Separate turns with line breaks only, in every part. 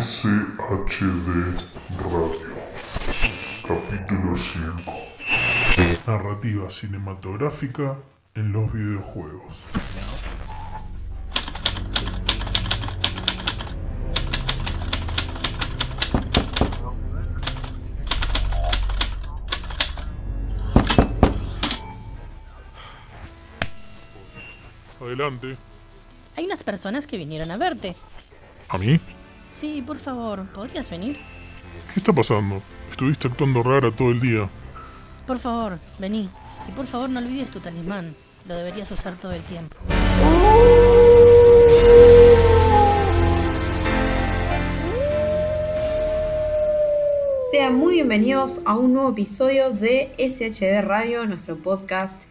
SHD Radio. Capítulo 5. Narrativa cinematográfica en los videojuegos. Adelante.
Hay unas personas que vinieron a verte.
¿A mí?
Sí, por favor, ¿podrías venir?
¿Qué está pasando? Estuviste actuando rara todo el día.
Por favor, vení. Y por favor no olvides tu talismán. Lo deberías usar todo el tiempo.
Sean muy bienvenidos a un nuevo episodio de SHD Radio, nuestro podcast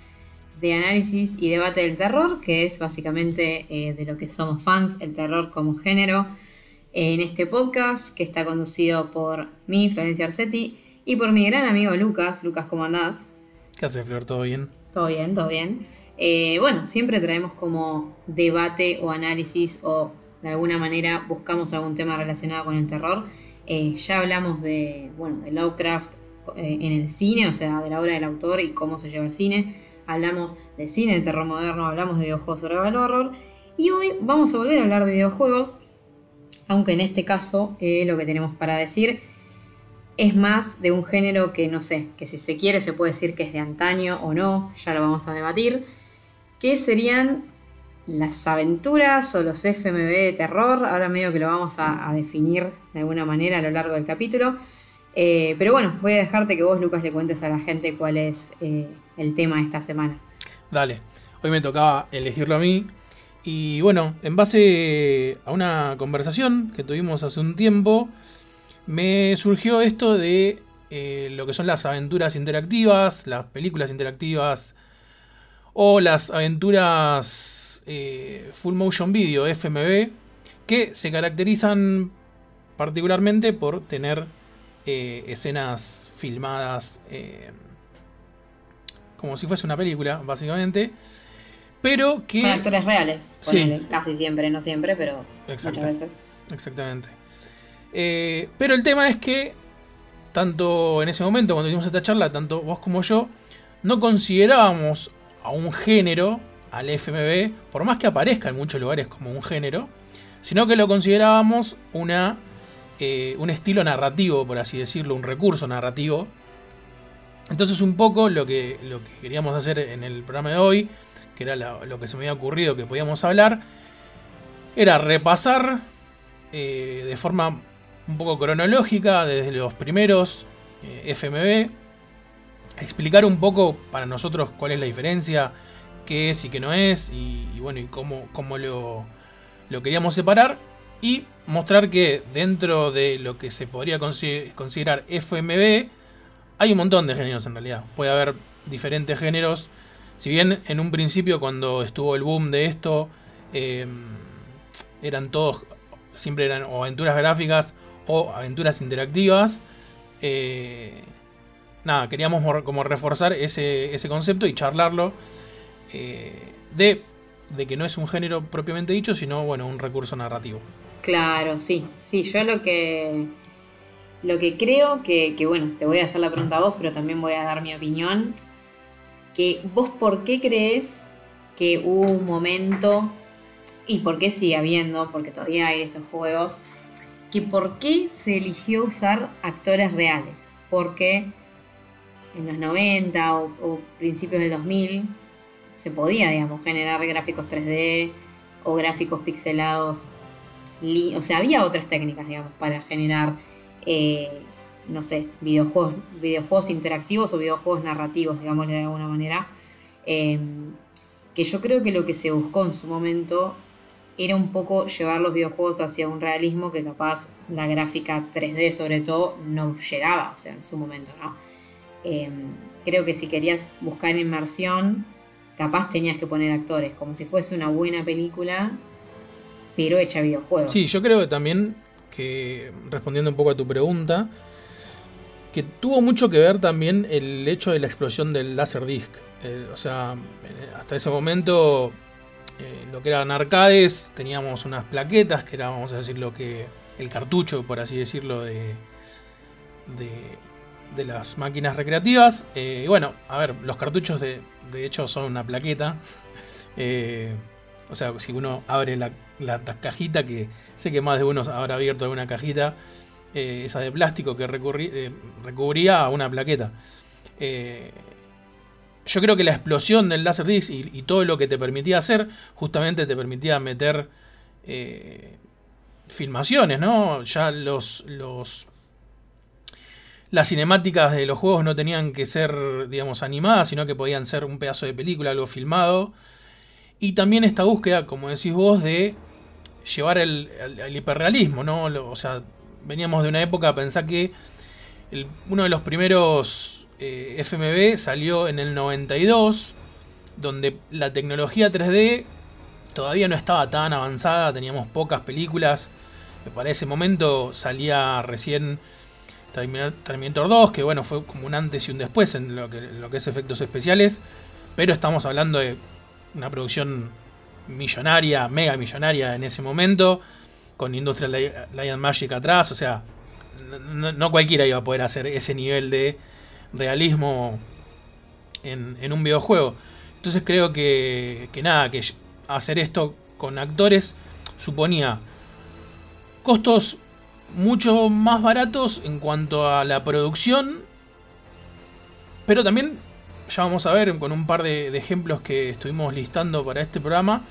de análisis y debate del terror, que es básicamente eh, de lo que somos fans, el terror como género, en este podcast que está conducido por mí, Florencia Arcetti, y por mi gran amigo Lucas. Lucas, ¿cómo andás?
¿Qué hace, Flor? ¿Todo bien?
Todo bien, todo bien. Eh, bueno, siempre traemos como debate o análisis o de alguna manera buscamos algún tema relacionado con el terror. Eh, ya hablamos de, bueno, de Lovecraft eh, en el cine, o sea, de la obra del autor y cómo se lleva el cine. Hablamos de cine de terror moderno, hablamos de videojuegos sobre el horror. Y hoy vamos a volver a hablar de videojuegos, aunque en este caso lo que tenemos para decir es más de un género que no sé, que si se quiere se puede decir que es de antaño o no, ya lo vamos a debatir, que serían las aventuras o los FMV de terror, ahora medio que lo vamos a, definir de alguna manera a lo largo del capítulo, eh, pero bueno, voy a dejarte que vos Lucas le cuentes a la gente cuál es eh, el tema de esta semana.
Dale, hoy me tocaba elegirlo a mí. Y bueno, en base a una conversación que tuvimos hace un tiempo, me surgió esto de eh, lo que son las aventuras interactivas, las películas interactivas o las aventuras eh, full motion video, FMV, que se caracterizan particularmente por tener eh, escenas filmadas como si fuese una película, básicamente. Pero que.
Con actores reales. Casi siempre, no siempre, pero muchas veces.
Exactamente. Eh, pero el tema es que, tanto en ese momento, cuando tuvimos esta charla, tanto vos como yo, no considerábamos a un género, al FMB, por más que aparezca en muchos lugares como un género, sino que lo considerábamos una, eh, un estilo narrativo, por así decirlo, un recurso narrativo. Entonces un poco lo que, lo que queríamos hacer en el programa de hoy, que era lo, que se me había ocurrido que podíamos hablar, era repasar eh, de forma un poco cronológica desde los primeros eh, FMB, explicar un poco para nosotros cuál es la diferencia, qué es y qué no es, y, bueno, y cómo, cómo lo, lo, queríamos separar, y mostrar que dentro de lo que se podría considerar FMB, hay un montón de géneros en realidad. Puede haber diferentes géneros. Si bien en un principio cuando estuvo el boom de esto, eh, eran todos, siempre eran o aventuras gráficas o aventuras interactivas. Eh, nada, queríamos como reforzar ese, concepto y charlarlo eh, de, de, que no es un género propiamente dicho, sino bueno, un recurso narrativo.
Claro, sí, sí, yo lo que, lo que creo que, que, bueno, te voy a hacer la pregunta a vos, pero también voy a dar mi opinión, que vos por qué crees que hubo un momento, y por qué sigue habiendo, porque todavía hay estos juegos, que por qué se eligió usar actores reales. Porque en los 90 o, principios del 2000 se podía, digamos, generar gráficos 3D o gráficos pixelados. O sea, había otras técnicas, digamos, para generar, eh, no sé, videojuegos, videojuegos interactivos o videojuegos narrativos, digamos, de alguna manera. Eh, que yo creo que lo que se buscó en su momento era un poco llevar los videojuegos hacia un realismo que capaz la gráfica 3D sobre todo no llegaba, o sea, en su momento, ¿no? Em, creo que si querías buscar inmersión, capaz tenías que poner actores, como si fuese una buena película, pero hecha videojuego.
Sí, yo creo que también que, respondiendo un poco a tu pregunta, que tuvo mucho que ver también el hecho de la explosión del Laserdisc. Eh, o sea, hasta ese momento eh, lo que eran arcades, teníamos unas plaquetas, que era, vamos a decir, lo que el cartucho, por así decirlo, de, de, de las máquinas recreativas. Eh, bueno, a ver, los cartuchos de, de hecho son una plaqueta. Eh, o sea, si uno abre la, la cajita, que sé que más de uno habrá abierto alguna cajita, eh, esa de plástico que recurri- eh, recubría a una plaqueta. Eh, yo creo que la explosión del Laserdisc y, y todo lo que te permitía hacer, justamente te permitía meter eh, filmaciones, ¿no? Ya los, los las cinemáticas de los juegos no tenían que ser, digamos, animadas, sino que podían ser un pedazo de película, algo filmado. Y también esta búsqueda, como decís vos, de llevar el, el- hiperrealismo, ¿no? O sea, veníamos de una época, pensá que uno de los primeros eh, FMV salió en el 92, donde la tecnología 3D todavía no estaba tan avanzada, teníamos pocas películas. Para ese momento salía recién Terminator Terminator 2, que bueno, fue como un antes y un después en lo que, en lo que es efectos especiales, pero estamos hablando de una producción millonaria, mega millonaria en ese momento, con Industrial and Magic atrás, o sea, no, no cualquiera iba a poder hacer ese nivel de realismo en, un videojuego. Entonces creo que, que nada, que hacer esto con actores suponía costos mucho más baratos en cuanto a la producción, pero también ya vamos a ver con un par de, de ejemplos que estuvimos listando para este programa,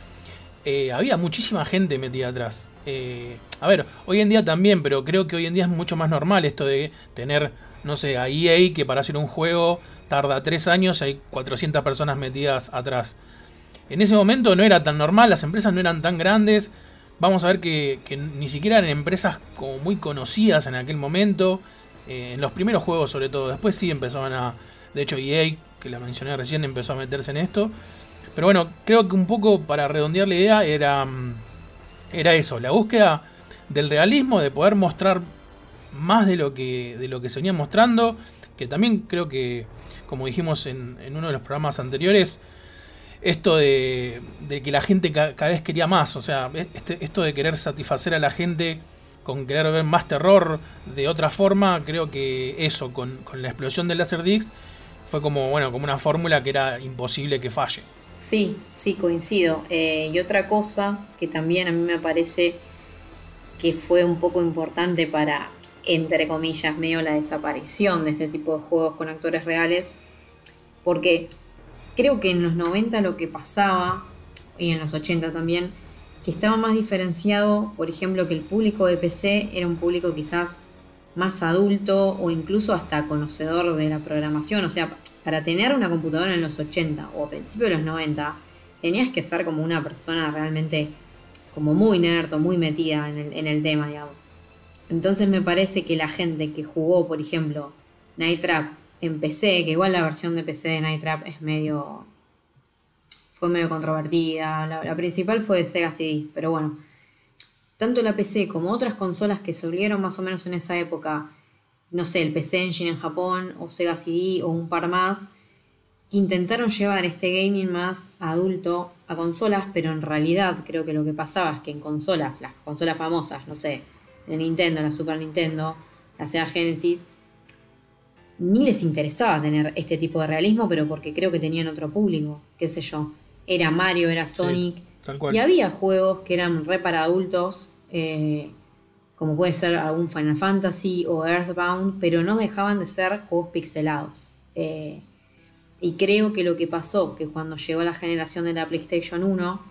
eh, había muchísima gente metida atrás. Eh, a ver, hoy en día también, pero creo que hoy en día es mucho más normal esto de tener, no sé, a EA que para hacer un juego tarda 3 años y hay 400 personas metidas atrás. En ese momento no era tan normal, las empresas no eran tan grandes. Vamos a ver que, ni siquiera eran empresas como muy conocidas en aquel momento. eh, en los primeros juegos sobre todo. Después sí empezaban a... De hecho EA, que la mencioné recién, empezó a meterse en esto. Pero bueno, creo que un poco para redondear la idea era, mm, era eso, la búsqueda del realismo, de poder mostrar más de lo que, de lo que se venía mostrando, que también creo que, como dijimos en, en uno de los programas anteriores, esto de, de que la gente ca- cada vez quería más, o sea, este- esto de querer satisfacer a la gente con querer ver más terror de otra forma, creo que eso, con, con la explosión del Laserdisc, fue como, bueno, como una fórmula que era imposible que falle.
Sí, sí, coincido. Eh, y otra cosa que también a mí me parece que fue un poco importante para, entre comillas, medio la desaparición de este tipo de juegos con actores reales, porque creo que en los 90 lo que pasaba, y en los 80 también, que estaba más diferenciado, por ejemplo, que el público de PC era un público quizás más adulto o incluso hasta conocedor de la programación. O sea, para tener una computadora en los 80 o a principios de los 90, tenías que ser como una persona realmente como muy nerd o muy metida en el, tema, digamos. Entonces me parece que la gente que jugó, por ejemplo, Night Trap en PC, que igual la versión de PC de Night Trap es medio... fue medio controvertida. La, principal fue de Sega CD, pero bueno. Tanto la PC como otras consolas que salieron más o menos en esa época, no sé, el PC Engine en Japón o Sega CD o un par más, intentaron llevar este gaming más adulto a consolas, pero en realidad creo que lo que pasaba es que en consolas, las consolas famosas, no sé, la Nintendo, la Super Nintendo, la Sega Genesis, ni les interesaba tener este tipo de realismo, pero porque creo que tenían otro público, qué sé yo. Era Mario, era Sonic, y había juegos que eran re para adultos, eh, como puede ser algún Final Fantasy o Earthbound, pero no dejaban de ser juegos pixelados. Eh, y creo que lo que pasó, que cuando llegó la generación de la PlayStation 1,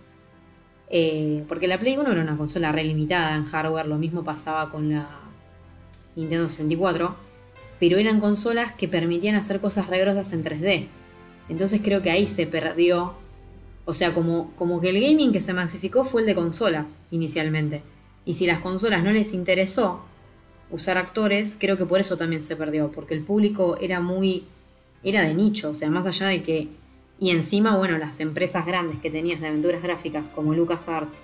eh, porque la Play 1 era una consola re limitada en hardware, lo mismo pasaba con la Nintendo 64, pero eran consolas que permitían hacer cosas re grosas en 3D. Entonces creo que ahí se perdió o sea, como que el gaming que se masificó fue el de consolas inicialmente. Y si las consolas no les interesó usar actores, creo que por eso también se perdió, porque el público era muy, era de nicho, o sea, más allá de que, y encima, bueno, las empresas grandes que tenías de aventuras gráficas como LucasArts,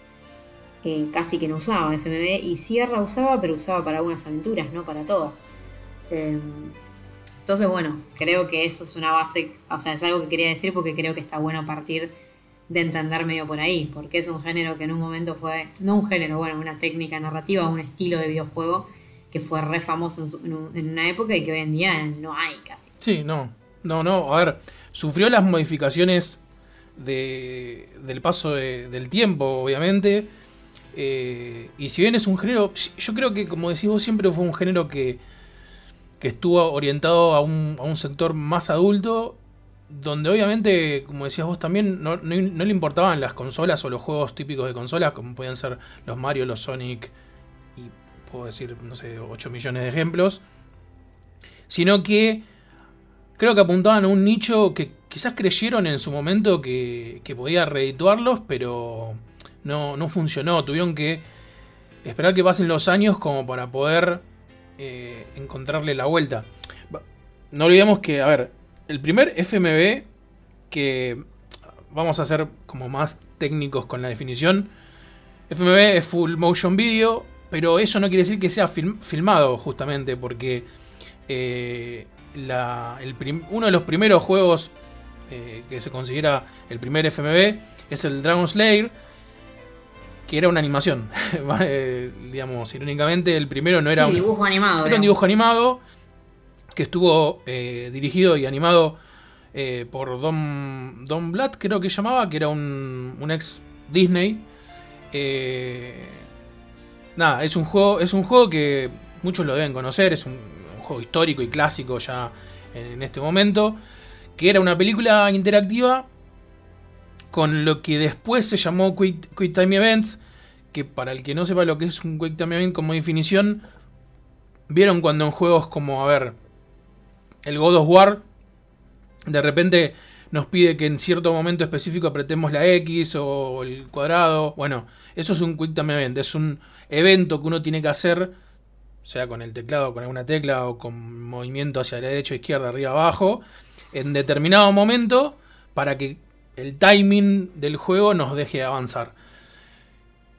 eh, casi que no usaba FMV, y Sierra usaba, pero usaba para algunas aventuras, no para todas. Eh, entonces, bueno, creo que eso es una base, o sea, es algo que quería decir porque creo que está bueno partir de entender medio por ahí, porque es un género que en un momento fue, no un género, bueno, una técnica narrativa, un estilo de videojuego que fue re famoso en, su- en un- en una época y que hoy en día no hay casi.
Sí, no. No, no. A ver, sufrió las modificaciones de, del paso de- del tiempo, obviamente. Eh, y si bien es un género, yo creo que, como decís vos, siempre fue un género que, que estuvo orientado a un, a un sector más adulto, donde obviamente, como decías vos también, no, no- le importaban las consolas o los juegos típicos de consolas, como podían ser los Mario, los Sonic, y puedo decir, no sé, 8 millones de ejemplos, sino que creo que apuntaban a un nicho que quizás creyeron en su momento que, que podía redituarlos, pero no, no funcionó. Tuvieron que esperar que pasen los años como para poder eh, encontrarle la vuelta. No olvidemos que, a ver, el primer FMV, que vamos a ser como más técnicos con la definición, FMV es Full Motion Video, pero eso no quiere decir que sea film- filmado justamente, porque eh, la- el prim- uno de los primeros juegos eh, que se considera el primer FMV es el Dragon Slayer, que era una animación. Eh, digamos, irónicamente, el primero no era
sí,
un,
dibujo animado.
era un dibujo animado que estuvo eh, dirigido y animado eh, por Don, Don Blatt, creo que llamaba, que era un, un ex Disney. Eh, nada, es un juego, es un juego que muchos lo deben conocer, es un, juego histórico y clásico ya en, en este momento, que era una película interactiva con lo que después se llamó Quick, Quick Time Events, que para el que no sepa lo que es un Quick Time Event como definición, vieron cuando en juegos como, a ver, el God of War, de repente nos pide que en cierto momento específico apretemos la X o el cuadrado. Bueno, eso es un Quick Time Event, es un evento que uno tiene que hacer, sea con el teclado, con alguna tecla o con movimiento hacia la derecha, izquierda, arriba, abajo, en determinado momento para que el timing del juego nos deje avanzar.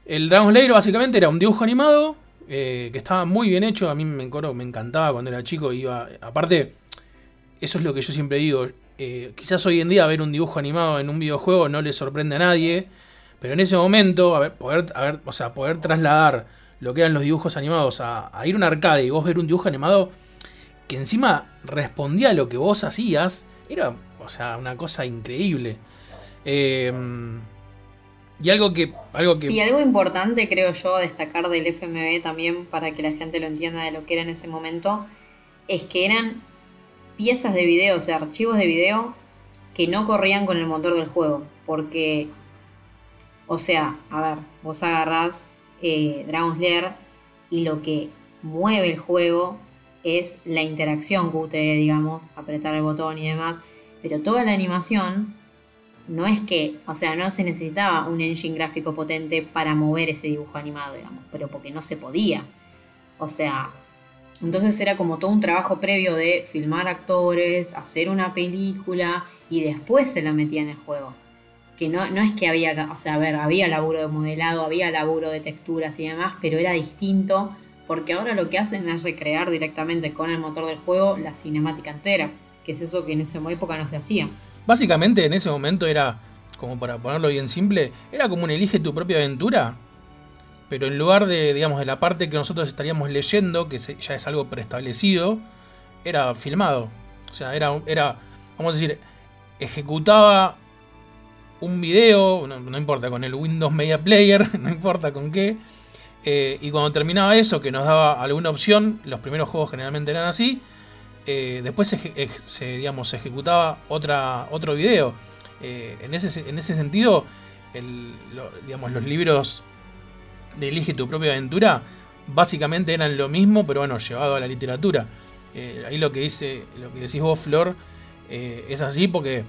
El Dragon Slayer básicamente era un dibujo animado eh, que estaba muy bien hecho. A mí me me encantaba cuando era chico. Iba, aparte, eso es lo que yo siempre digo. eh, quizás hoy en día ver un dibujo animado en un videojuego no le sorprende a nadie. Pero en ese momento, poder, o sea, poder trasladar lo que eran los dibujos animados a, ir a un arcade y vos ver un dibujo animado que encima respondía a lo que vos hacías, era, o sea, una cosa increíble. Eh, y algo que, algo que
Sí, algo importante creo yo destacar del FMV también para que la gente lo entienda de lo que era en ese momento, es que eran piezas de video, o sea, archivos de video que no corrían con el motor del juego. Porque, o sea, a ver, vos agarrás eh, Dragon Slayer y lo que mueve el juego es la interacción QTE, digamos, apretar el botón y demás. Pero toda la animación no es que, o sea, no se necesitaba un engine gráfico potente para mover ese dibujo animado, digamos, pero porque no se podía. O sea, entonces era como todo un trabajo previo de filmar actores, hacer una película y después se la metía en el juego. Que no, no es que había, o sea, ver, había laburo de modelado, había laburo de texturas y demás, pero era distinto porque ahora lo que hacen es recrear directamente con el motor del juego la cinemática entera, que es eso que en esa época no se hacía.
Básicamente en ese momento era, como para ponerlo bien simple, era como un elige tu propia aventura. Pero en lugar de, digamos, de la parte que nosotros estaríamos leyendo, que ya es algo preestablecido, era filmado. O sea, era, era vamos a decir, ejecutaba un video, no, importa, con el Windows Media Player, no importa con qué. eh, y cuando terminaba eso, que nos daba alguna opción, los primeros juegos generalmente eran así, eh, después ej- se, digamos, se ejecutaba otra, otro video. Eh, en, ese, en ese sentido, digamos, los libros de Elige tu propia aventura básicamente eran lo mismo, pero bueno, llevado a la literatura. Eh, ahí lo que dice, lo que decís vos, Flor, eh, es así porque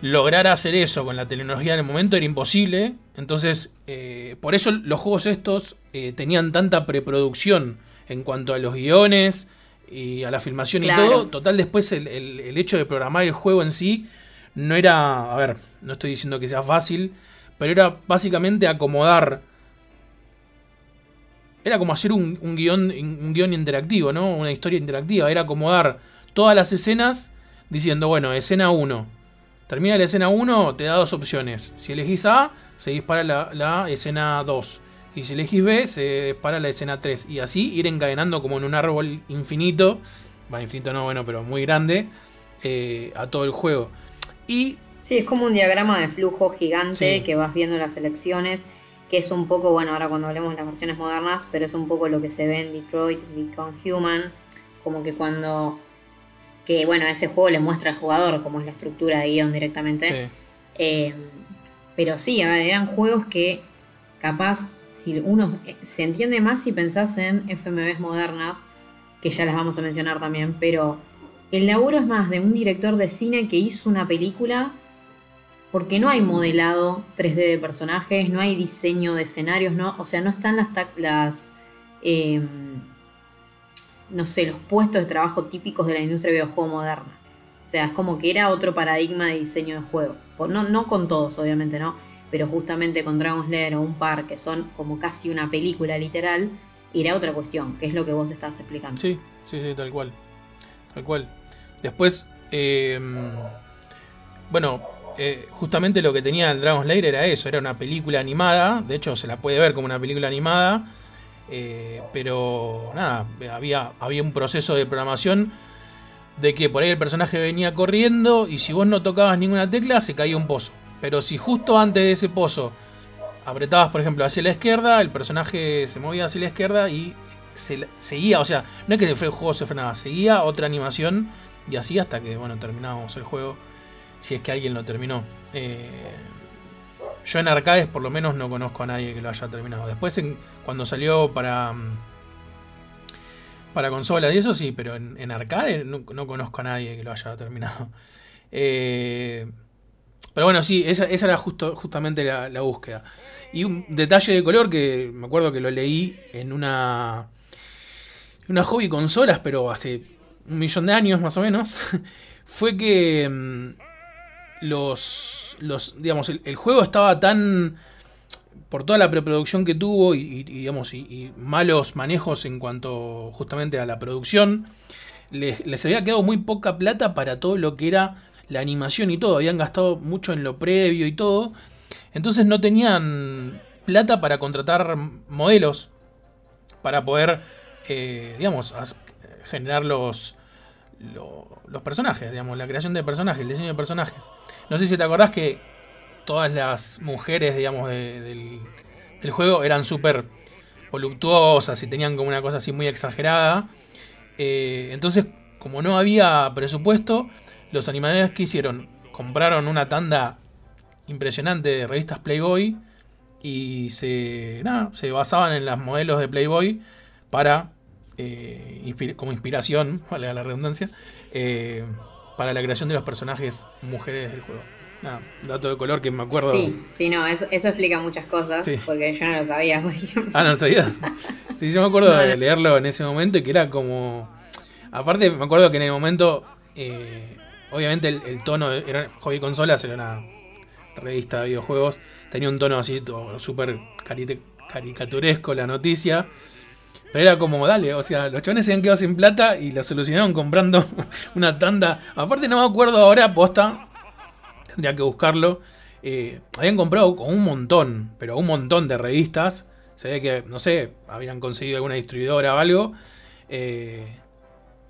lograr hacer eso con la tecnología del momento era imposible. Entonces, eh, por eso los juegos estos tenían tanta preproducción en cuanto a los guiones y a la filmación
Claro.
y todo. Total, después el, el- el hecho de programar el juego en sí no era, a ver, no estoy diciendo que sea fácil, pero era básicamente acomodar. Era como hacer un, un guion, un guion interactivo, ¿no? Una historia interactiva. Era acomodar todas las escenas diciendo, bueno, escena 1. Termina la escena 1, te da dos opciones. Si elegís A, se dispara la, la escena 2. Y si elegís B, se dispara la escena 3. Y así ir encadenando como en un árbol infinito. Va, infinito no, bueno, pero muy grande. eh, a todo el juego. Y
Sí, es como un diagrama de flujo gigante
Sí.
que vas viendo las elecciones, que es un poco, bueno, ahora cuando hablemos de las versiones modernas, pero es un poco lo que se ve en Detroit Become Human, como que cuando, que bueno, ese juego le muestra al jugador cómo es la estructura de guion directamente.
sí,
Eh, pero sí, a ver, eran juegos que capaz, si uno eh, se entiende más si pensás en FMVs modernas, que ya las vamos a mencionar también, pero el laburo es más de un director de cine que hizo una película porque no hay modelado 3D de personajes, no hay diseño de escenarios, no, o sea, no están las, las eh, no sé, los puestos de trabajo típicos de la industria de videojuego moderna. O sea, es como que era otro paradigma de diseño de juegos. No, no con todos, obviamente, ¿no? Pero justamente con Dragon's Lair o un par que son como casi una película literal, era otra cuestión, que es lo que vos estás explicando.
sí, sí, sí, tal cual. Tal cual. Después, eh, bueno, eh, justamente lo que tenía el Dragon's Lair era eso, era una película animada, de hecho se la puede ver como una película animada, eh, pero nada, había, había un proceso de programación de que por ahí el personaje venía corriendo y si vos no tocabas ninguna tecla se caía un pozo. Pero si justo antes de ese pozo apretabas, por ejemplo, hacia la izquierda, el personaje se movía hacia la izquierda y se, seguía, o sea, no es que el juego se frenaba, seguía otra animación y así hasta que, bueno, terminábamos el juego, si es que alguien lo terminó. Eh, yo en arcades por lo menos no conozco a nadie que lo haya terminado. Después cuando salió para mm, para consolas y eso sí, pero en, en arcade no, no conozco a nadie que lo haya terminado. Eh, pero bueno, sí, esa, esa era justo, justamente la, la búsqueda. Y un detalle de color que me acuerdo que lo leí en una, una hobby consolas, pero hace un millón de años más o menos, fue que mm, los, los digamos, el, juego estaba tan por toda la preproducción que tuvo y, digamos y, malos manejos en cuanto justamente a la producción les, les había quedado muy poca plata para todo lo que era la animación y todo. Habían gastado mucho en lo previo y todo. Entonces no tenían plata para contratar modelos para poder eh, digamos generar los lo- los personajes digamos la creación de personajes el diseño de personajes no sé si te acordás que todas las mujeres, digamos, de- del, juego eran súper voluptuosas y tenían como una cosa así muy exagerada. Eh, entonces, como no había presupuesto, los animadores que hicieron, compraron una tanda impresionante de revistas Playboy y se, nada, se basaban en las modelos de Playboy para, eh, como inspiración, vale la redundancia, eh, para la creación de los personajes mujeres del juego. Nada, dato de color que me acuerdo.
Sí, sí, no, eso, eso explica muchas cosas,
Sí.
porque yo no lo sabía, por ejemplo.
Ah, no sabías. Sí, yo me acuerdo
No,
de leerlo en ese momento y que era como. Aparte, me acuerdo que en el momento. eh, obviamente, el, el tono. Era Hobby Consolas, era una revista de videojuegos. Tenía un tono así, todo súper caricaturesco la noticia. Pero era como, dale, o sea, los chavales se habían quedado sin plata y lo solucionaron comprando una tanda. Aparte, no me acuerdo ahora, posta. Tendría que buscarlo. Eh, habían comprado con un montón, pero un montón de revistas. Se ve que, no sé, habían conseguido alguna distribuidora o algo. eh,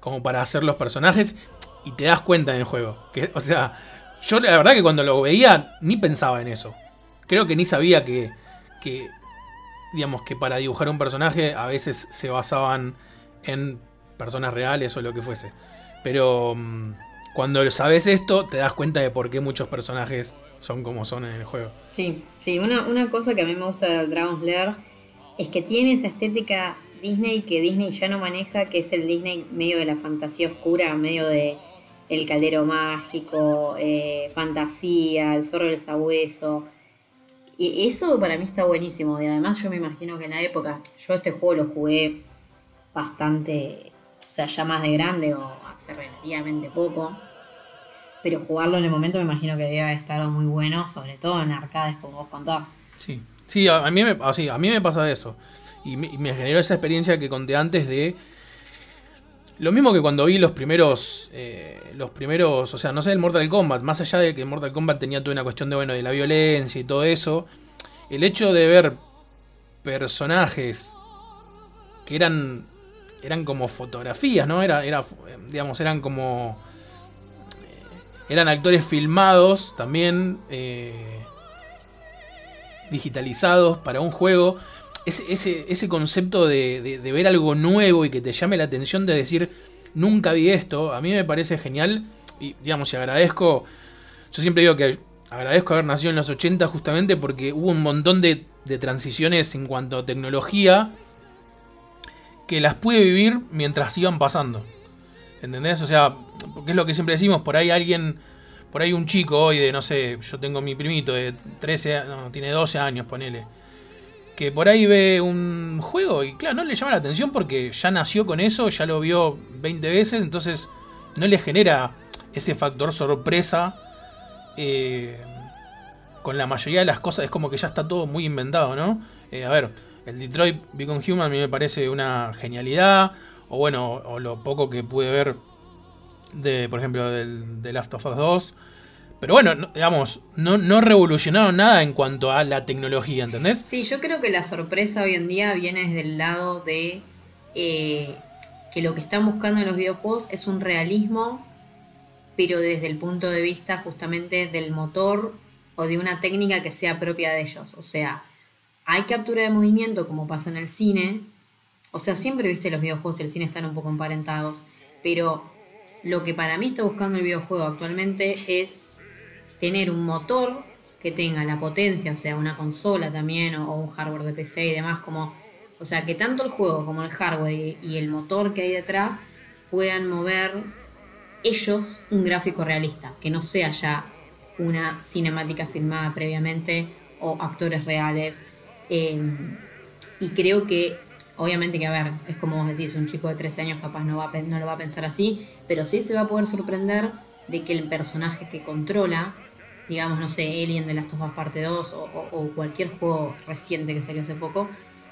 como para hacer los personajes. Y te das cuenta en el juego. O sea, yo la verdad que cuando lo veía ni pensaba en eso. Creo que ni sabía que digamos que para dibujar un personaje a veces se basaban en personas reales o lo que fuese. Pero mm, cuando sabes esto, te das cuenta de por qué muchos personajes son como son en el juego.
Sí, sí, una, una cosa que a mí me gusta del Dragon's Lair es que tiene esa estética Disney que Disney ya no maneja, que es el Disney medio de la fantasía oscura, medio de el caldero mágico, eh, fantasía, el zorro del sabueso. Y eso para mí está buenísimo. Y además yo me imagino que en la época, yo este juego lo jugué bastante, o sea, ya más de grande o hace relativamente poco. Pero jugarlo en el momento me imagino que debe haber estado muy bueno, sobre todo en arcades como vos contás.
Sí, sí, a, mí, me, así, a mí me pasa eso. Y me generó esa experiencia que conté antes de Lo mismo que cuando vi los primeros. eh, los primeros. O sea, no sé, el Mortal Kombat. Más allá de que Mortal Kombat tenía toda una cuestión de bueno, de la violencia y todo eso. El hecho de ver personajes que eran. eran como fotografías, ¿no? Era. era digamos, eran como. eh, Eran actores filmados también. eh, digitalizados para un juego. Ese, ese, ese concepto de, de- ver algo nuevo y que te llame la atención de decir, nunca vi esto, a mí me parece genial. Y digamos, y agradezco, yo siempre digo que agradezco haber nacido en los 80 justamente porque hubo un montón de, de transiciones en cuanto a tecnología que las pude vivir mientras iban pasando. ¿Entendés? O sea, porque es lo que siempre decimos, por ahí alguien, por ahí un chico hoy de, no sé, yo tengo mi primito de 13, a- no, tiene 12 años, ponele. Que por ahí ve un juego y claro, no le llama la atención porque ya nació con eso, ya lo vio 20 veces, entonces no le genera ese factor sorpresa. eh, con la mayoría de las cosas es como que ya está todo muy inventado, ¿no? Eh, a ver, el Detroit Become Human a mí me parece una genialidad. O bueno, o lo poco que pude ver de, por ejemplo, del de Last of Us 2. Pero bueno, no- digamos, no, no revolucionaron nada en cuanto a la tecnología, ¿entendés?
Sí, yo creo que la sorpresa hoy en día viene desde el lado de eh, que lo que están buscando en los videojuegos es un realismo, pero desde el punto de vista justamente del motor o de una técnica que sea propia de ellos. O sea, hay captura de movimiento como pasa en el cine. O sea, siempre viste los videojuegos y el cine están un poco emparentados, pero lo que para mí está buscando el videojuego actualmente es tener un motor que tenga la potencia, o sea, una consola también, o, un hardware de PC y demás, como, o sea, que tanto el juego como el hardware y, el motor que hay detrás puedan mover ellos un gráfico realista, que no sea ya una cinemática filmada previamente o actores reales. eh, y creo que, obviamente que, a ver, es como vos decís, un chico de 13 años capaz no, va no lo va a pensar así, pero sí se va a poder sorprender de que el personaje que controla, digamos, no sé, Alien de Last of Parte 2 o, cualquier juego reciente que salió hace poco,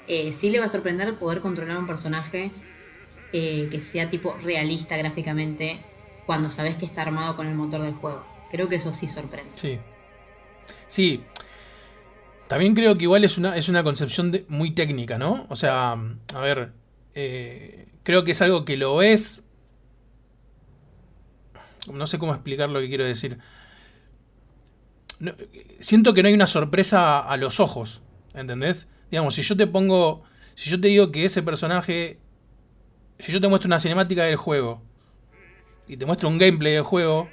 eh, sí le va a sorprender poder controlar un personaje eh, que sea tipo realista gráficamente cuando sabes que está armado con el motor del juego. Creo que eso sí sorprende.
Sí. Sí. También creo que igual es una, es una concepción muy técnica, ¿no? O sea, a ver, eh, creo que es algo que lo es... No sé cómo explicar lo que quiero decir. No, siento que no hay una sorpresa a los ojos, ¿entendés? Digamos, si yo te pongo, si yo te digo que ese personaje, si yo te muestro una cinemática del juego y te muestro un gameplay del juego,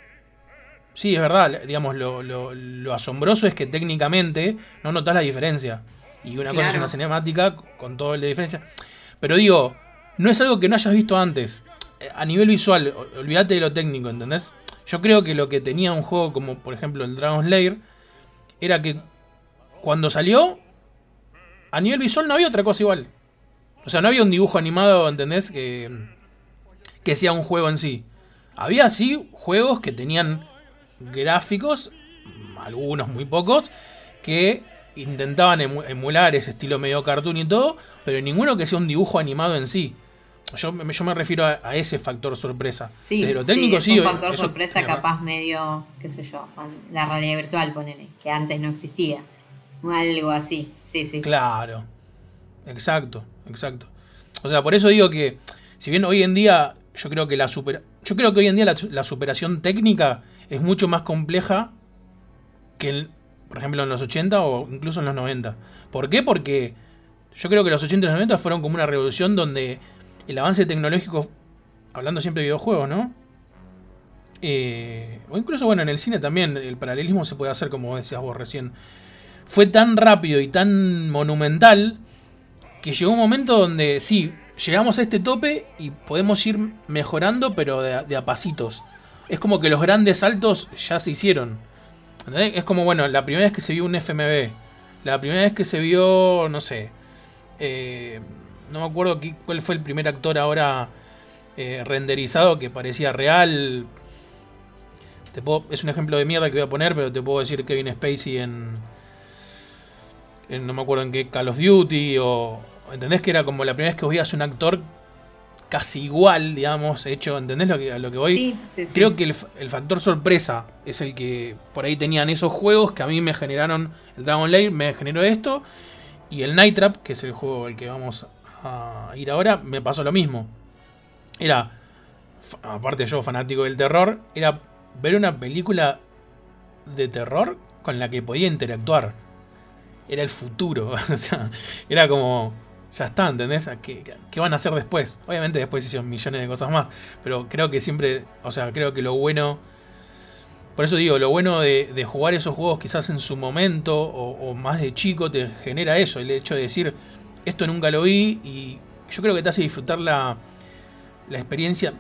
Sí, es verdad, digamos, lo, lo- lo asombroso es que técnicamente no notas la diferencia. Y una cosa es una cinemática con todo el de diferencia. Pero digo, no es algo que no hayas visto antes. A nivel visual, olvídate de lo técnico, ¿entendés? Yo creo que lo que tenía un juego como, por ejemplo, el Dragon Slayer, era que cuando salió, a nivel visual no había otra cosa igual. O sea, no había un dibujo animado, ¿entendés? Que, que sea un juego en sí. Había sí juegos que tenían gráficos, algunos muy pocos, que intentaban emu- emular ese estilo medio cartoon y todo, pero ninguno que sea un dibujo animado en sí. Yo, me- yo me refiero a, a ese factor sorpresa.
Sí,
Desde lo técnico
es
sí.
un factor
eso-
sorpresa capaz medio, qué sé yo, la realidad virtual, ponele, que antes no existía. Algo así, sí, sí.
Claro. Exacto, exacto. O sea, por eso digo que, si bien hoy en día yo creo que la super, yo creo que hoy en día la, la superación técnica es mucho más compleja que, el- por ejemplo, en los 80 o incluso en los 90. ¿Por qué? Porque yo creo que los 80 y los 90 fueron como una revolución donde el avance tecnológico, hablando siempre de videojuegos, ¿no? Eh, o incluso, bueno, en el cine también el paralelismo se puede hacer, como decías vos recién. Fue tan rápido y tan monumental que llegó un momento donde sí, llegamos a este tope y podemos ir mejorando, pero de, a- pasitos. Es como que los grandes saltos ya se hicieron. Es como, bueno, la primera vez que se vio un FMV. La primera vez que se vio, no sé. eh, no me acuerdo qué- cuál fue el primer actor ahora eh, renderizado que parecía real. Te puedo- es un ejemplo de mierda que voy a poner, pero te puedo decir Kevin Spacey en, en no me acuerdo en qué Call of Duty o ¿entendés que era como la primera vez que veías un actor casi igual, digamos, hecho, ¿entendés lo que, a lo que voy?
Sí, sí, sí.
Creo que el, el factor sorpresa es el que por ahí tenían esos juegos que a mí me generaron, el Dragon Lair me generó esto, y el Night Trap, que es el juego al que vamos a ir ahora, me pasó lo mismo. Era, aparte yo fanático del terror, era ver una película de terror con la que podía interactuar. Era el futuro, o sea, era como, ya está, ¿entendés? ¿Qué, qué van a hacer después? Obviamente después hicieron millones de cosas más, pero creo que siempre, o sea, creo que lo bueno, por eso digo, lo bueno de, de jugar esos juegos quizás en su momento o más de chico te genera eso, el hecho de decir, esto nunca lo vi y yo creo que te hace disfrutar la, la experiencia.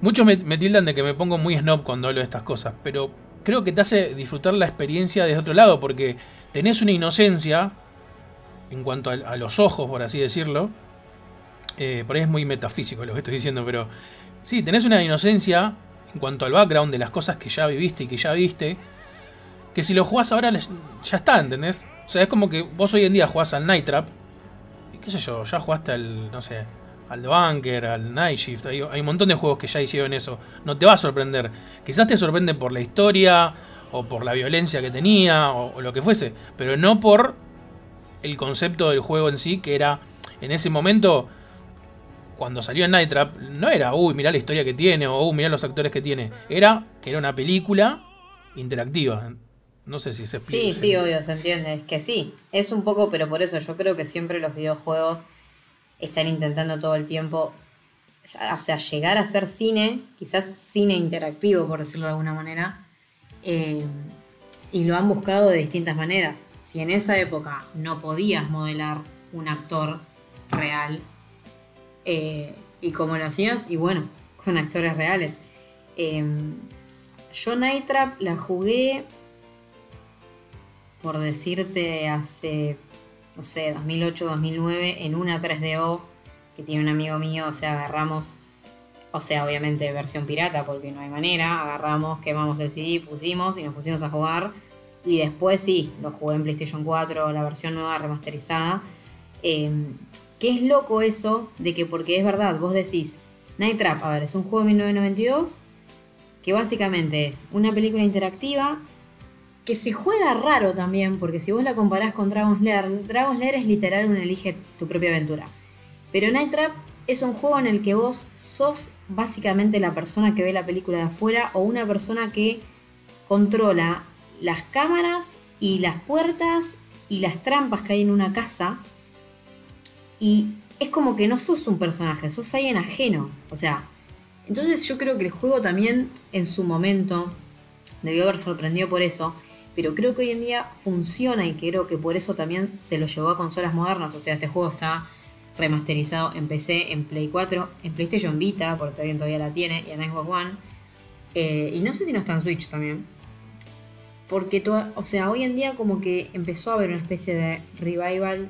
Muchos me, tildan de que me pongo muy snob cuando hablo de estas cosas, pero creo que te hace disfrutar la experiencia desde otro lado, porque tenés una inocencia en cuanto a, los ojos, por así decirlo. Eh, por ahí es muy metafísico lo que estoy diciendo, pero sí, tenés una inocencia en cuanto al background de las cosas que ya viviste y que ya viste, que si lo jugás ahora ya está, ¿entendés? O sea, es como que vos hoy en día jugás al Night Trap, qué yo, ya jugaste al, no sé, al The Bunker, al Night Shift, hay, un montón de juegos que ya hicieron eso, no te va a sorprender. Quizás te sorprende por la historia, o por la violencia que tenía, o, o lo que fuese, pero no por el concepto del juego en sí, que era en ese momento, cuando salió en Night Trap, no era, uy, mirá la historia que tiene, o uy, mirá los actores que tiene, era que era una película interactiva. No sé si se explica.
Sí, sí, obvio, se entiende. Es que sí, es un poco, pero por eso yo creo que siempre los videojuegos están intentando todo el tiempo, o sea, llegar a ser cine, quizás cine interactivo, por decirlo de alguna manera, eh, y lo han buscado de distintas maneras. Si en esa época no podías modelar un actor real, eh, y cómo lo hacías, y bueno, con actores reales. Eh, yo Night Trap la jugué por decirte, hace, no sé, 2008, 2009, en una 3DO que tiene un amigo mío, o sea, agarramos, o sea, obviamente versión pirata, porque no hay manera, agarramos, quemamos el CD, pusimos y nos pusimos a jugar. Y después sí, lo jugué en PlayStation 4, la versión nueva remasterizada. Eh, que es loco eso de que, porque es verdad, vos decís, Night Trap, a ver, es un juego de 1992 que básicamente es una película interactiva que se juega raro también, porque si vos la comparás con Dragon's Lair, Dragon's Lair es literal un elige tu propia aventura. Pero Night Trap es un juego en el que vos sos básicamente la persona que ve la película de afuera o una persona que controla las cámaras y las puertas y las trampas que hay en una casa. Y es como que no sos un personaje, sos alguien ajeno. O sea, entonces yo creo que el juego también en su momento debió haber sorprendido por eso. Pero creo que hoy en día funciona y creo que por eso también se lo llevó a consolas modernas. O sea, este juego está remasterizado en PC, en Play 4, en PlayStation Vita, porque alguien todavía la tiene, y en Xbox One. Eh, y no sé si no está en Switch también. Porque, toda- o sea, hoy en día como que empezó a haber una especie de revival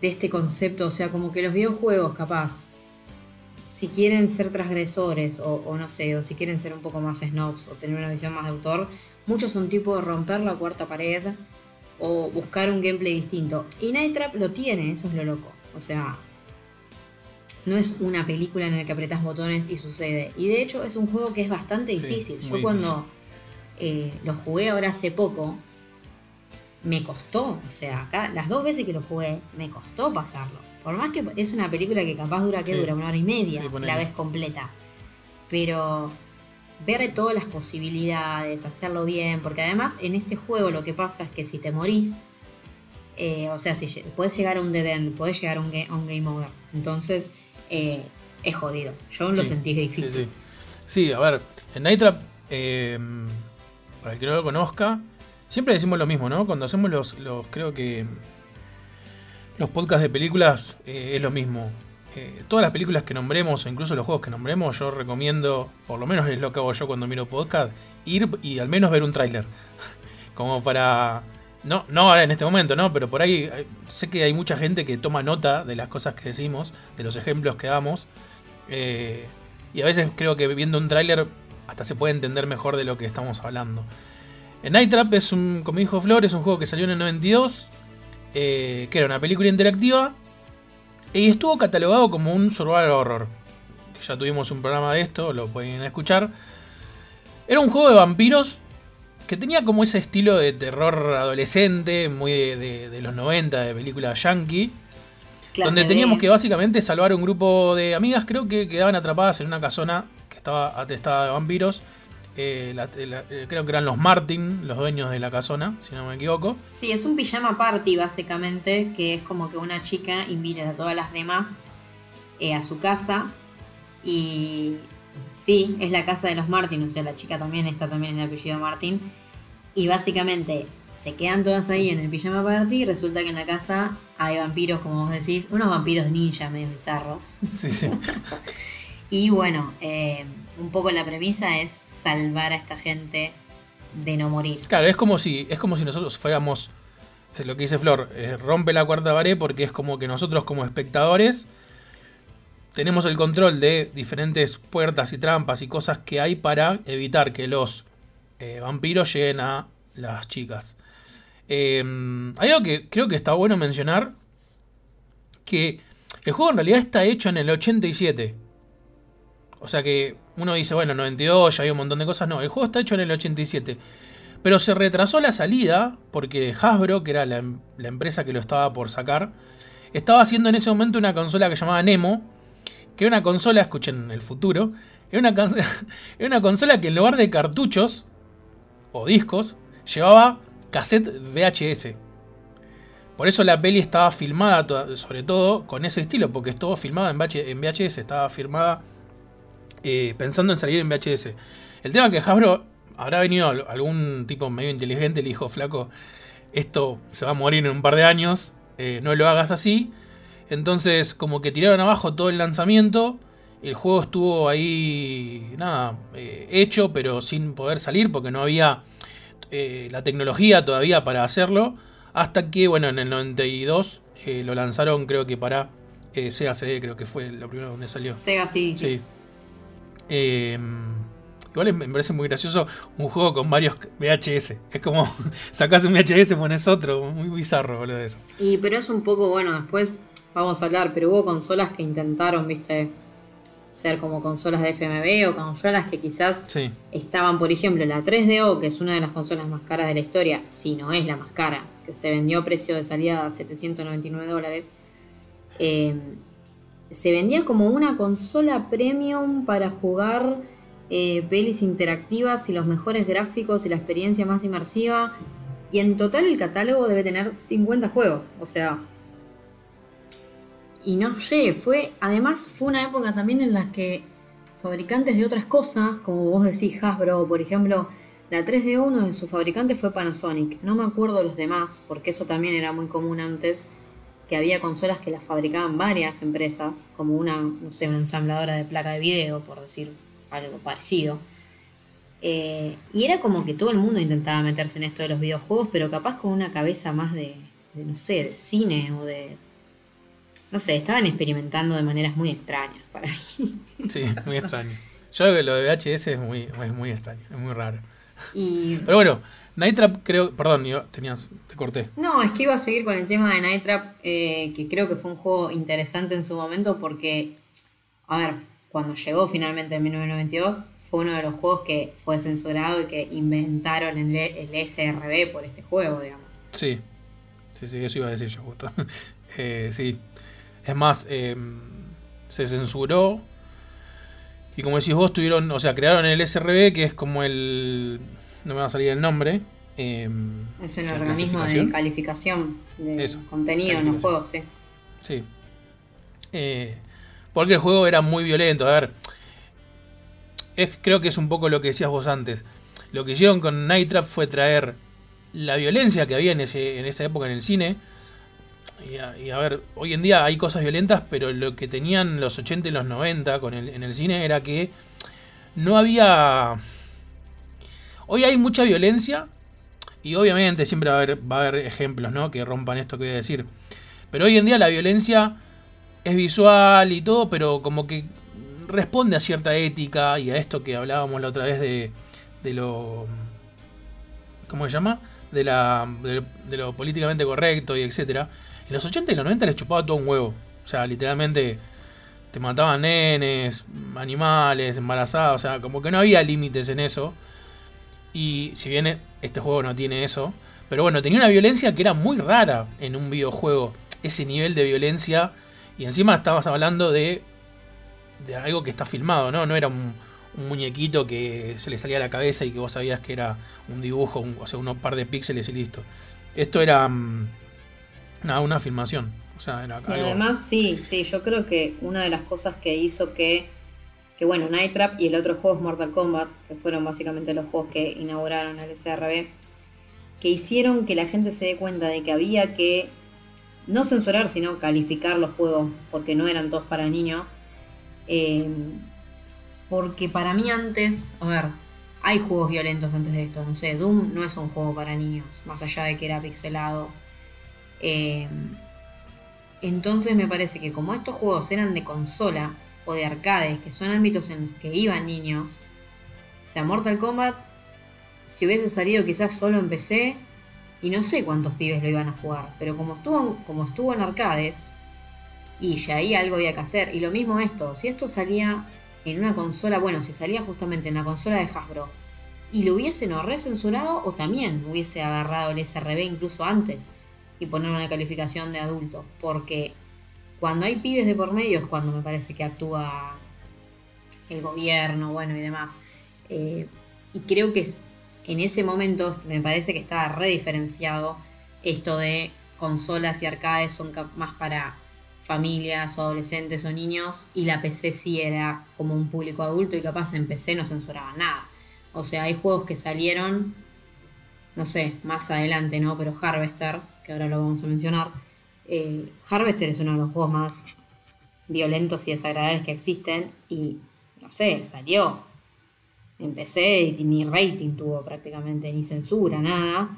de este concepto. O sea, como que los videojuegos, capaz, si quieren ser transgresores, o, o no sé, o si quieren ser un poco más snobs, o tener una visión más de autor, muchos son tipo de romper la cuarta pared, o buscar un gameplay distinto. Y Night Trap lo tiene, eso es lo loco. O sea, no es una película en la que apretas botones y sucede. Y de hecho es un juego que es bastante
Sí,
difícil. Yo cuando eh, lo jugué ahora hace poco, me costó. O sea, acá, las dos veces que lo jugué, me costó pasarlo. Por más que es una película que capaz dura, que
Sí.
dura? Una hora y media,
Sí,
la vez completa. Pero ver todas las posibilidades, hacerlo bien, porque además en este juego lo que pasa es que si te morís, eh, o sea, si puedes llegar a un dead end, puedes llegar a un, ga- a un game over. Entonces, eh, es jodido. Yo lo sentí difícil.
Sí, sí. Sí, a ver, en Night Trap, eh, para el que no lo conozca, siempre decimos lo mismo, ¿no? Cuando hacemos los, los creo que los podcasts de películas eh, es lo mismo. Eh, todas las películas que nombremos, o incluso los juegos que nombremos, yo recomiendo, por lo menos es lo que hago yo cuando miro podcast, ir y al menos ver un tráiler. Como para... No, no ahora en este momento, ¿no? Pero por ahí eh, sé que hay mucha gente que toma nota de las cosas que decimos, de los ejemplos que damos. Eh, y a veces creo que viendo un tráiler hasta se puede entender mejor de lo que estamos hablando. En Night Trap es un, como dijo Flor, es un juego que salió en el 92, eh, que era una película interactiva, Y estuvo catalogado como un survival horror. Ya tuvimos un programa de esto, lo pueden escuchar. Era un juego de vampiros que tenía como ese estilo de terror adolescente, muy de, de- de los 90, de película yankee.
Clase
donde
B.
teníamos que básicamente salvar un grupo de amigas, creo que quedaban atrapadas en una casona que estaba atestada de vampiros. Eh, la- la- eh, creo que eran los Martin, los dueños de la casona, si no me equivoco.
Sí, es un pijama party básicamente, que es como que una chica invita a todas las demás eh, a su casa. Y sí, es la casa de los Martin, o sea, la chica también, esta también es de apellido Martin. Y básicamente se quedan todas ahí en el pijama party y resulta que en la casa hay vampiros, como vos decís, unos vampiros ninja medio bizarros.
Sí, sí.
Y bueno, eh, un poco la premisa es salvar a esta gente de no morir.
Claro, es como si, es como si nosotros fuéramos, es lo que dice Flor, eh, rompe la cuarta pared porque es como que nosotros como espectadores tenemos el control de diferentes puertas y trampas y cosas que hay para evitar que los eh, vampiros lleguen a las chicas. Eh, hay algo que creo que está bueno mencionar, que el juego en realidad está hecho en el 87. O sea que uno dice, bueno, 92, ya hay un montón de cosas. No, el juego está hecho en el 87. Pero se retrasó la salida porque Hasbro, que era la, em- la empresa que lo estaba por sacar, estaba haciendo en ese momento una consola que llamaba Nemo, que era una consola, escuchen el futuro, era una, era una consola que en lugar de cartuchos o discos, llevaba cassette VHS. Por eso la peli estaba filmada, sobre todo con ese estilo, porque estuvo filmada en VHS, estaba filmada eh, pensando en salir en VHS. El tema que Hasbro habrá venido al- algún tipo medio inteligente le dijo, flaco, esto se va a morir en un par de años, eh, no lo hagas así. Entonces como que tiraron abajo todo el lanzamiento, el juego estuvo ahí, nada, eh, hecho, pero sin poder salir porque no había la tecnología todavía para hacerlo. Hasta que, bueno, en el 92 eh, lo lanzaron creo que para Sega CD, creo que fue lo primero donde salió.
Sega sí, sí.
Sí. Eh, igual me parece muy gracioso un juego con varios VHS. Es como sacas un VHS, pones otro. Muy bizarro, boludo, eso.
Y pero es un poco, bueno, después vamos a hablar, pero hubo consolas que intentaron, viste, ser como consolas de FMV o consolas que quizás
Sí,
estaban, por ejemplo, la 3DO, que es una de las consolas más caras de la historia, si no es la más cara, que se vendió a precio de salida a 799 dólares. eh, se vendía como una consola premium para jugar eh, pelis interactivas y los mejores gráficos y la experiencia más inmersiva. Y en total el catálogo debe tener 50 juegos. O sea. Y no sé, fue. Además, fue una época también en la que fabricantes de otras cosas, como vos decís, Hasbro, por ejemplo, la 3D uno de sus fabricantes fue Panasonic. No me acuerdo los demás, porque eso también era muy común antes, que había consolas que las fabricaban varias empresas, como una, no sé, una ensambladora de placa de video, por decir algo parecido. Eh, y era como que todo el mundo intentaba meterse en esto de los videojuegos, pero capaz con una cabeza más de, de, no sé, de cine o de... No sé, estaban experimentando de maneras muy extrañas para mí.
sí, muy extraño. Yo creo que lo de VHS es muy, es muy extraño, es muy raro.
Y
Pero bueno, Night Trap creo. Perdón, tenías, te corté.
No, es que iba a seguir con el tema de Night Trap, eh, que creo que fue un juego interesante en su momento porque, a ver, cuando llegó finalmente en 1992, fue uno de los juegos que fue censurado y que inventaron el, el SRB por este juego, digamos.
Sí, sí, sí, eso iba a decir yo justo. Eh, sí. Es más, eh, se censuró. Y como decís vos, tuvieron, o sea, crearon el SRB, que es como el. No me va a salir el nombre. eh,
Es
la
organismo de calificación de
Eso,
contenido en los
calificación.
juegos, sí.
Sí. Eh, porque el juego era muy violento. A ver. Es, creo que es un poco lo que decías vos antes. Lo que hicieron con Night Trap fue traer la violencia que había en, ese, en esa época en el cine. Y a, ver, hoy en día hay cosas violentas, pero lo que tenían los 80 y los 90 con el, en el cine era que no había... Hoy hay mucha violencia y obviamente siempre va a haber, va a haber ejemplos ¿no? que rompan esto que voy a decir. Pero hoy en día la violencia es visual y todo, pero como que responde a cierta ética y a esto que hablábamos la otra vez de, de lo... ¿Cómo se llama? De, la, de lo políticamente correcto y etcétera. En los 80 y los 90 les chupaba todo un huevo. O sea, literalmente te mataban nenes, animales, embarazadas, o sea, como que no había límites en eso. Y si bien este juego no tiene eso, pero bueno, tenía una violencia que era muy rara en un videojuego. Ese nivel de violencia. Y encima estabas hablando de, de algo que está filmado, ¿no? No era un, muñequito que se le salía a la cabeza y que vos sabías que era un dibujo, o sea, unos par de píxeles y listo. Esto era mm, una filmación. O sea, era
además, sí, sí, yo creo que una de las cosas que hizo que, que, bueno, Night Trap y el otro juego es Mortal Kombat, que fueron básicamente los juegos que inauguraron el SRB, que hicieron que la gente se dé cuenta de que había que no censurar, sino calificar los juegos, porque no eran todos para niños. Eh, porque para mí antes, a ver, hay juegos violentos antes de esto, no sé, Doom no es un juego para niños, más allá de que era pixelado. Eh, entonces me parece que como estos juegos eran de consola o de arcades, que son ámbitos en los que iban niños, o sea, Mortal Kombat, si hubiese salido quizás solo en PC, y no sé cuántos pibes lo iban a jugar, pero como estuvo, como estuvo en arcades, y ya ahí algo había que hacer. Y lo mismo esto, si esto salía en una consola, bueno, si salía justamente en la consola de Hasbro, y lo hubiesen o recensurado o también hubiese agarrado el SRB incluso antes y poner una calificación de adulto. Porque cuando hay pibes de por medio es cuando me parece que actúa el gobierno, bueno, y demás. Eh, y creo que en ese momento me parece que estaba rediferenciado esto de consolas y arcades son más para familias o adolescentes o niños y la PC sí era como un público adulto y capaz en PC no censuraba nada. O sea, hay juegos que salieron, no sé, más adelante, ¿no? Pero Harvester, que ahora lo vamos a mencionar, eh, Harvester es uno de los juegos más violentos y desagradables que existen y, no sé, salió Empecé y ni rating tuvo prácticamente, ni censura, nada.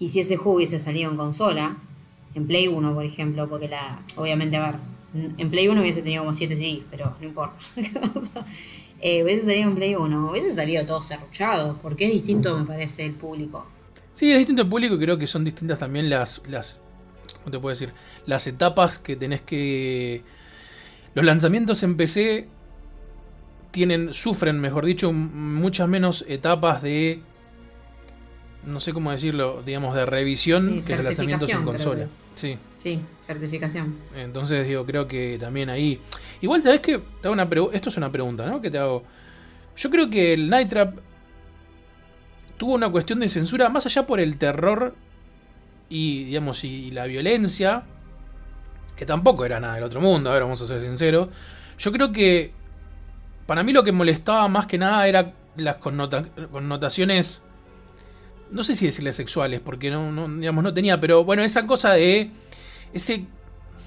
Y si ese juego hubiese salido en consola, en Play 1, por ejemplo, porque la, obviamente, a ver, en Play 1 hubiese tenido como 7 CDs, pero no importa. eh, hubiese salido en Play 1, hubiese salido todo cerruchado, porque es distinto, me parece, el público.
Sí, es distinto el público y creo que son distintas también las, las, ¿cómo te puedo decir? Las etapas que tenés que... Los lanzamientos en PC tienen, sufren, mejor dicho, muchas menos etapas de, no sé cómo decirlo, digamos, de revisión que de lanzamientos en consola. Sí.
Sí, certificación.
Entonces, digo, creo que también ahí. Igual, ¿sabes que Te hago una Esto es una pregunta, ¿no? Que te hago. Yo creo que el Night Trap tuvo una cuestión de censura más allá por el terror y, digamos, y la violencia, que tampoco era nada del otro mundo, a ver, vamos a ser sinceros. Yo creo que para mí lo que molestaba más que nada era las connotaciones. No sé si decirle sexuales, porque no, digamos, no tenía, pero bueno, esa cosa de. Ese.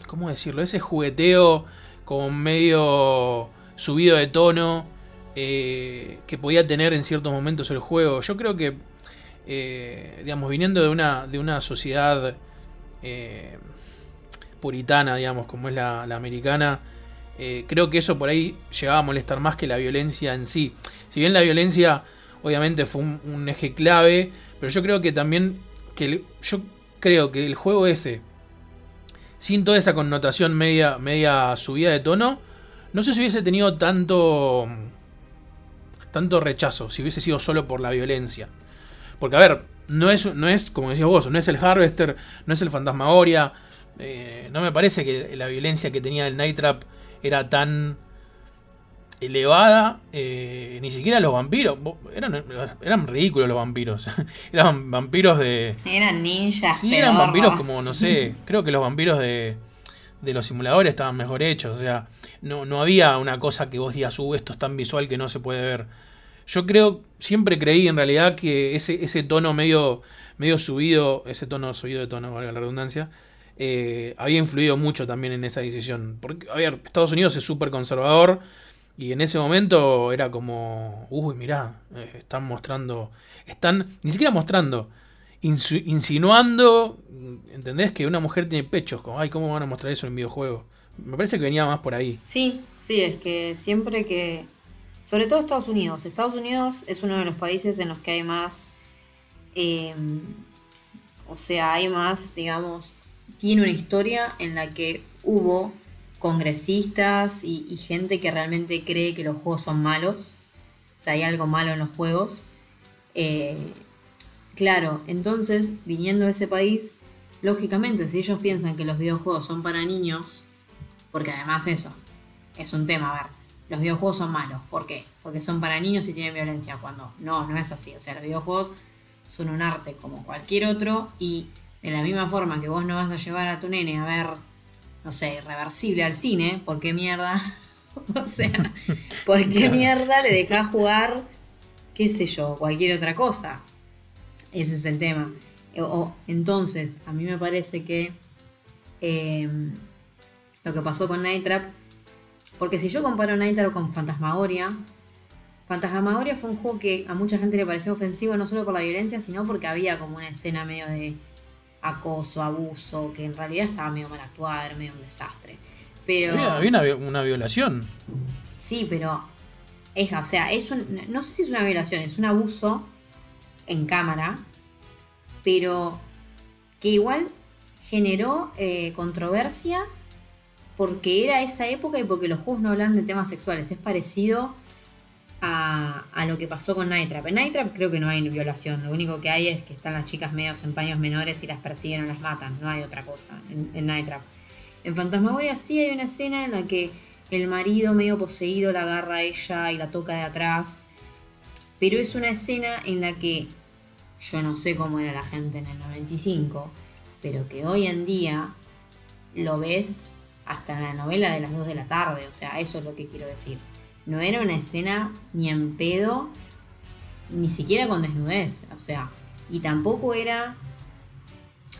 ¿Cómo decirlo? Ese jugueteo como medio subido de tono eh, que podía tener en ciertos momentos el juego. Yo creo que, eh, digamos, viniendo de una, de una sociedad eh, puritana, digamos, como es la americana, creo que eso por ahí llegaba a molestar más que la violencia en sí. Si bien la violencia obviamente fue un, eje clave, pero yo creo que también que yo creo que el juego ese sin toda esa connotación media media subida de tono, no sé si hubiese tenido tanto tanto rechazo si hubiese sido solo por la violencia. Porque a ver, no es, no es como decías vos, no es el Harvester, no es el Fantasmagoria. Eh, no me parece que la violencia que tenía el Night Trap era tan elevada, eh, ni siquiera los vampiros, eran, eran ridículos los vampiros, eran vampiros de...
Eran ninjas.
Sí, eran vampiros como, no sé, creo que los vampiros de, de los simuladores estaban mejor hechos, o sea, no, no había una cosa que vos digas, uh, esto es tan visual que no se puede ver. Yo creo, siempre creí en realidad que ese, ese tono medio, medio subido, ese tono subido de tono, valga la redundancia, eh, había influido mucho también en esa decisión. Porque, a ver, Estados Unidos es súper conservador y en ese momento era como, uy, mirá, eh, están mostrando, están, ni siquiera mostrando, insinuando, ¿entendés? Que una mujer tiene pechos, como, ay, ¿cómo van a mostrar eso en videojuego? Me parece que venía más por ahí.
Sí, sí, es que siempre que, sobre todo Estados Unidos, Estados Unidos es uno de los países en los que hay más, em, o sea, hay más, digamos, tiene una historia en la que hubo congresistas y, y gente que realmente cree que los juegos son malos. O sea, hay algo malo en los juegos. Eh, claro, entonces, viniendo de ese país, lógicamente, si ellos piensan que los videojuegos son para niños, porque además eso es un tema, a ver, los videojuegos son malos. ¿Por qué? Porque son para niños y tienen violencia, cuando no, no es así. O sea, los videojuegos son un arte como cualquier otro y de la misma forma que vos no vas a llevar a tu nene a ver, no sé, irreversible al cine, ¿por qué mierda? o sea, ¿por qué mierda le dejás jugar, qué sé yo, cualquier otra cosa? Ese es el tema. O, entonces, a mí me parece que em, lo que pasó con Night Trap, porque si yo comparo Night Trap con Fantasmagoria, Fantasmagoria fue un juego que a mucha gente le pareció ofensivo no solo por la violencia, sino porque había como una escena medio de acoso, abuso, que en realidad estaba medio mal actuada, era medio un desastre. Pero.
Había, una, violación.
Sí, pero. Es, o sea, es un, no sé si es una violación, es un abuso en cámara, pero que igual generó eh, controversia porque era esa época y porque los juegos no hablan de temas sexuales. Es parecido a, lo que pasó con Night Trap. En Night Trap creo que no hay violación, lo único que hay es que están las chicas medios en paños menores y las persiguen o las matan, no hay otra cosa en, en Night Trap. En Fantasmagoria sí hay una escena en la que el marido medio poseído la agarra a ella y la toca de atrás, pero es una escena en la que yo no sé cómo era la gente en el 95, pero que hoy en día lo ves hasta en la novela de las 2 de la tarde, o sea, eso es lo que quiero decir. No era una escena ni en pedo, ni siquiera con desnudez, o sea, y tampoco era...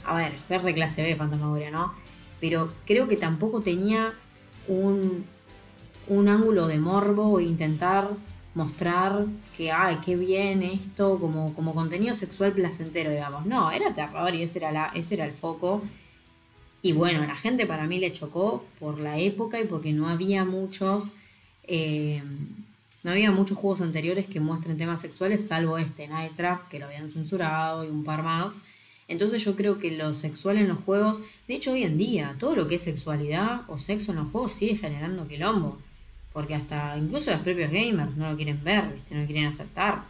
A ver, fue re clase B Fantasmagoria, ¿no? Pero creo que tampoco tenía un, un ángulo de morbo o intentar mostrar que, ay, qué bien esto, como, como contenido sexual placentero, digamos. No, era terror y ese era, la, ese era el foco. Y bueno, la gente para mí le chocó por la época y porque no había muchos eh, no había muchos juegos anteriores que muestren temas sexuales, salvo este, Night Trap, que lo habían censurado y un par más. Entonces yo creo que lo sexual en los juegos, de hecho hoy en día, todo lo que es sexualidad o sexo en los juegos sigue generando quilombo. Porque hasta incluso los propios gamers no lo quieren ver, ¿viste? no lo quieren aceptar.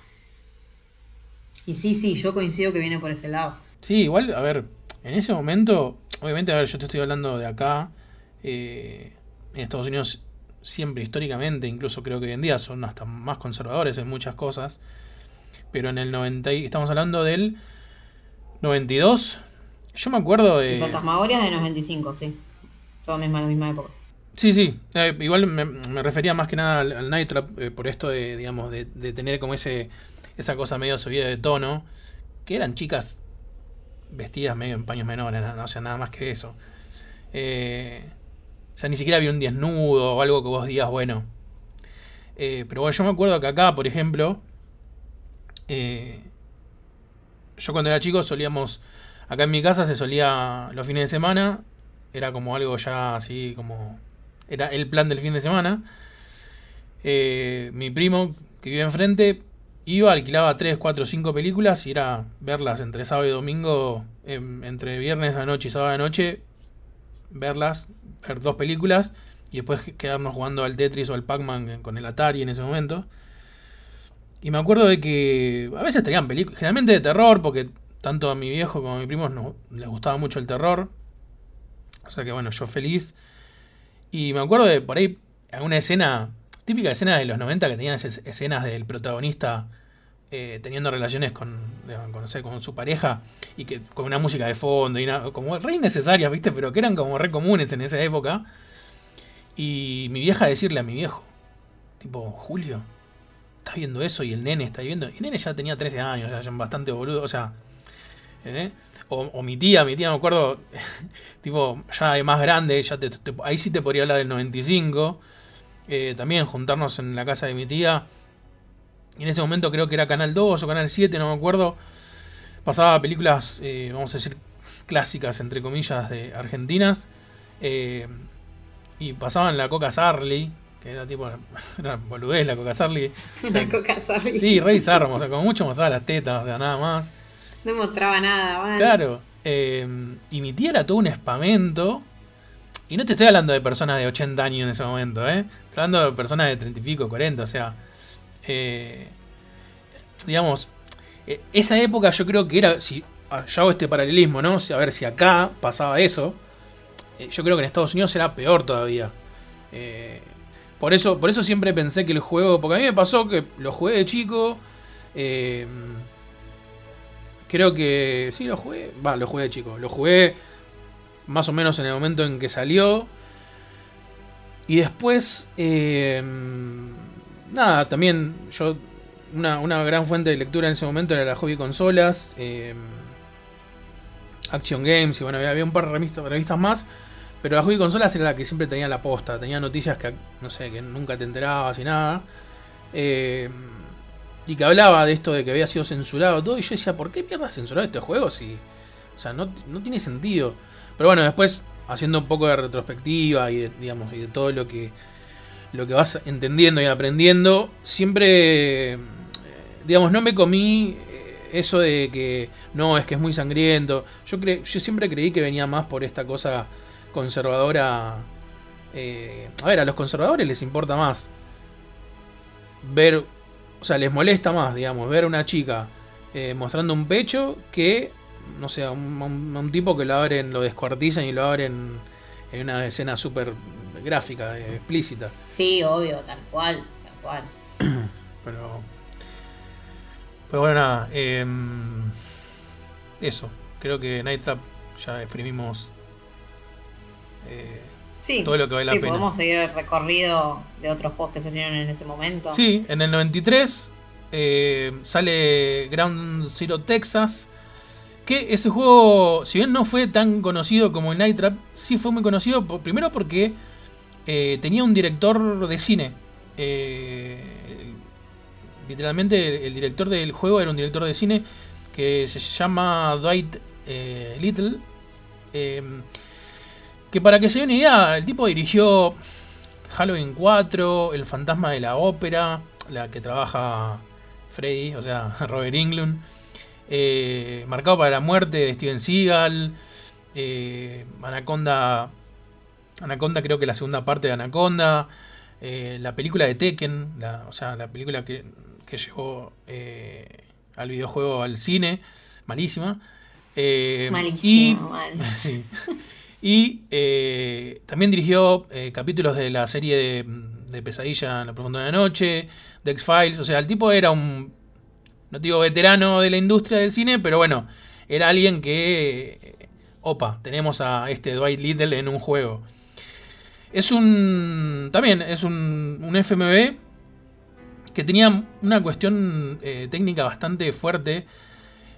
Y sí, sí, yo coincido que viene por ese lado.
Sí, igual, a ver, en ese momento, obviamente, a ver, yo te estoy hablando de acá, eh, en Estados Unidos siempre históricamente, incluso creo que hoy en día son hasta más conservadores en muchas cosas. Pero en el 90, estamos hablando del 92. Yo me acuerdo de.
Fantasmagoria de 95, sí. Todo mismo la misma época.
Sí, sí. Eh, igual me, refería más que nada al, Night Trap eh, por esto de, digamos, de, tener como ese esa cosa medio subida de tono. Que eran chicas vestidas medio en paños menores, no, o sea, nada más que eso. Eh, o sea, ni siquiera había un desnudo o algo que vos digas, bueno. Pero bueno, yo me acuerdo que acá, por ejemplo, yo cuando era chico solíamos, acá en mi casa se solía los fines de semana, era como algo ya así como, era el plan del fin de semana. Eh, mi primo que vive enfrente iba, alquilaba 3, 4, 5 películas y era verlas entre sábado y domingo, em, entre viernes a noche y sábado a noche, verlas, ver dos películas y después quedarnos jugando al Tetris o al Pac-Man con el Atari en ese momento. Y me acuerdo de que a veces tenían películas, generalmente de terror, porque tanto a mi viejo como a mi primo les gustaba mucho el terror. O sea que bueno, yo feliz. Y me acuerdo de por ahí una escena, típica escena de los 90 que tenían escenas del protagonista eh, teniendo relaciones con, con, su pareja y que con una música de fondo y como re innecesarias, ¿viste? Pero que eran como re comunes en esa época. Y mi vieja decirle a mi viejo, tipo, Julio, ¿estás viendo eso? Y el nene está viendo. Y el nene ya tenía 13 años, ya bastante boludo, o sea. O, mi tía, mi tía me acuerdo, tipo, ya de más grande, ya ahí sí te podría hablar del 95. Eh, también juntarnos en la casa de mi tía y en ese momento creo que era Canal 2 o Canal 7, no me acuerdo. Pasaba películas, eh, vamos a decir, clásicas, entre comillas, de argentinas. Eh, y pasaban la Coca Sarli, que era tipo, era boludez la Coca Sarli.
la Coca Sarli.
Sí, Rey Sarmo, o sea, como mucho mostraba las tetas, o sea, nada más.
No mostraba nada,
Claro. Eh, y mi tía era todo un espamento. Y no te estoy hablando de personas de 80 años en ese momento, ¿eh? Estoy hablando de personas de 30 y pico, 40, o sea. eh, digamos, eh, esa época yo creo que era. Si yo hago este paralelismo, ¿no? A ver si acá pasaba eso. eh, yo creo que en Estados Unidos era peor todavía. Eh, por, eso, por eso siempre pensé que el juego. Porque a mí me pasó que lo jugué de chico. eh, creo que. Sí, lo jugué. Va, lo jugué de chico. Lo jugué más o menos en el momento en que salió. Y después, eh, nada, también yo, una, una gran fuente de lectura en ese momento era la hobby consolas, eh, Action Games, y bueno, había, había un par de revistas, revistas más. Pero la hobby consolas era la que siempre tenía la posta, tenía noticias que, no sé, que nunca te enterabas y nada. Eh, y que hablaba de esto de que había sido censurado todo. Y yo decía, ¿por qué mierda censurado este juego? Si, o sea, no, no tiene sentido. Pero bueno, después, haciendo un poco de retrospectiva y de, digamos, y de todo lo que, lo que vas entendiendo y aprendiendo, siempre, eh, digamos, no me comí eh, eso de que no, es que es muy sangriento. Yo, cre yo siempre creí que venía más por esta cosa conservadora. eh, a ver, a los conservadores les importa más ver, o sea, les molesta más, digamos, ver a una chica eh, mostrando un pecho que, no sé, a un, tipo que lo abren, lo descuartizan y lo abren en una escena súper gráfica, eh, explícita.
Sí, obvio, tal cual, tal cual.
Pero. Pero bueno, nada. em, eso. Creo que Night Trap ya exprimimos. eh,
Sí,
Todo lo que vale la
sí,
pena.
podemos seguir el recorrido de otros juegos que salieron en ese momento.
Sí, en el 93 eh, sale Ground Zero Texas. Que ese juego, si bien no fue tan conocido como el Night Trap, sí fue muy conocido. por- primero porque eh, tenía un director de cine. Eh, literalmente, el, el director del juego era un director de cine que se llama Dwight eh, Little. Que para que se den una idea, el tipo dirigió Halloween 4, El fantasma de la ópera, la que trabaja Freddy, o sea, Robert Englund. eh, Marcado para la muerte de Steven Seagal. eh, Anaconda. Anaconda, creo que la segunda parte de Anaconda. eh, la película de Tekken, la- o sea, la película que, que llevó eh, al videojuego al cine. Malísima. Eh,
Malísimo,
y-
mal.
Sí. Y eh, también dirigió eh, capítulos de la serie de, de Pesadilla en lo profundo de la noche, de X-Files. O sea, el tipo era un, no digo veterano de la industria del cine, pero bueno, era alguien que, eh, opa, tenemos a este Dwight Little en un juego. Es un, también es un, un FMV que tenía una cuestión técnica bastante fuerte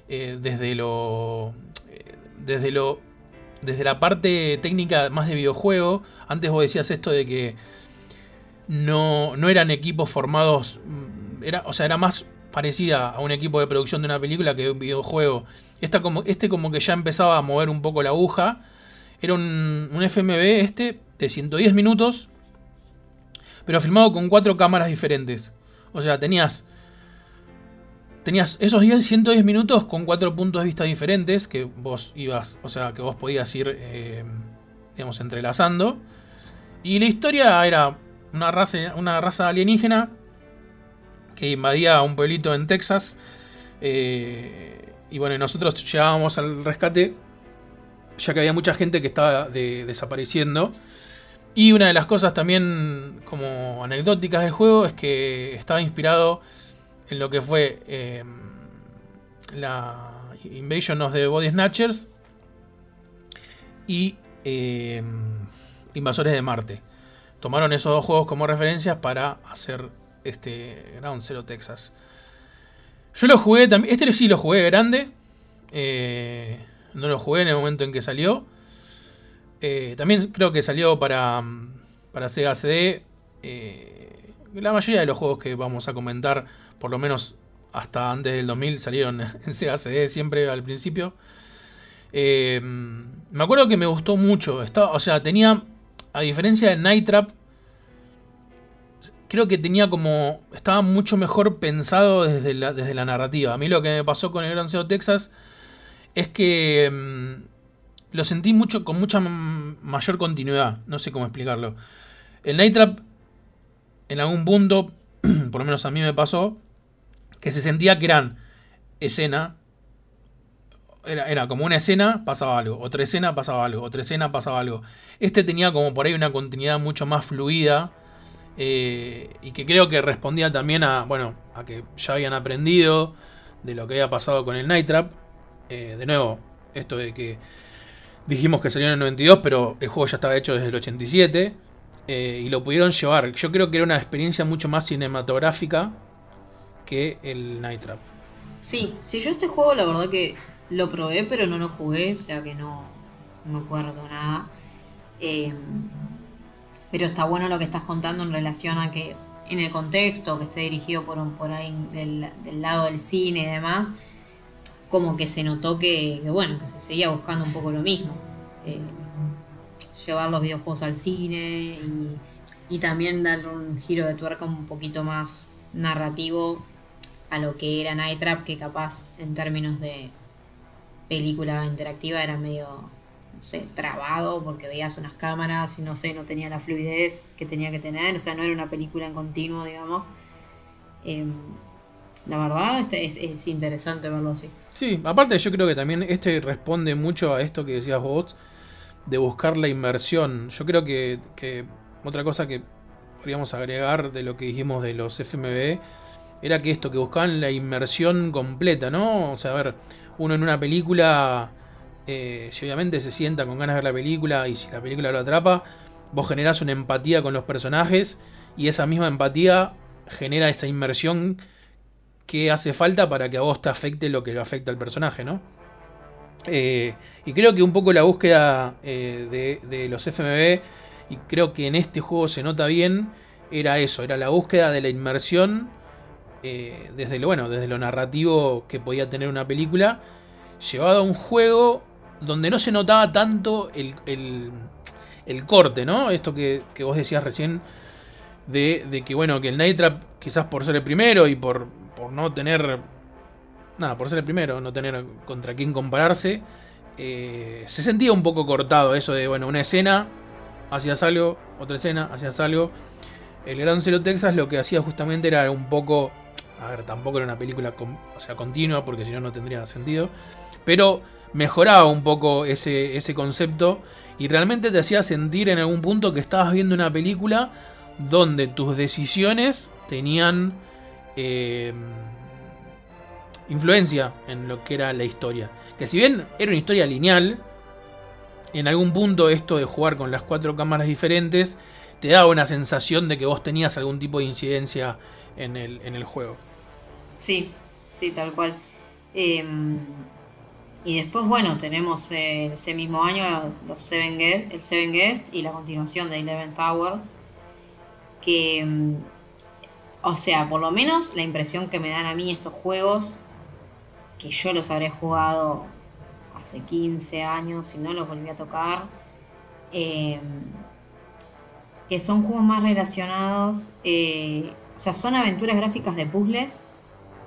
desde lo, desde lo desde la parte técnica más de videojuego, antes vos decías esto de que no, no eran equipos formados, mm, era, o sea, era más parecida a un equipo de producción de una película que de un videojuego. Esta como, este como que ya empezaba a mover un poco la aguja. Era un, un FMV este de 110 minutos, pero filmado con cuatro cámaras diferentes. O sea, tenías tenías esos 10, 110 minutos con cuatro puntos de vista diferentes que vos ibas, o sea, que vos podías ir, eh, digamos, entrelazando. Y la historia era una raza, una raza alienígena que invadía un pueblito en Texas. eh, y bueno, nosotros llegábamos al rescate, ya que había mucha gente que estaba de- desapareciendo. Y una de las cosas también como anecdóticas del juego es que estaba inspirado en lo que fue eh, la Invasion of the Body Snatchers y eh, Invasores de Marte. Tomaron esos dos juegos como referencias para hacer este Ground Zero Texas. Yo lo jugué también. Este sí lo jugué grande. eh, no lo jugué en el momento en que salió. También creo que salió para, para Sega CD. la mayoría de los juegos que vamos a comentar, por lo menos hasta antes del 2000, salieron en Sega CD siempre al principio. Eh, me acuerdo que me gustó mucho. Estaba, o sea, tenía, a diferencia de Night Trap, creo que tenía como. Estaba mucho mejor pensado desde la, desde la narrativa. A mí lo que me pasó con el Gran Zero Texas es que. mm, lo sentí mucho con mucha mayor continuidad. No sé cómo explicarlo. El Night Trap, en algún punto, por lo menos a mí me pasó, que se sentía que eran escena. Era, era como una escena, pasaba algo. Otra escena, pasaba algo. Otra escena, pasaba algo. Este tenía como por ahí una continuidad mucho más fluida. Eh, y que creo que respondía también a, bueno, a que ya habían aprendido de lo que había pasado con el Night Trap. Eh, de nuevo, esto de que dijimos que salió en el 92, pero el juego ya estaba hecho desde el 87. Eh, y lo pudieron llevar. Yo creo que era una experiencia mucho más cinematográfica que el Night Trap.
Sí, sí, yo este juego la verdad que lo probé, pero no lo jugué, o sea que no, no me acuerdo nada. Em, pero está bueno lo que estás contando en relación a que en el contexto, que esté dirigido por, por ahí del, lado del cine y demás, como que se notó que, bueno, que se seguía buscando un poco lo mismo. Eh, llevar los videojuegos al cine y, y también darle un giro de tuerca un poquito más narrativo a lo que era Night Trap, que capaz en términos de película interactiva era medio, no sé, trabado porque veías unas cámaras y no sé, no tenía la fluidez que tenía que tener, o sea, no era una película en continuo, digamos. Em, la verdad este es, es, interesante verlo así.
Sí, aparte yo creo que también este responde mucho a esto que decías vos, de buscar la inmersión. Yo creo que, que otra cosa que podríamos agregar de lo que dijimos de los FMV era que esto, que buscaban la inmersión completa, ¿no? O sea, a ver, uno en una película, eh, si obviamente se sienta con ganas de ver la película y si la película lo atrapa, vos generás una empatía con los personajes y esa misma empatía genera esa inmersión que hace falta para que a vos te afecte lo que lo afecta al personaje, ¿no? Eh, y creo que un poco la búsqueda eh, de, de los FMV, y creo que en este juego se nota bien, era eso, era la búsqueda de la inmersión eh, desde, lo, bueno, desde lo narrativo que podía tener una película, llevado a un juego donde no se notaba tanto el, el, corte, ¿no? Esto que, vos decías recién, de, de, que, bueno, que el Night Trap, quizás por ser el primero y por, por no tener, nada, por ser el primero, no tener contra quién compararse, eh, se sentía un poco cortado eso de, bueno, una escena, hacías algo, otra escena, hacías algo. El Gran Cero Texas lo que hacía justamente era un poco a ver, tampoco era una película sea, continua, porque si no, no tendría sentido. Pero mejoraba un poco ese, ese concepto y realmente te hacía sentir en algún punto que estabas viendo una película donde tus decisiones tenían eh, influencia en lo que era la historia. Que si bien era una historia lineal, en algún punto esto de jugar con las cuatro cámaras diferentes te daba una sensación de que vos tenías algún tipo de incidencia en el, en el juego.
Sí, sí, tal cual. Em, y después, bueno, tenemos ese mismo año los Seven Guest, el Seven Guest y la continuación de Eleven Tower. Que, em, o sea, por lo menos la impresión que me dan a mí estos juegos, que yo los habré jugado hace 15 años y no los volví a tocar, em, que son juegos más relacionados, eh, o sea, son aventuras gráficas de puzzles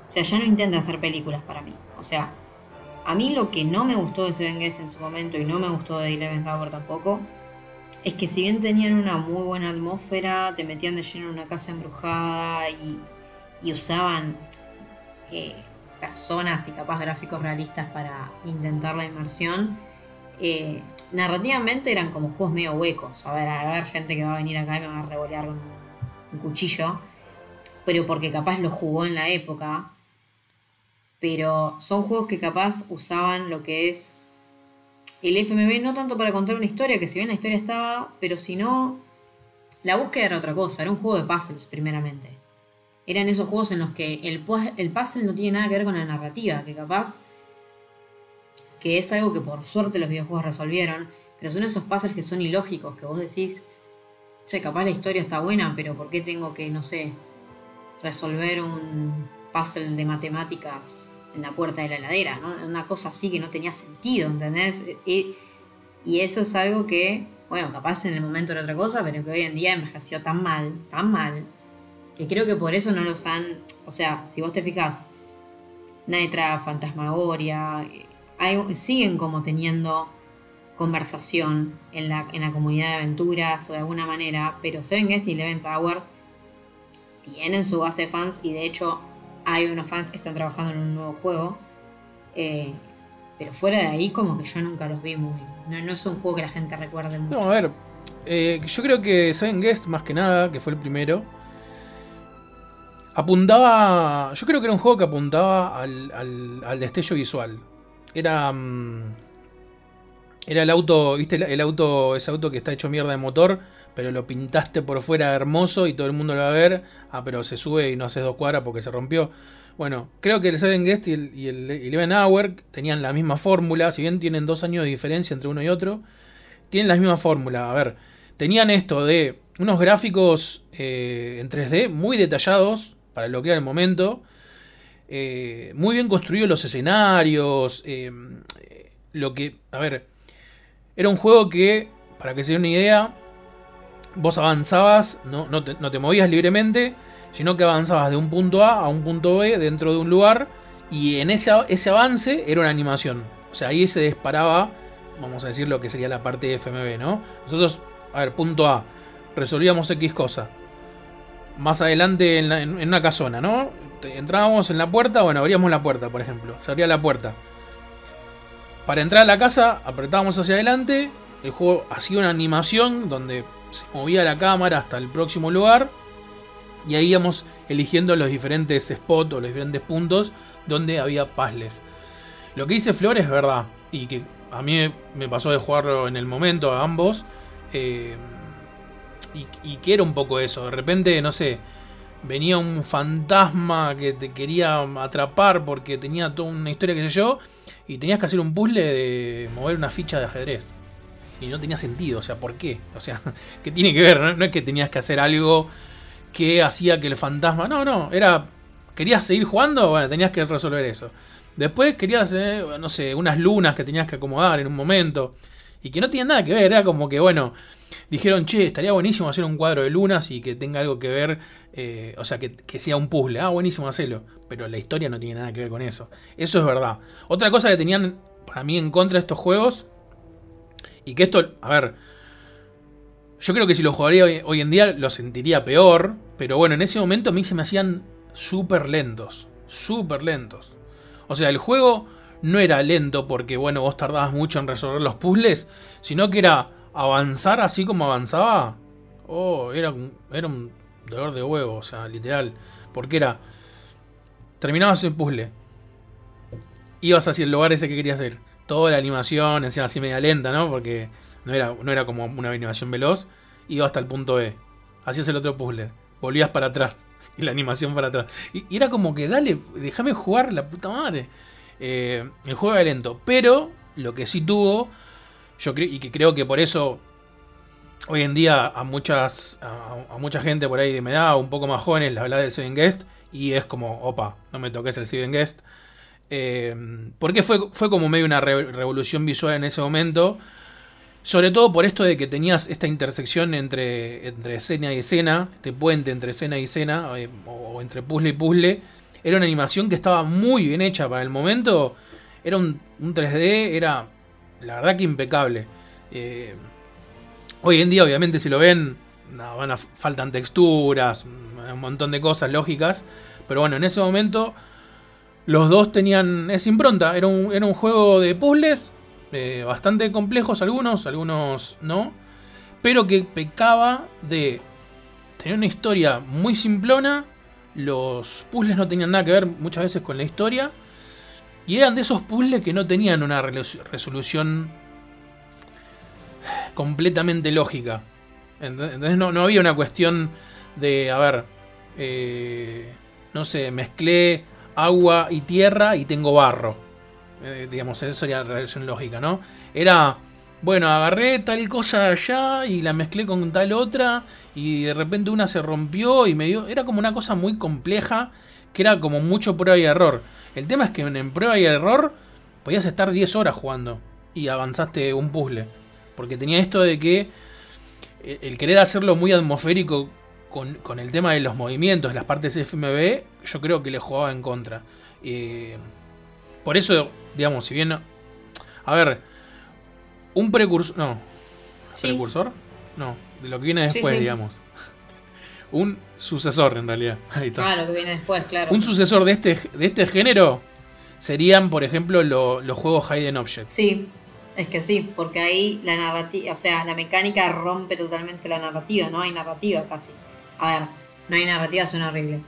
o sea, ya no intenta hacer películas para mí. O sea, a mí lo que no me gustó de Seven Guest en su momento y no me gustó de Eleven Tower tampoco, es que si bien tenían una muy buena atmósfera, te metían de lleno en una casa embrujada y, usaban eh, personas y capaz gráficos realistas para intentar la inmersión, eh, narrativamente eran como juegos medio huecos. A ver, a ver, gente que va a venir acá y me va a revolear con un cuchillo, pero porque capaz lo jugó en la época pero son juegos que capaz usaban lo que es el FMV no tanto para contar una historia, que si bien la historia estaba, pero si no, la búsqueda era otra cosa, era un juego de puzzles primeramente. Eran esos juegos en los que el, el puzzle no tiene nada que ver con la narrativa, que capaz, que es algo que por suerte los videojuegos resolvieron, pero son esos puzzles que son ilógicos, que vos decís, che, capaz la historia está buena, pero ¿por qué tengo que, no sé, resolver un puzzle de matemáticas en la puerta de la heladera, ¿no? Una cosa así que no tenía sentido, ¿entendés? Y, eso es algo que, bueno, capaz en el momento era otra cosa, pero que hoy en día envejeció tan mal, tan mal, que creo que por eso no los han, o sea, si vos te fijas, Naitra, Fantasmagoria, hay, siguen como teniendo conversación en la, en la comunidad de aventuras o de alguna manera, pero Seven Guest y Eleven Tower tienen su base de fans y de hecho hay unos fans que están trabajando en un nuevo juego. Eh, pero fuera de ahí como que yo nunca los vi muy... No, no es un juego que la gente recuerde mucho.
No, a ver, eh, yo creo que Seven Guest, más que nada, que fue el primero, apuntaba. Yo creo que era un juego que apuntaba al, al, al destello visual. Era. mm, era el auto, ¿viste? El, el auto, ese auto que está hecho mierda de motor, pero lo pintaste por fuera hermoso y todo el mundo lo va a ver. Ah, pero se sube y no haces dos cuadras porque se rompió. Bueno, creo que el Seven Guest y el, y el Eleven Hour tenían la misma fórmula, si bien tienen dos años de diferencia entre uno y otro, tienen la misma fórmula. A ver, tenían esto de unos gráficos eh, en 3D muy detallados para lo que era el momento, eh, muy bien construidos los escenarios, eh, lo que, a ver, era un juego que, para que se den una idea, vos avanzabas, no, no, te, no te movías libremente, sino que avanzabas de un punto A a un punto B dentro de un lugar y en ese, ese avance era una animación. O sea, ahí se disparaba, vamos a decir lo que sería la parte de FMV, ¿no? Nosotros, a ver, punto A, resolvíamos X cosa. Más adelante en, la- en- en una casona, ¿no? Entrábamos en la puerta, bueno, abríamos la puerta, por ejemplo. Se abría la puerta. Para entrar a la casa, apretábamos hacia adelante. El juego hacía una animación donde se movía la cámara hasta el próximo lugar. Y ahí íbamos eligiendo los diferentes spots o los diferentes puntos donde había puzzles. Lo que dice Flor es verdad. Y que a mí me pasó de jugarlo en el momento a ambos. eh, y, y que era un poco eso. De repente, no sé, venía un fantasma que te quería atrapar porque tenía toda una historia, qué sé yo. Y tenías que hacer un puzzle de mover una ficha de ajedrez. Y no tenía sentido, o sea, ¿por qué? O sea, ¿qué tiene que ver? No, es que tenías que hacer algo que hacía que el fantasma. No, no, era. ¿Querías seguir jugando? Bueno, tenías que resolver eso. Después querías, eh, no sé, unas lunas que tenías que acomodar en un momento. Y que no tenían nada que ver, era como que, bueno, dijeron, che, estaría buenísimo hacer un cuadro de lunas y que tenga algo que ver, eh, o sea, que, que sea un puzzle. Ah, buenísimo hacerlo. Pero la historia no tiene nada que ver con eso. Eso es verdad. Otra cosa que tenían para mí en contra de estos juegos, y que esto, a ver, yo creo que si lo jugaría hoy, en día lo sentiría peor, pero bueno, en ese momento a mí se me hacían súper lentos, súper lentos. O sea, el juego no era lento porque, bueno, vos tardabas mucho en resolver los puzzles, sino que era avanzar así como avanzaba. Oh, era, era un dolor de huevo, o sea, literal. Porque era, terminabas el puzzle, ibas hacia el lugar ese que querías hacer. Toda la animación, encima así media lenta, ¿no? Porque no era, no era como una animación veloz. Iba hasta el punto B. Hacías el otro puzzle. Volvías para atrás. Y la animación para atrás. Y, era como que, dale, déjame jugar la puta madre. Eh, el juego era lento. Pero lo que sí tuvo, yo creo, y que creo que por eso hoy en día a muchas a, mucha gente por ahí de mi edad, un poco más jóvenes, le habla del Seven Guest. Y es como, opa, no me toques el Seven Guest. Eh, porque fue, fue como medio una re- revolución visual en ese momento. Sobre todo por esto de que tenías esta intersección entre, entre escena y escena, este puente entre escena y escena, eh, o, entre puzzle y puzzle. Era una animación que estaba muy bien hecha para el momento. Era un, un 3D, era la verdad que impecable. Eh, hoy en día, obviamente, si lo ven, van a, faltan texturas, un montón de cosas lógicas. Pero bueno, en ese momento los dos tenían esa impronta. Era un, juego de puzzles, eh, bastante complejos algunos, algunos no. Pero que pecaba de tener una historia muy simplona. Los puzzles no tenían nada que ver muchas veces con la historia. Y eran de esos puzzles que no tenían una resolución completamente lógica. Ent- Entonces no, no había una cuestión de, a ver, eh, no sé, mezclé agua y tierra y tengo barro. Eh, digamos, eso sería la relación lógica, ¿no? Era, bueno, agarré tal cosa allá y la mezclé con tal otra y de repente una se rompió y me dio... Era como una cosa muy compleja que era como mucho prueba y error. El tema es que en prueba y error podías estar 10 horas jugando y avanzaste un puzzle. Porque tenía esto de que el el querer hacerlo muy atmosférico con, con el tema de los movimientos, las partes FMV, yo creo que le jugaba en contra. Eh, por eso, digamos, si bien... A ver, Un precursor. No.
Sí.
¿Precursor? No, de lo que viene
Sí,
después,
sí.
digamos. Un sucesor, en realidad. Ahí está.
Ah, lo que viene después, claro.
Un sucesor de este, de este género serían, por ejemplo, lo- los juegos Hidden Object.
Sí, es que sí, porque ahí la narrativa, o sea, la mecánica rompe totalmente la narrativa, no hay narrativa casi. A ver, no hay narrativa, suena horrible.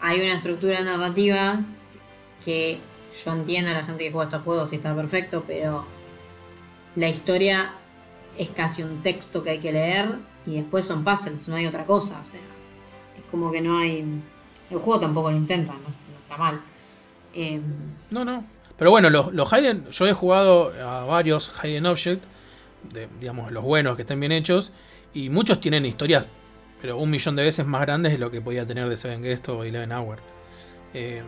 Hay una estructura narrativa que yo entiendo a la gente que juega estos juegos y está perfecto, pero la historia es casi un texto que hay que leer y después son puzzles, no hay otra cosa, o sea, es como que no hay... El juego tampoco lo intenta, no, no está mal. Em,
No, no. Pero bueno, los, los Hidden, yo he jugado a varios Hidden Object, de, digamos, los buenos que estén bien hechos, y muchos tienen historias, pero un millón de veces más grandes de lo que podía tener de Seven Guest o Eleven Hour. Eh,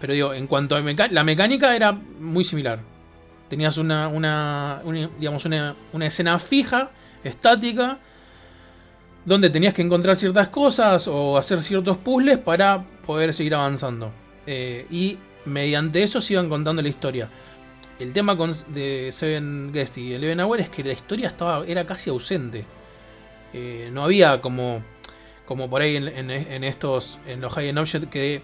pero digo, en cuanto a la mecánica era muy similar. Tenías una, una, digamos, una, escena fija, estática, donde tenías que encontrar ciertas cosas o hacer ciertos puzzles para poder seguir avanzando. Eh, y mediante eso se iban contando la historia. El tema de Seven Guest y Eleven Hour es que la historia estaba, era casi ausente. Eh, no había como, como por ahí en, estos, en los High End Object que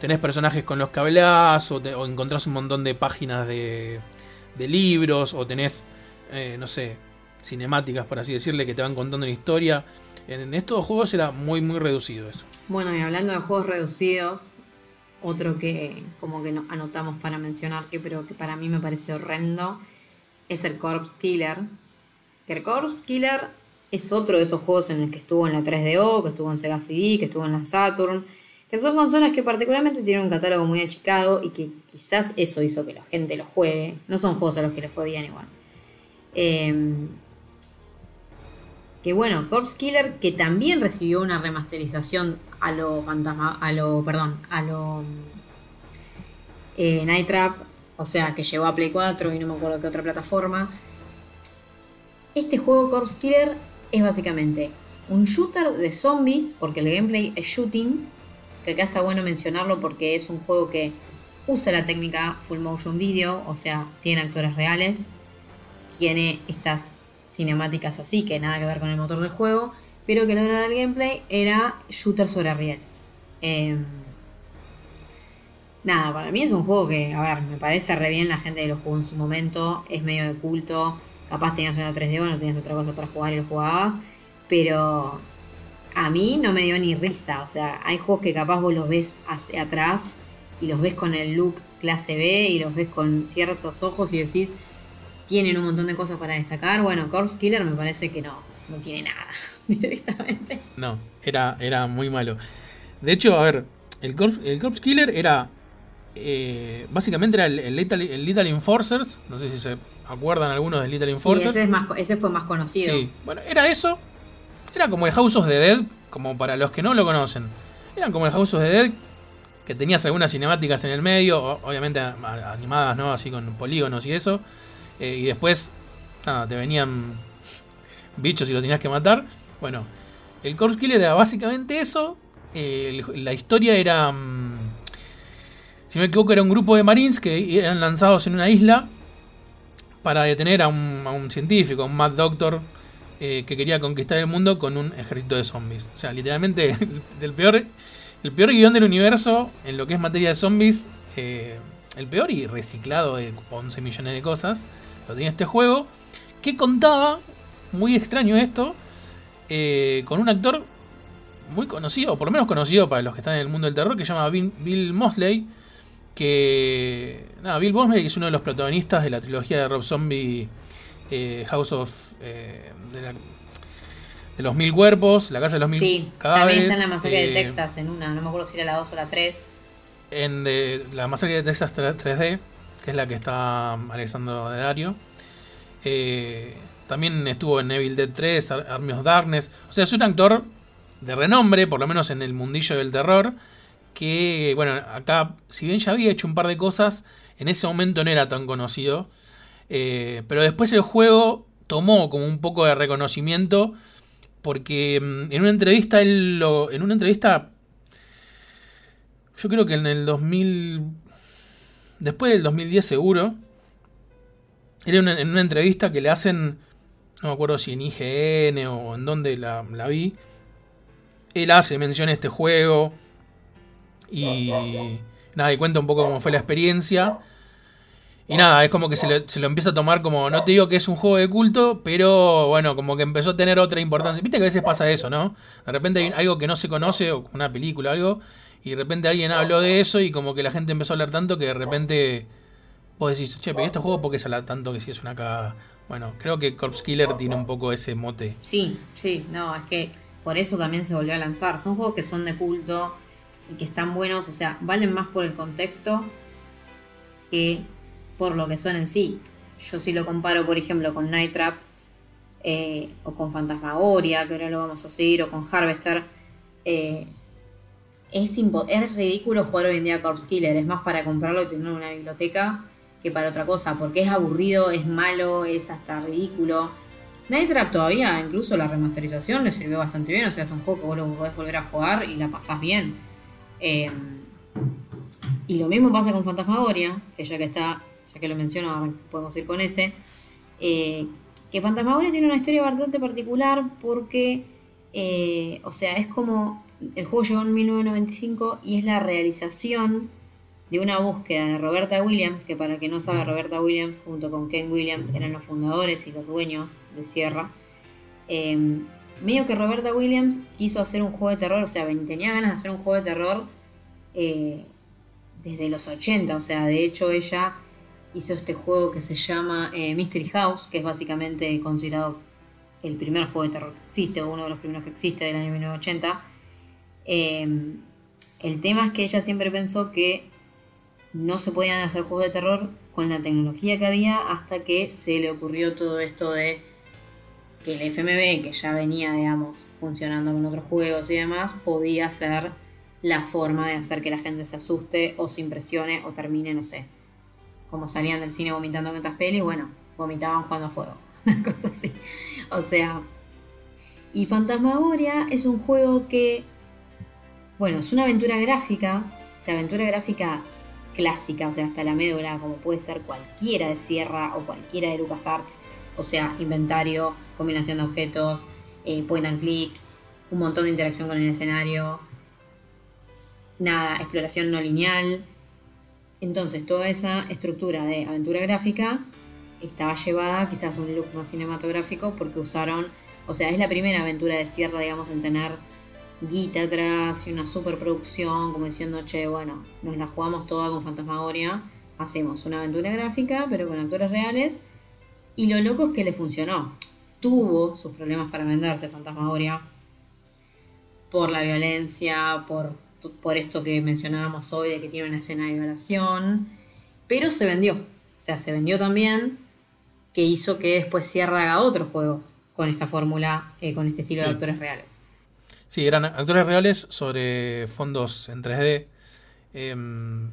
tenés personajes con los que hablas o, encontrás un montón de páginas de, de libros o tenés, eh, no sé, cinemáticas por así decirle que te van contando una historia. En, estos juegos era muy muy reducido eso.
Bueno, y hablando de juegos reducidos, otro que como que no- anotamos para mencionar, que pero que para mí me parece horrendo, es el Corpse Killer. Que el Corpse Killer es otro de esos juegos en el que estuvo en la 3DO, que estuvo en Sega CD, que estuvo en la Saturn, que son consolas que particularmente tienen un catálogo muy achicado y que quizás eso hizo que la gente los juegue. No son juegos a los que les fue bien igual. Em, que bueno, Corpse Killer que también recibió una remasterización a lo fantasma, a lo, perdón, a lo eh, Night Trap, o sea, que llegó a Play 4 y no me acuerdo qué otra plataforma. Este juego Corpse Killer es básicamente un shooter de zombies, porque el gameplay es shooting, que acá está bueno mencionarlo porque es un juego que usa la técnica full motion video, o sea, tiene actores reales, tiene estas cinemáticas así, que nada que ver con el motor del juego, pero que lo era del gameplay era shooter sobre rieles. Em, nada, para mí es un juego que, a ver, me parece re bien la gente que lo jugó en su momento, es medio de culto, capaz tenías una 3D o no tenías otra cosa para jugar y lo jugabas, pero a mí no me dio ni risa, o sea, hay juegos que capaz vos los ves hacia atrás y los ves con el look clase B y los ves con ciertos ojos y decís, tienen un montón de cosas para destacar. Bueno, Corpse Killer me parece que no, no tiene nada directamente.
No, era, era muy malo. De hecho, a ver, el Corpse, el Corpse Killer era. Eh, básicamente era el, el Lethal Enforcers. No sé si se acuerdan algunos del Lethal
Sí,
Enforcers.
ese, es más, ese fue más conocido.
Sí, bueno, era eso. Era como el House of the Dead, como para los que no lo conocen. Eran como el House of the Dead, que tenías algunas cinemáticas en el medio, obviamente animadas, ¿no? Así con polígonos y eso. Eh, y después, nada, te venían bichos y los tenías que matar. Bueno, el Corpse Killer era básicamente eso. Eh, la historia era. mm, si me equivoco, era un grupo de marines que eran lanzados en una isla para detener a un, a un científico, un Mad Doctor, eh, que quería conquistar el mundo con un ejército de zombies. O sea, literalmente, del peor, el peor guion del universo en lo que es materia de zombies, eh, el peor y reciclado de 11 millones de cosas, lo tenía este juego, que contaba, muy extraño esto, eh, con un actor muy conocido, o por lo menos conocido para los que están en el mundo del terror, que se llama Bill Mosley, que... Nada, Bill Mosley es uno de los protagonistas de la trilogía de Rob Zombie eh, House of... eh, de, la- de los mil cuerpos, la casa de los mil
Sí,
cadáveres.
también está en la masacre de
eh,
Texas en una, no me acuerdo si era la 2 o la 3.
En de, la masacre de Texas 3- 3D, que es la que está Alexandro de Dario. Eh, también estuvo en Evil Dead 3, Ar- Army of Darkness. O sea, es un actor de renombre, por lo menos en el mundillo del terror. Que, bueno, acá, si bien ya había hecho un par de cosas, en ese momento no era tan conocido. Eh, pero después el juego tomó como un poco de reconocimiento. Porque mm, en una entrevista, él lo, en una entrevista yo creo que en el 2000. Después del 2010 seguro. Era en una entrevista que le hacen, no me acuerdo si en IGN o en donde la, la vi. Él hace mención a este juego y nada, y cuenta un poco cómo fue la experiencia. Y nada, es como que se, le- se lo empieza a tomar como, no te digo que es un juego de culto, pero bueno, como que empezó a tener otra importancia. Viste que a veces pasa eso, ¿no? De repente hay algo que no se conoce, una película o algo, y de repente alguien habló de eso y como que la gente empezó a hablar tanto que de repente vos decís, che, pero ¿y este juego por qué se habla tanto que si es una cagada? Bueno, creo que Corpse Killer tiene un poco ese mote.
Sí, sí, no, es que por eso también se volvió a lanzar. Son juegos que son de culto y que están buenos, o sea, valen más por el contexto que por lo que son en sí. Yo si lo comparo, por ejemplo, con Night Trap eh, o con Fantasmagoria, que ahora lo vamos a seguir, o con Harvester, eh, es, es ridículo jugar hoy en día a Corpse Killer. Es más para comprarlo y tenerlo en una biblioteca que para otra cosa, porque es aburrido, es malo, es hasta ridículo. Night Trap todavía, incluso la remasterización le sirvió bastante bien, o sea, es un juego que vos lo podés volver a jugar y la pasás bien. Eh, y lo mismo pasa con Fantasmagoria, que ya que está, ya que lo menciono, podemos ir con ese. eh, que Fantasmagoria tiene una historia bastante particular porque, eh, o sea, es como. El juego llegó en 1995 y es la realización de una búsqueda de Roberta Williams, que para el que no sabe, Roberta Williams junto con Ken Williams eran los fundadores y los dueños de Sierra. Eh, medio que Roberta Williams quiso hacer un juego de terror, o sea, tenía ganas de hacer un juego de terror eh, desde los 80, o sea, de hecho ella hizo este juego que se llama eh, Mystery House, que es básicamente considerado el primer juego de terror que existe, o uno de los primeros que existe del año 1980. Eh, el tema es que ella siempre pensó que no se podían hacer juegos de terror con la tecnología que había hasta que se le ocurrió todo esto de que el FMV, que ya venía, digamos, funcionando con otros juegos y demás, podía ser la forma de hacer que la gente se asuste o se impresione o termine, no sé, como salían del cine vomitando en otras pelis, bueno, vomitaban jugando a juego, una cosa así. O sea, y Fantasmagoria es un juego que, bueno, es una aventura gráfica, o sea, aventura gráfica clásica, o sea, hasta la médula, como puede ser cualquiera de Sierra o cualquiera de LucasArts, o sea, inventario, combinación de objetos, eh, point and click, un montón de interacción con el escenario, nada, exploración no lineal. Entonces, toda esa estructura de aventura gráfica estaba llevada quizás a un look más cinematográfico porque usaron, o sea, es la primera aventura de Sierra, digamos, en tener guita atrás y una superproducción, como diciendo, che, bueno, nos la jugamos toda con Fantasmagoria, hacemos una aventura gráfica, pero con actores reales, y lo loco es que le funcionó. Tuvo sus problemas para venderse Fantasmagoria por la violencia, por, por esto que mencionábamos hoy de que tiene una escena de violación, pero se vendió. O sea, se vendió también, que hizo que después Sierra haga otros juegos con esta fórmula, eh, con este estilo de actores reales.
Sí, eran actores reales sobre fondos en 3D. Em,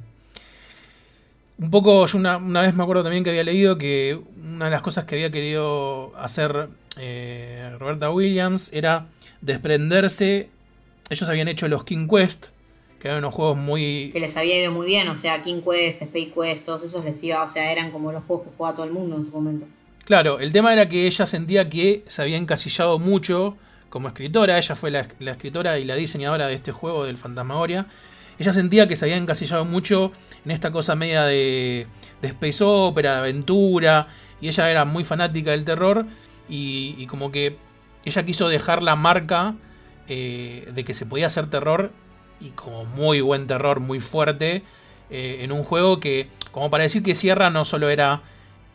un poco, yo una, una vez me acuerdo también que había leído que una de las cosas que había querido hacer eh, Roberta Williams era desprenderse. Ellos habían hecho los King Quest, que eran unos juegos muy.
Que les había ido muy bien, o sea, King Quest, Space Quest, todos esos les iba, o sea, eran como los juegos que jugaba todo el mundo en su momento.
Claro, el tema era que ella sentía que se había encasillado mucho como escritora. Ella fue la, la escritora y la diseñadora de este juego del Fantasmagoria. Ella sentía que se había encasillado mucho en esta cosa media de, de space opera, de aventura. Y ella era muy fanática del terror. Y, como que ella quiso dejar la marca eh, de que se podía hacer terror. Y como muy buen terror, muy fuerte. eh, en un juego que, como para decir que Sierra no solo era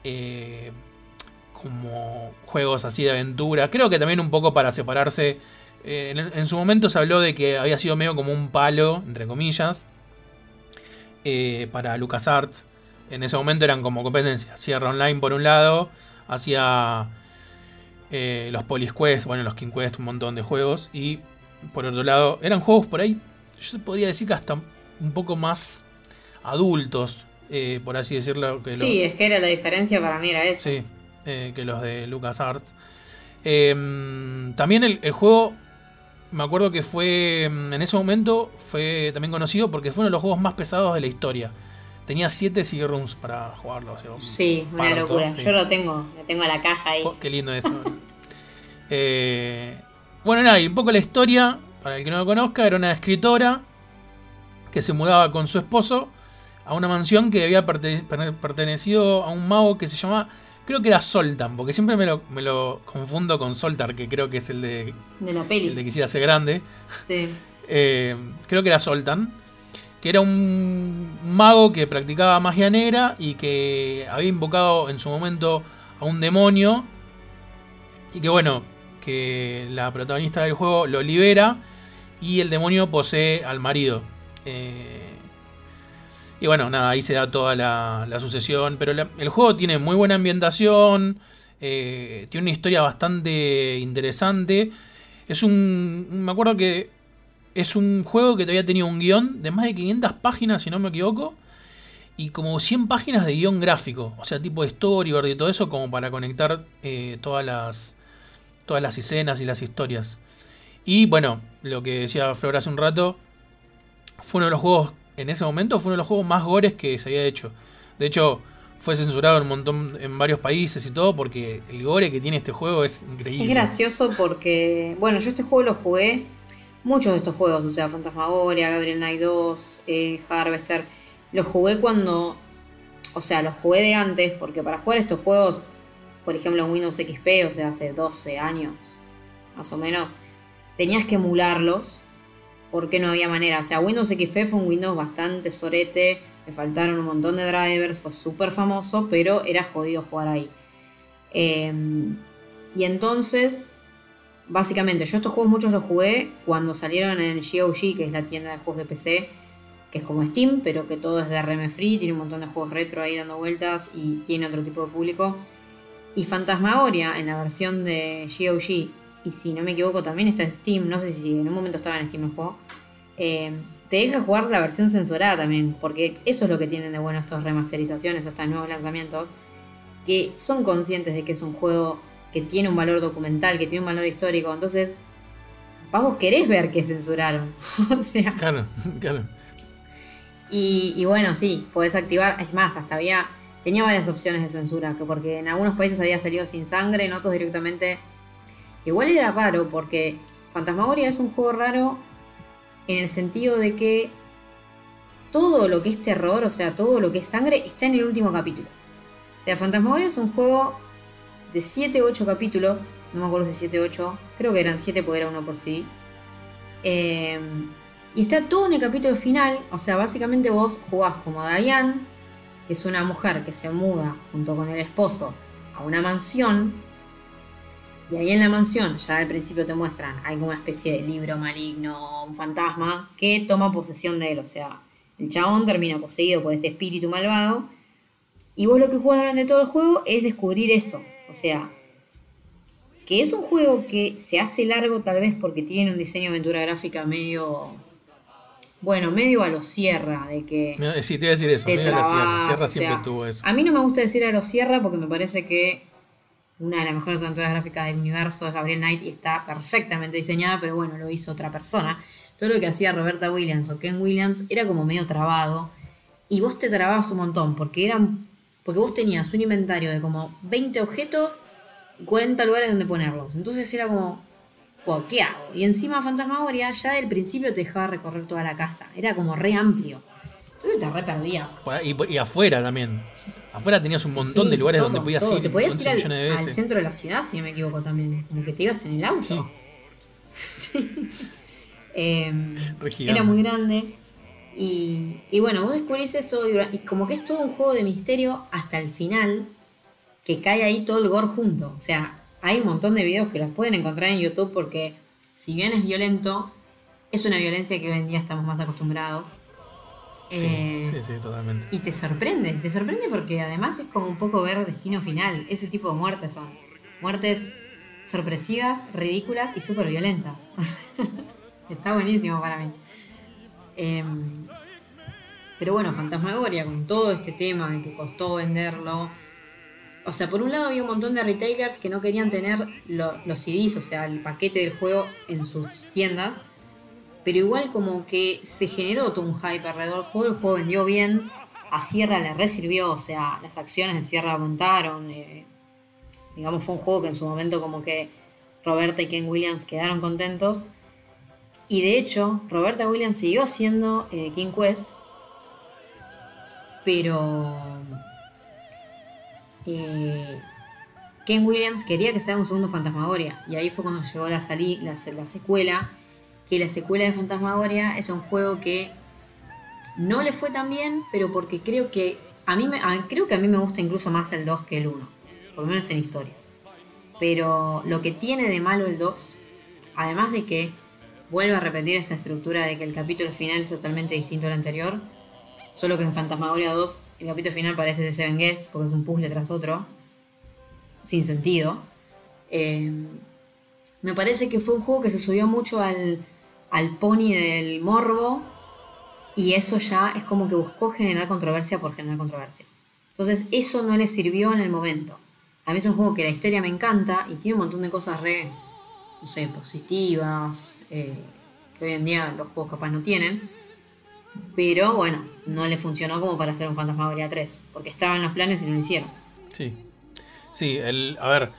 eh, como juegos así de aventura. Creo que también un poco para separarse. Eh, en, en su momento se habló de que había sido medio como un palo, entre comillas, eh, para LucasArts. En ese momento eran como competencias. Sierra Online por un lado, hacía eh, los Police Quest, bueno, los King Quest, un montón de juegos. Y por otro lado, eran juegos por ahí, yo podría decir que hasta un poco más adultos, eh, por así decirlo. Que
Sí, es que era la diferencia para mí era eso.
Sí, eh, que los de LucasArts. Eh, también el, el juego, me acuerdo que fue, mm, en ese momento, fue también conocido porque fue uno de los juegos más pesados de la historia. tenía 7 CD-ROOMs para jugarlo. o sea, un
Sí, una locura.
sí.
Yo lo tengo, lo tengo en la caja ahí.
Qué lindo eso. Eh, bueno, nada, y un poco la historia, para el que no lo conozca, era una escritora que se mudaba con su esposo a una mansión que había perte- per- pertenecido a un mago que se llamaba, creo que era Soltan, porque siempre me lo, me lo confundo con Soltar, que creo que es el de,
De la
el de
peli.
Quisiera ser grande.
Sí.
Eh, creo que era Soltan, que era un mago que practicaba magia negra y que había invocado en su momento a un demonio. Y que bueno, que la protagonista del juego lo libera y el demonio posee al marido. Eh, y bueno, nada, ahí se da toda la, sucesión. Pero el juego tiene muy buena ambientación, eh, tiene una historia bastante interesante. Es un. Me acuerdo que es un juego que todavía tenía un guion de más de 500 páginas, si no me equivoco. Y como 100 páginas de guion gráfico. O sea, tipo de storyboard y todo eso, como para conectar eh, todas las. Todas las escenas y las historias. Y bueno, lo que decía Flor hace un rato. Fue uno de los juegos. En ese momento fue uno de los juegos más gores que se había hecho. De hecho, fue censurado en un montón. en varios países y todo. Porque el gore que tiene este juego es increíble.
Es gracioso porque, bueno, yo este juego lo jugué, muchos de estos juegos, o sea, Fantasmagoria, Gabriel Knight 2, eh, Harvester, los jugué cuando, o sea, los jugué de antes, porque para jugar estos juegos, por ejemplo en Windows XP, o sea, hace 12 años, más o menos, tenías que emularlos, porque no había manera, o sea, Windows XP fue un Windows bastante sorete, le faltaron un montón de drivers, fue súper famoso, pero era jodido jugar ahí. Em, y entonces, básicamente, yo estos juegos muchos los jugué cuando salieron en GOG, que es la tienda de juegos de PC, que es como Steam, pero que todo es de RM Free, tiene un montón de juegos retro ahí dando vueltas y tiene otro tipo de público. Y Fantasmagoria en la versión de GOG, y si no me equivoco también está en Steam, no sé si en un momento estaba en Steam el juego, eh, te deja jugar la versión censurada también, porque eso es lo que tienen de bueno estas remasterizaciones, estos nuevos lanzamientos, que son conscientes de que es un juego que tiene un valor documental, que tiene un valor histórico, entonces, capaz vos querés ver que censuraron. o sea,
Claro, claro.
y, y bueno, sí, podés activar, es más, hasta había, tenía varias opciones de censura, que porque en algunos países había salido sin sangre, en otros directamente, que igual era raro, porque Fantasmagoria es un juego raro en el sentido de que todo lo que es terror, o sea, todo lo que es sangre, está en el último capítulo. O sea, Fantasmagoria es un juego de 7 o 8 capítulos, no me acuerdo si 7 o 8, creo que eran 7 porque era uno por sí. Eh, y está todo en el capítulo final, o sea, básicamente vos jugás como Diane, que es una mujer que se muda junto con el esposo a una mansión. Y ahí en la mansión, ya al principio te muestran, hay como una especie de libro maligno, un fantasma, que toma posesión de él. O sea, el chabón termina poseído por este espíritu malvado. Y vos lo que jugás durante todo el juego es descubrir eso. O sea, que es un juego que se hace largo tal vez porque tiene un diseño de aventura gráfica medio... Bueno, medio a lo sierra, de que
Me- Sí, te iba a decir eso. medio Sierra.
trabas,
Sierra
o
siempre
sea,
tuvo eso.
A mí no me gusta decir a lo Sierra porque me parece que una de las mejores aventuras gráficas del universo es Gabriel Knight y está perfectamente diseñada, pero bueno, lo hizo otra persona. Todo lo que hacía Roberta Williams o Ken Williams era como medio trabado y vos te trababas un montón porque eran porque vos tenías un inventario de como 20 objetos y 40 lugares donde ponerlos. Entonces era como "Wow, ¿qué hago? Y encima Fantasmagoria ya del principio te dejaba recorrer toda la casa. Era como re amplio. Entonces te re perdías.
Y, y afuera también. Afuera tenías un montón
Sí,
de lugares
todo,
donde podías
todo.
ir.
Te podías
11
ir al,
de
centro de la ciudad, si no me equivoco también. Como que te ibas en el auto.
Sí.
Eh,
gigante.
era muy grande. Y, y bueno, vos descubrís eso y como que es todo un juego de misterio hasta el final, que cae ahí todo el gore junto. O sea, hay un montón de videos que los pueden encontrar en YouTube porque si bien es violento, es una violencia que hoy en día estamos más acostumbrados.
Sí,
Eh,
sí, sí, totalmente.
y te sorprende, te sorprende porque además es como un poco ver destino final. Ese tipo de muertes son muertes sorpresivas, ridículas y súper violentas. Está buenísimo para mí. Em, pero bueno, Fantasmagoria, con todo este tema de que costó venderlo. O sea, por un lado había un montón de retailers que no querían tener lo- los CDs, o sea, el paquete del juego en sus tiendas. Pero igual como que se generó todo un hype alrededor del juego, el juego vendió bien. a Sierra le resirvió, o sea, las acciones de Sierra aumentaron. eh, digamos, fue un juego que en su momento como que Roberta y Ken Williams quedaron contentos. Y de hecho, Roberta Williams siguió haciendo eh, King Quest, pero eh, Ken Williams quería que sea un segundo Fantasmagoria. Y ahí fue cuando llegó la, sali- la, la secuela. Que la secuela de Fantasmagoria es un juego que no le fue tan bien, pero porque creo que a mí me, creo que a mí me gusta incluso más el 2 que el 1. Por lo menos en historia. Pero lo que tiene de malo el 2, además de que vuelve a repetir esa estructura de que el capítulo final es totalmente distinto al anterior, solo que en Fantasmagoria 2 el capítulo final parece de Seven Guest porque es un puzzle tras otro, sin sentido. Eh, me parece que fue un juego que se subió mucho al, al pony del morbo y eso ya es como que buscó generar controversia por generar controversia. Entonces eso no le sirvió en el momento. A mí es un juego que la historia me encanta y tiene un montón de cosas re, no sé, positivas, eh, que hoy en día los juegos capaz no tienen. Pero bueno, no le funcionó como para hacer un Fantasmagoria 3, porque estaba en los planes y no lo hicieron.
Sí. Sí, el, a ver.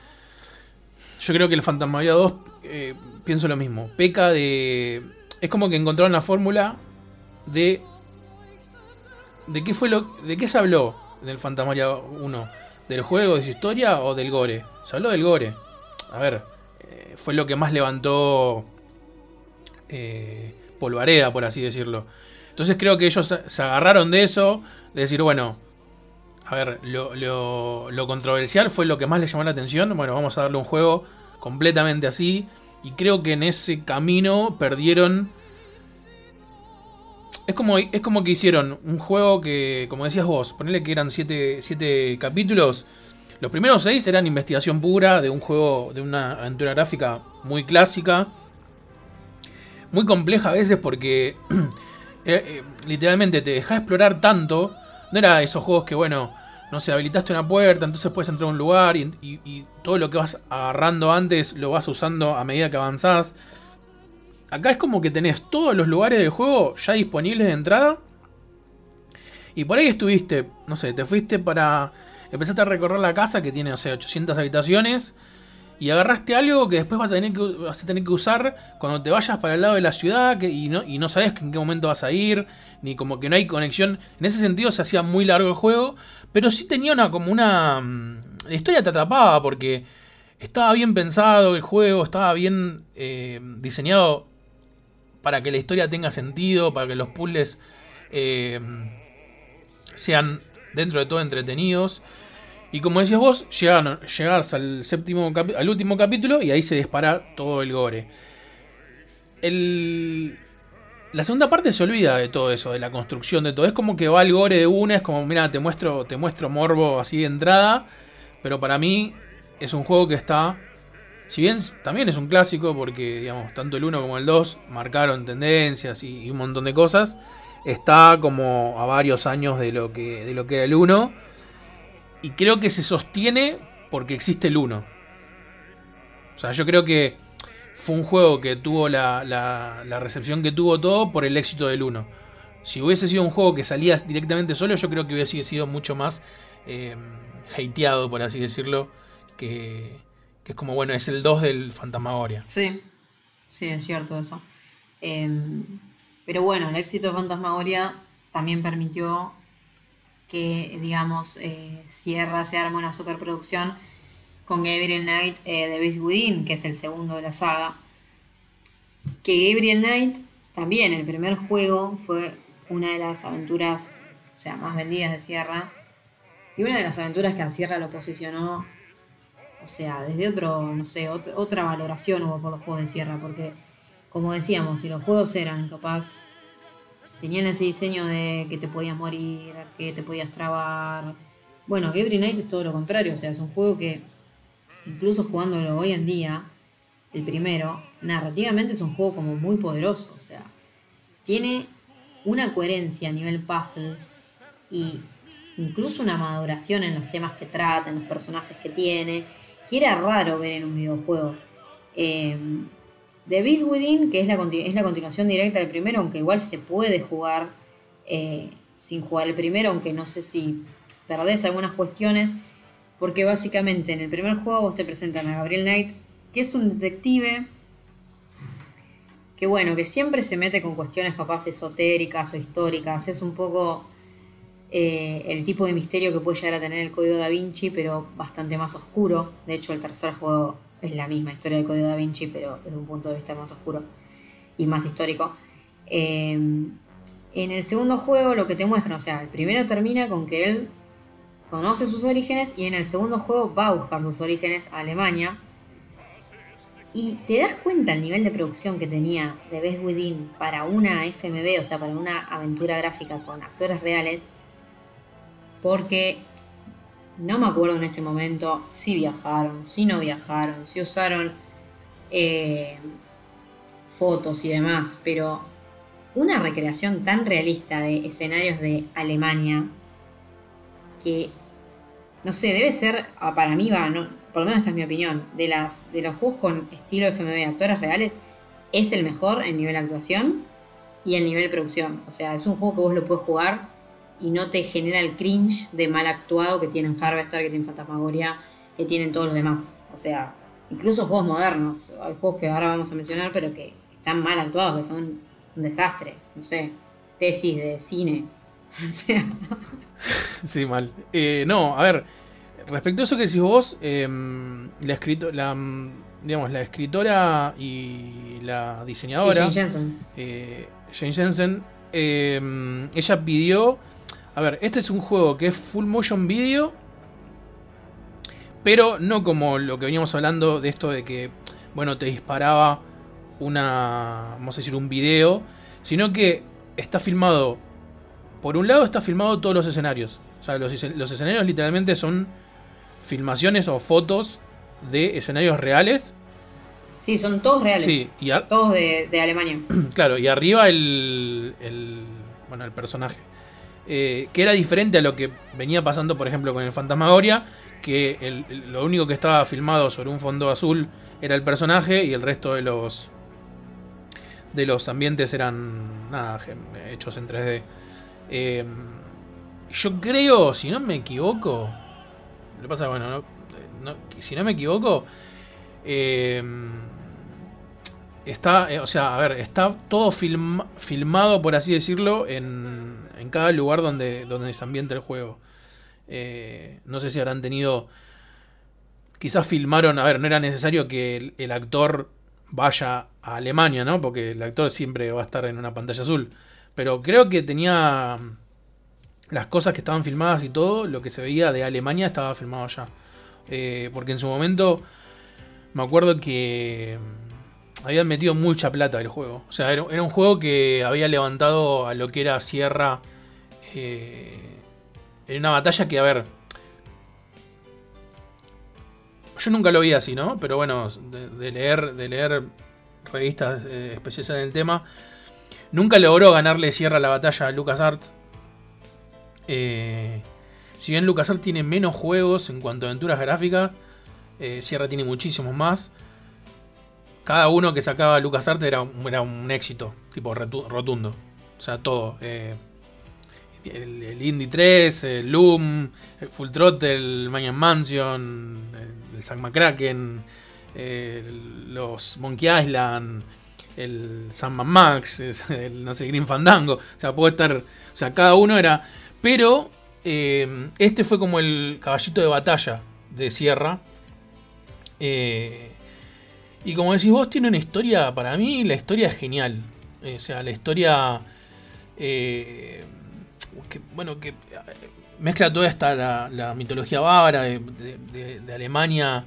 Yo creo que el Fantasmagoria 2, eh, pienso lo mismo. Peca de. Es como que encontraron la fórmula de. ¿De qué fue lo. ¿De qué se habló en el Fantasmagoria 1? ¿Del juego, de su historia o del gore? Se habló del gore. A ver. eh, fue lo que más levantó. eh, polvareda, por así decirlo. Entonces creo que ellos se agarraron de eso. De decir, bueno, a ver, lo, lo- lo controversial fue lo que más les llamó la atención. Bueno, vamos a darle un juego completamente así. Y creo que en ese camino perdieron. Es como, es como que hicieron un juego que, como decías vos, ponele que eran 7 siete capítulos. Los primeros 6 eran investigación pura de un juego, de una aventura gráfica muy clásica. Muy compleja a veces porque eh, eh, literalmente te deja explorar tanto. No era esos juegos que, bueno, no sé, habilitaste una puerta, entonces puedes entrar a un lugar y, y- todo lo que vas agarrando antes lo vas usando a medida que avanzás. Acá es como que tenés todos los lugares del juego ya disponibles de entrada. Y por ahí estuviste, no sé, te fuiste para... Empezaste a recorrer la casa que tiene, no sé, 800 habitaciones. Y agarraste algo que después vas a tener que, vas a tener que usar cuando te vayas para el lado de la ciudad y, no, y no sabes en qué momento vas a ir, ni como que no hay conexión. En ese sentido se hacía muy largo el juego, pero sí tenía una como una... mm, La historia te atrapaba porque estaba bien pensado el juego, estaba bien eh, diseñado para que la historia tenga sentido, para que los puzzles eh, sean dentro de todo entretenidos. Y como decías vos, llegan, llegas al séptimo al último capítulo y ahí se dispara todo el gore. El, la segunda parte se olvida de todo eso, de la construcción de todo. Es como que va el gore de una, es como, mira, te muestro, te muestro morbo así de entrada. Pero para mí es un juego que está. Si bien también es un clásico, porque digamos, tanto el 1 como el 2 marcaron tendencias y, y un montón de cosas. Está como a varios años de lo que, de lo que era el 1. Y creo que se sostiene porque existe el 1. O sea, yo creo que fue un juego que tuvo la, la- recepción que tuvo todo por el éxito del 1. Si hubiese sido un juego que salía directamente solo, yo creo que hubiese sido mucho más eh, hateado, por así decirlo, que, que es como, bueno, es el 2 del Fantasmagoria.
Sí, sí, es cierto eso. Em, pero bueno, el éxito de Fantasmagoria también permitió que, digamos, eh, Sierra se arme una superproducción con Gabriel Knight eh, de Beast Within, que es el segundo de la saga. Que Gabriel Knight, también el primer juego, fue una de las aventuras, o sea, más vendidas de Sierra. Y una de las aventuras que a Sierra lo posicionó o sea, desde otro, no sé, ot- otra valoración hubo por los juegos de Sierra, porque como decíamos, si los juegos eran capaz, tenían ese diseño de que te podías morir, que te podías trabar. Bueno, Gabriel Knight es todo lo contrario, o sea, es un juego que, incluso jugándolo hoy en día, el primero, narrativamente es un juego como muy poderoso, o sea, tiene una coherencia a nivel puzzles y incluso una maduración en los temas que trata, en los personajes que tiene, que era raro ver en un videojuego. Eh, Beast Within, que es la, es la continuación directa del primero, aunque igual se puede jugar eh, sin jugar el primero, aunque no sé si perdés algunas cuestiones, porque básicamente en el primer juego vos te presentan a Gabriel Knight, que es un detective que bueno, que siempre se mete con cuestiones capaz esotéricas o históricas, es un poco eh, el tipo de misterio que puede llegar a tener el Código da Vinci, pero bastante más oscuro. De hecho, el tercer juego es la misma historia del Código da Vinci, pero desde un punto de vista más oscuro y más histórico. Eh, en el segundo juego lo que te muestran, o sea, el primero termina con que él conoce sus orígenes y en el segundo juego va a buscar sus orígenes a Alemania. Y te das cuenta el nivel de producción que tenía de Best Within para una FMV, o sea, para una aventura gráfica con actores reales, porque no me acuerdo en este momento si viajaron, si no viajaron, si usaron eh, fotos y demás, pero una recreación tan realista de escenarios de Alemania que, no sé, debe ser, ah, para mí va, no, por lo menos esta es mi opinión, de, las, de los juegos con estilo FMV, actores reales, es el mejor en nivel actuación y en nivel producción. O sea, es un juego que vos lo puedes jugar y no te genera el cringe de mal actuado que tienen Harvester, que tienen Fantasmagoria, que tienen todos los demás. O sea, incluso juegos modernos. Hay juegos que ahora vamos a mencionar, pero que están mal actuados, que son un desastre. No sé, tesis de cine. O sea.
Sí, mal. Eh, no, a ver, respecto a eso que decís vos, em, la, escrito, la, mm, digamos, la escritora y la diseñadora,
Sí, Jane Jensen.
eh, Jane Jensen, em, ella pidió, a ver, este es un juego que es full motion video, pero no como lo que veníamos hablando de esto de que, bueno, te disparaba una, vamos a decir, un video, sino que está filmado, por un lado está filmado todos los escenarios, o sea, los, escen- los escenarios literalmente son filmaciones o fotos de escenarios reales,
Sí, son todos reales.
sí, y
Todos de, de Alemania.
Claro, y arriba el, el bueno, el personaje. Eh, que era diferente a lo que venía pasando, por ejemplo, con el Fantasmagoria, que lo único que estaba filmado sobre un fondo azul era el personaje y el resto de los de los ambientes eran nada, hechos en 3D. Eh, yo creo, si no me equivoco, lo pasa, bueno, no- si no me equivoco, eh, Está, eh, o sea, a ver, está todo film- filmado, por así decirlo, en, en cada lugar donde, donde se ambienta el juego. Eh, no sé si habrán tenido. Quizás filmaron, a ver, no era necesario que el, actor vaya a Alemania, ¿no? Porque el actor siempre va a estar en una pantalla azul. Pero creo que tenía las cosas que estaban filmadas y todo, lo que se veía de Alemania estaba filmado allá. Eh, porque en su momento me acuerdo que habían metido mucha plata el juego. O sea, era, un juego que había levantado a lo que era Sierra eh, en una batalla que, a ver, yo nunca lo vi así, ¿no? Pero bueno, de, de leer, de leer revistas eh, especializadas en el tema, nunca logró ganarle Sierra la batalla a LucasArts. Eh, si bien LucasArts tiene menos juegos en cuanto a aventuras gráficas, eh, Sierra tiene muchísimos más cada uno que sacaba LucasArts era, un- era un éxito, tipo rotundo. O sea, todo. eh, el, el Indie 3, el Loom, el Full Throttle, el Mayan Mansion, el, el Zack McCracken, el- los Monkey Island, el Sandman Max, el no sé, Green Fandango. O sea, puede estar. O sea, cada uno era. Pero eh, este fue como el caballito de batalla de Sierra. Eh, y como decís vos, tiene una historia, para mí la historia es genial. Eh, o sea, la historia... eh, bueno, que eh, mezcla toda esta la, mitología bávara de, Alemania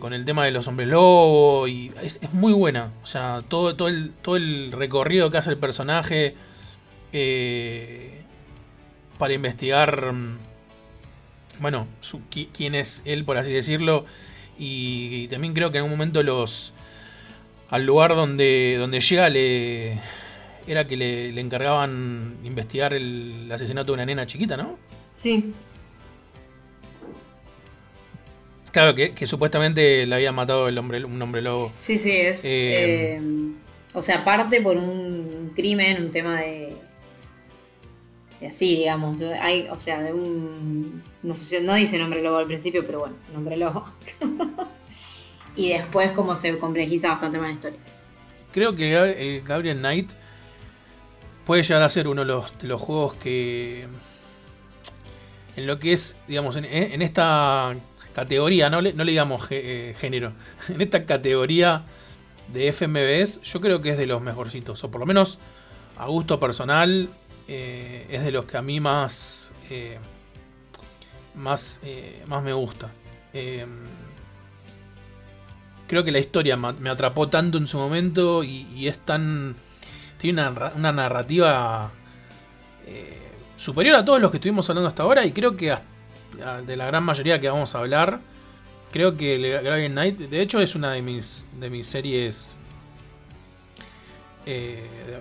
con el tema de los hombres lobo y es, muy buena. O sea, todo, todo, el, todo el recorrido que hace el personaje para investigar, mm, bueno, su- qui- quién es él, por así decirlo. Y, y también creo que en un momento los al lugar donde, donde llega le era que le, le encargaban investigar el asesinato de una nena chiquita, ¿no?
Sí,
Claro, que, que supuestamente le había matado el hombre, un hombre lobo.
sí, sí, es.
Eh,
eh, o sea, parte por un crimen, un tema de. De así, digamos. Hay, o sea, de un. No sé si no dice nombre lobo al principio, pero bueno, nombre lobo. y después, como se complejiza bastante más la historia.
Creo que eh, Gabriel Knight puede llegar a ser uno de los, juegos que. En lo que es, digamos, en, esta categoría, no le, no le digamos eh, género, en esta categoría de FMVs, yo creo que es de los mejorcitos, o por lo menos a gusto personal, eh, es de los que a mí más, eh, más, más me gusta. creo que la historia me atrapó tanto en su momento y, es tan. tiene una, una narrativa superior a todos los que estuvimos hablando hasta ahora y creo que de la gran mayoría que vamos a hablar. Creo que Guardian Knight, de hecho, es una de mis, de mis series. Eh,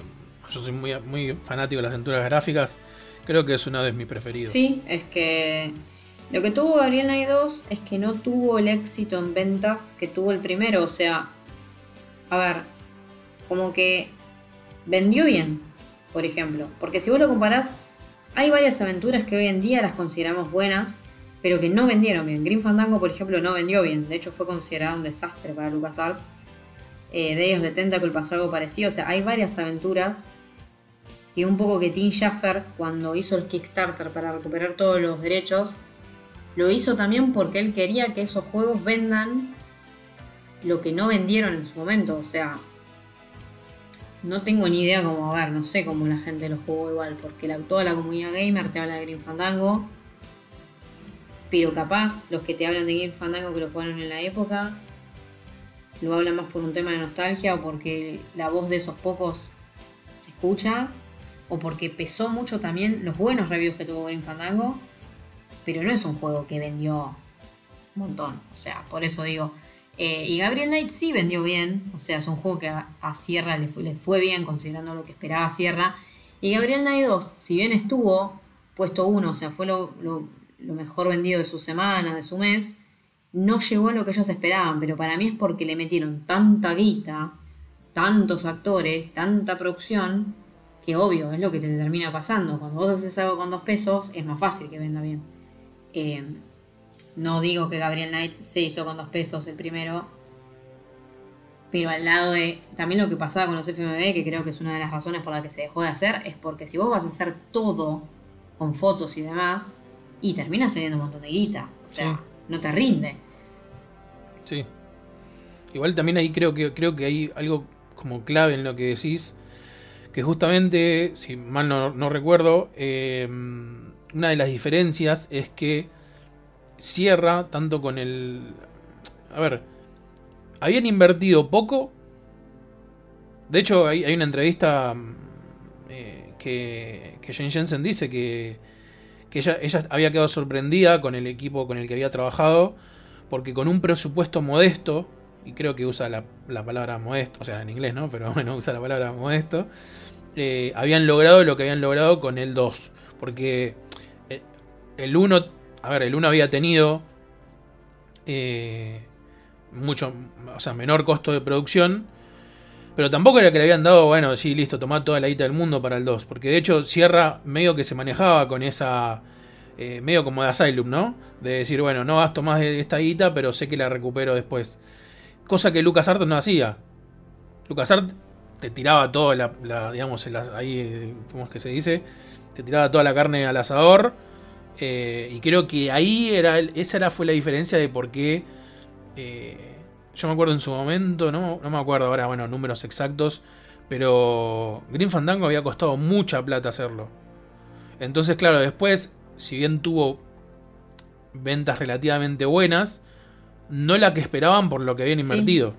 yo soy muy, fanático de las aventuras gráficas. Creo que es una de mis preferidos.
Sí, es que lo que tuvo Gabriel Knight 2 es que no tuvo el éxito en ventas que tuvo el primero. O sea, a ver, como que vendió bien, por ejemplo. Porque si vos lo comparás, hay varias aventuras que hoy en día las consideramos buenas, pero que no vendieron bien. Green Fandango, por ejemplo, no vendió bien. De hecho, fue considerado un desastre para LucasArts. Eh, de ellos de Tentacle pasó algo parecido. O sea, hay varias aventuras que un poco que Tim Schaffer, cuando hizo el Kickstarter para recuperar todos los derechos, lo hizo también porque él quería que esos juegos vendan lo que no vendieron en su momento. O sea, no tengo ni idea cómo, a ver, no sé cómo la gente lo jugó igual, porque toda la comunidad gamer te habla de Green Fandango. Pero capaz, los que te hablan de Green Fandango que lo jugaron en la época, lo hablan más por un tema de nostalgia o porque la voz de esos pocos se escucha, o porque pesó mucho también los buenos reviews que tuvo Green Fandango, pero no es un juego que vendió un montón. O sea, por eso digo, eh, y Gabriel Knight sí vendió bien, o sea, es un juego que a, Sierra le fue, bien considerando lo que esperaba Sierra. Y Gabriel Knight 2, si bien estuvo puesto uno, o sea, fue lo, mejor vendido de su semana, de su mes, no llegó a lo que ellos esperaban, pero para mí es porque le metieron tanta guita, tantos actores, tanta producción, que obvio, es lo que te termina pasando. Cuando vos haces algo con dos pesos, es más fácil que venda bien. Eh, no digo que Gabriel Knight se hizo con dos pesos el primero. Pero al lado de. También lo que pasaba con los FMV, que creo que es una de las razones por las que se dejó de hacer, es porque si vos vas a hacer todo con fotos y demás, y termina saliendo un montón de guita. O sea, no te rinde.
Sí. Igual también ahí creo que, creo que hay algo como clave en lo que decís. Que justamente, si mal no, recuerdo, eh, una de las diferencias es que cierra tanto con el... A ver, habían invertido poco. De hecho, hay, una entrevista eh, que, que Jane Jensen dice que, que ella había quedado sorprendida con el equipo con el que había trabajado, porque con un presupuesto modesto, y creo que usa la, la palabra modesto, o sea, en inglés, ¿no? Pero bueno, usa la palabra modesto, eh, habían logrado lo que habían logrado con el 2, porque eh, el 1 a ver, el 1 había tenido eh, mucho, o sea, menor costo de producción. Pero tampoco era que le habían dado, bueno, sí, listo, tomar toda la guita del mundo para el 2. Porque de hecho Sierra medio que se manejaba con esa... Medio como de Asylum, ¿no? De decir, bueno, no gasto más de esta guita, pero sé que la recupero después. Cosa que LucasArts no hacía. LucasArts te tiraba toda la, digamos, ahí, ¿cómo es que se dice? Te tiraba toda la carne al asador eh, y creo que ahí era esa era, fue la diferencia de por qué. Eh, yo me acuerdo en su momento, no, no me acuerdo ahora, bueno, números exactos. Pero Green Fandango había costado mucha plata hacerlo. Entonces, claro, después, si bien tuvo ventas relativamente buenas, no la que esperaban por lo que habían invertido.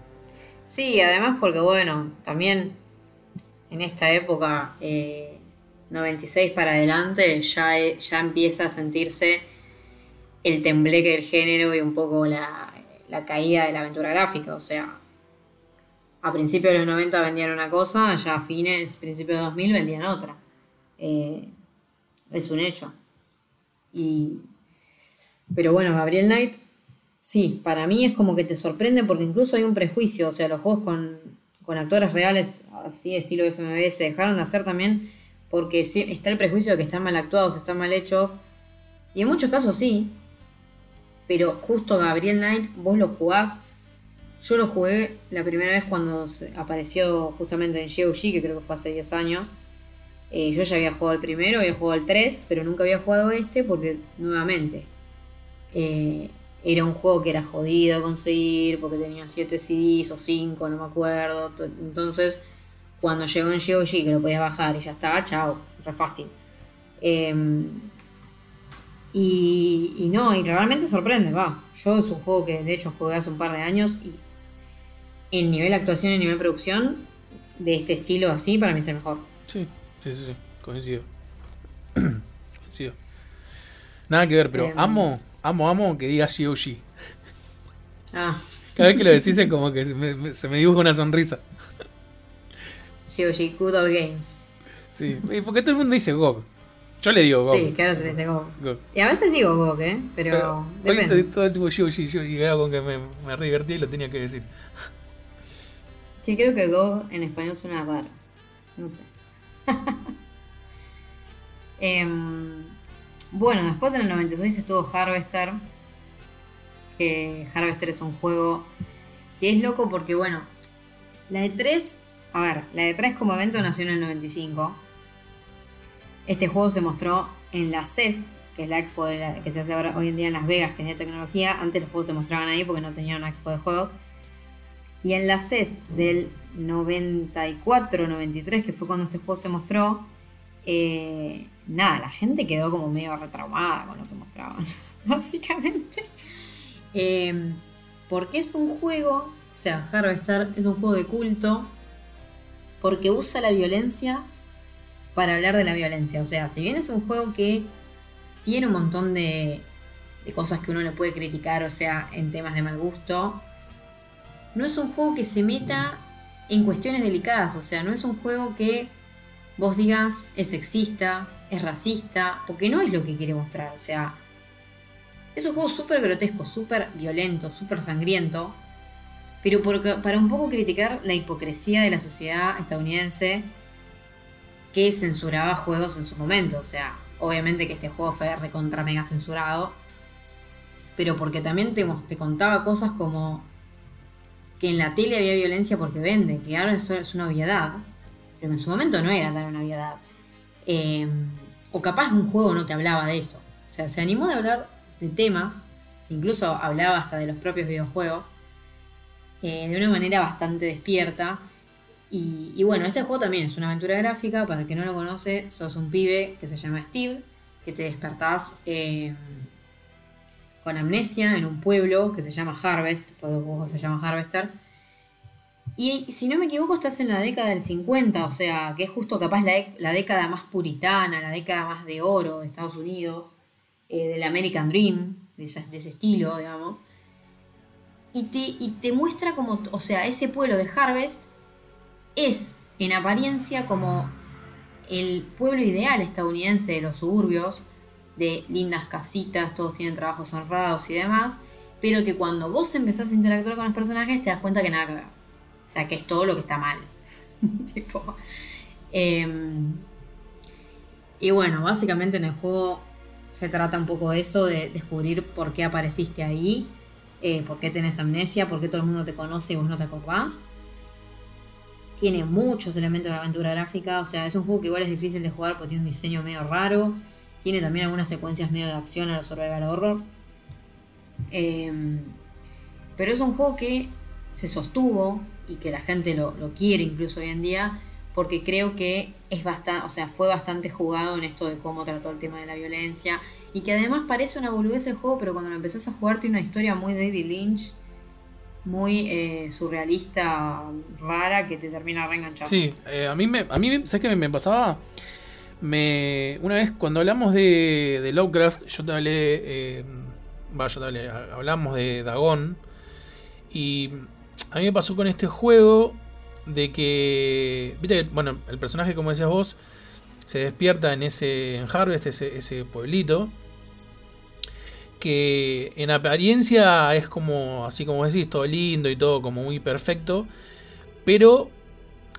Sí, además porque, bueno, también en esta época eh, 96 para adelante ya, e, ya empieza a sentirse el tembleque del género y un poco la, caída de la aventura gráfica. O sea, a principios de los 90 vendían una cosa, ya a fines, principios de 2000 vendían otra. Eh, es un hecho. Y, pero bueno, Gabriel Knight, sí, para mí es como que te sorprende porque incluso hay un prejuicio. O sea, los juegos con, con actores reales, así de estilo FMV, se dejaron de hacer también porque está el prejuicio de que están mal actuados, están mal hechos. Y en muchos casos sí. Pero justo Gabriel Knight, vos lo jugás. Yo lo jugué la primera vez cuando apareció justamente en GOG, que creo que fue hace 10 años. Eh, yo ya había jugado el primero, había jugado el 3, pero nunca había jugado este porque, nuevamente, eh, era un juego que era jodido de conseguir porque tenía 7 CDs o 5, no me acuerdo. To- Entonces, cuando llegó en GOG que lo podías bajar y ya estaba, chao, re fácil. Em, y, y no, y realmente sorprende, va. Yo es un juego que de hecho jugué hace un par de años y en nivel de actuación y nivel de producción de este estilo así, para mí es el mejor.
Sí, sí, sí, sí. Coincido. Coincido. Nada que ver, pero
Em.
amo, amo, amo que diga GOG.
Ah,
Cada vez que lo decís es como que se me, me- se me dibuja una sonrisa.
GOG, Good Old Games.
Sí, y porque todo el mundo dice GOG. Yo le digo GOG.
Sí, que ahora se le dice GOG.
GOG.
Y a veces digo GOG, ¿eh? Pero,
Pero
depende.
todo, todo el tipo GOG, yo y era con que me, me re divertí y lo tenía que decir.
Sí, creo que GOG en español suena raro. No sé. Em, bueno, después en el 96 estuvo Harvester. Que Harvester es un juego que es loco porque, bueno, la de 3, a ver, la de 3 como evento nació en el 95. Este juego se mostró en la CES, que es la expo de la- que se hace ahora, hoy en día en Las Vegas, que es de tecnología. Antes los juegos se mostraban ahí porque no tenían una expo de juegos. Y en la CES del 94-93, que fue cuando este juego se mostró, eh, nada, la gente quedó como medio retraumada con lo que mostraban, básicamente. Eh, porque es un juego, o sea, Harvester es un juego de culto, porque usa la violencia para hablar de la violencia. O sea, si bien es un juego que tiene un montón de, de cosas que uno le puede criticar, o sea, en temas de mal gusto, no es un juego que se meta en cuestiones delicadas, o sea, no es un juego que vos digas es sexista, es racista, porque no es lo que quiere mostrar, o sea, es un juego súper grotesco, súper violento, súper sangriento, pero porque- para un poco criticar la hipocresía de la sociedad estadounidense que censuraba juegos en su momento, o sea, obviamente que este juego fue recontra mega censurado, pero porque también te, te contaba cosas como que en la tele había violencia porque vende, que ahora eso es una obviedad, pero que en su momento no era tan una obviedad. Eh, o capaz un juego no te hablaba de eso. O sea, se animó de hablar de temas, incluso hablaba hasta de los propios videojuegos, eh, de una manera bastante despierta. Y, bueno, este juego también es una aventura gráfica, para el que no lo conoce, sos un pibe que se llama Steve, que te despertás eh, con amnesia en un pueblo que se llama Harvest, por el juego se llama Harvester. Y si no me equivoco, estás en la década del 50, o sea, que es justo capaz la, la década más puritana, la década más de oro de Estados Unidos, eh, del American Dream, de ese estilo, digamos. Y te, y te muestra como, o sea, ese pueblo de Harvest es en apariencia como el pueblo ideal estadounidense de los suburbios, de lindas casitas, todos tienen trabajos honrados y demás, pero que cuando vos empezás a interactuar con los personajes te das cuenta que nada que ver. O sea, que es todo lo que está mal. em, y bueno, básicamente en el juego se trata un poco de eso, de descubrir por qué apareciste ahí, eh, por qué tenés amnesia, por qué todo el mundo te conoce y vos no te acordás. Tiene muchos elementos de aventura gráfica, o sea, es un juego que igual es difícil de jugar porque tiene un diseño medio raro. Tiene también algunas secuencias medio de acción a los survival horror. Em, pero es un juego que se sostuvo y que la gente lo, lo quiere incluso hoy en día porque creo que es bastante, o sea, fue bastante jugado en esto de cómo trató el tema de la violencia y que además parece una boludez el juego, pero cuando lo empezás a jugar tiene una historia muy David Lynch, muy eh, surrealista, rara, que te termina reenganchando.
Sí, eh, a mí, me, a mí ¿sabes qué me, pasaba? Me, una vez cuando hablamos de, de Lovecraft, yo te hablé, eh, yo te hablé, hablamos de Dagon y a mí me pasó con este juego de que, viste, bueno, el personaje como decías vos se despierta en ese en Harvest, ese, ese pueblito que en apariencia es como así como decís, todo lindo y todo como muy perfecto, pero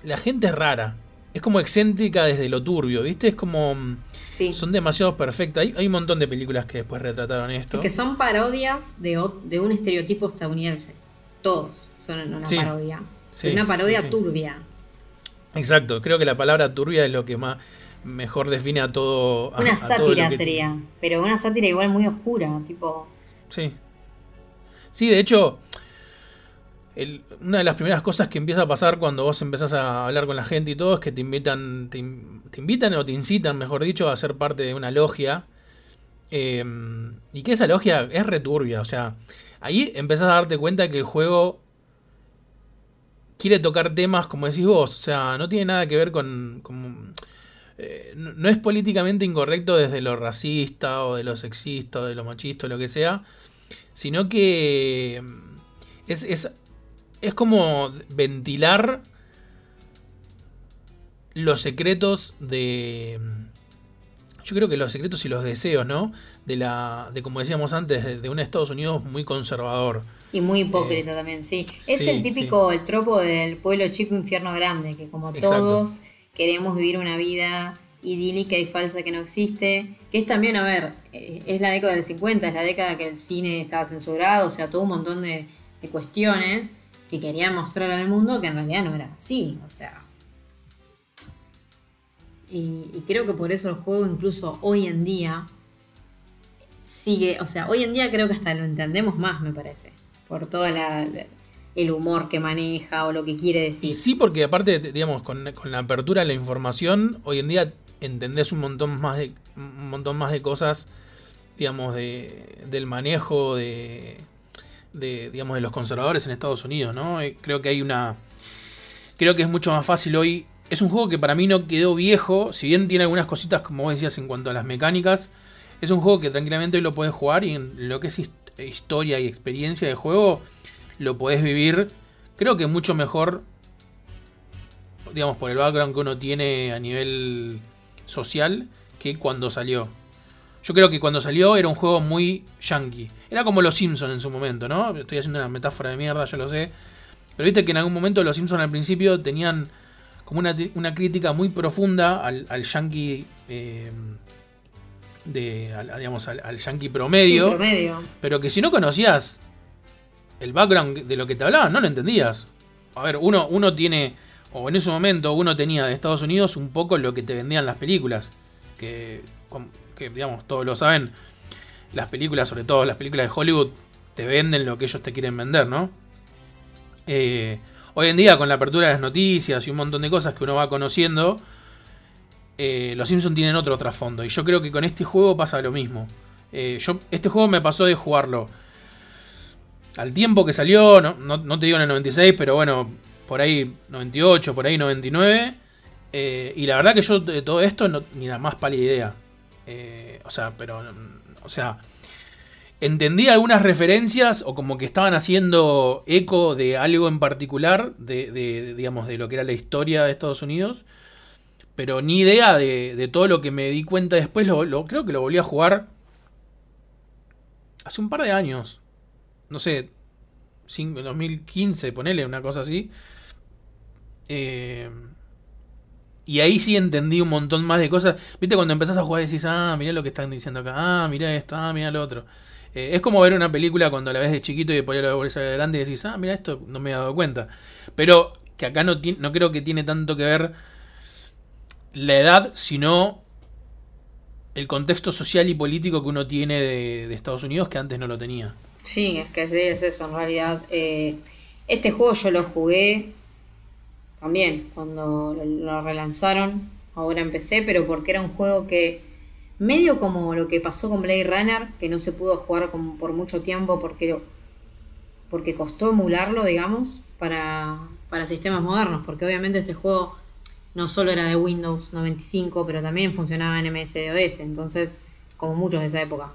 la gente es rara. es como excéntrica desde lo turbio, ¿viste? Es como...
Sí.
Son demasiado perfectas. Hay, hay un montón de películas que después retrataron esto.
Es que son parodias de, de un estereotipo estadounidense. Todos son una
Sí.
parodia.
Sí,
una parodia
sí,
turbia.
Exacto, creo que la palabra turbia es lo que más mejor define a todo. a-
Una
a todo lo
sátira sería. Pero una sátira igual muy oscura. Tipo.
Sí. Sí, de hecho, el- una de las primeras cosas que empieza a pasar cuando vos empezás a hablar con la gente y todo es que te invitan, te, in- te invitan o te incitan, mejor dicho, a ser parte de una logia. Eh, y que esa logia es returbia, o sea, ahí empezás a darte cuenta que el juego quiere tocar temas, como decís vos, o sea, no tiene nada que ver con... eh, no, es políticamente incorrecto desde lo racista o de lo sexista o de lo machista o lo que sea, sino que mm, es, es, es como ventilar los secretos de... Yo creo que los secretos y los deseos, ¿no? De la, de como decíamos antes, de, de un Estados Unidos muy conservador.
Y muy hipócrita también, sí. Es
sí,
el típico, el tropo del pueblo chico, infierno grande, que como
Exacto.
todos queremos vivir una vida idílica y falsa que no existe. Que es también, a ver, eh, es la década del 50, es la década que el cine estaba censurado, o sea, todo un montón de, de cuestiones que querían mostrar al mundo que en realidad no era así, o sea. Y, creo que por eso el juego, incluso hoy en día, sigue, o sea, hoy en día creo que hasta lo entendemos más, me parece, por todo la, el humor que maneja o lo que quiere decir.
Y sí, porque aparte, digamos, con, la apertura de la información, hoy en día entendés un montón más de, un montón más de cosas, digamos, de, del manejo de, de, digamos, de los conservadores en Estados Unidos, ¿no? Eh, Creo que hay una... Creo que es mucho más fácil hoy. Es un juego que para mí no quedó viejo, si bien tiene algunas cositas, como vos decías, en cuanto a las mecánicas. Es un juego que tranquilamente hoy lo puedes jugar y en lo que es his- historia y experiencia de juego lo podés vivir, creo que mucho mejor, digamos, por el background que uno tiene a nivel social que cuando salió. Yo creo que cuando salió era un juego muy yankee. Era como los Simpsons en su momento, ¿no? Estoy haciendo una metáfora de mierda, yo lo sé. Pero viste que en algún momento los Simpsons al principio tenían como una, una crítica muy profunda al, al yankee. eh, de, al- digamos, al, al yankee
Sí,
promedio. Pero que si no conocías el background de lo que te hablaban, no lo entendías. A ver, uno, uno tiene, o en ese momento uno tenía de Estados Unidos un poco lo que te vendían las películas. Que, que digamos, todos lo saben. Las películas, sobre todo las películas de Hollywood, te venden lo que ellos te quieren vender, ¿no? Eh, hoy en día, con la apertura de las noticias y un montón de cosas que uno va conociendo, eh, los Simpsons tienen otro trasfondo. Y yo creo que con este juego pasa lo mismo. Eh, yo, este juego me pasó de jugarlo al tiempo que salió, no, te digo en el 96, pero bueno, por ahí 98, por ahí 99. eh, y la verdad que yo de todo esto no, ni la más pálida idea. Eh, o sea, pero, o sea, entendí algunas referencias o como que estaban haciendo eco de algo en particular, de, de- digamos, de lo que era la historia de Estados Unidos. Pero ni idea de, de todo lo que me di cuenta después, lo, creo que lo volví a jugar hace un par de años. No sé, cinco- 2015, ponele una cosa así. Eh, y ahí sí entendí un montón más de cosas. Viste, cuando empezás a jugar decís, ah, mirá lo que están diciendo acá, ah, mirá esto, ah, mirá lo otro. Eh, es como ver una película cuando la ves de chiquito y después la ves de grande y decís, ah, mira esto, no me he dado cuenta. Pero que acá no, no creo que tiene tanto que ver la edad, sino el contexto social y político que uno tiene de, Estados Unidos que antes no lo tenía.
Sí, es que sí, es eso en realidad. Eh, este juego yo lo jugué también cuando lo relanzaron, ahora empecé, pero porque era un juego que medio como lo que pasó con Blade Runner, que no se pudo jugar como por mucho tiempo porque, porque costó emularlo, digamos, para, para sistemas modernos, porque obviamente este juego no solo era de Windows 95, pero también funcionaba en MS-DOS, entonces, como muchos de esa época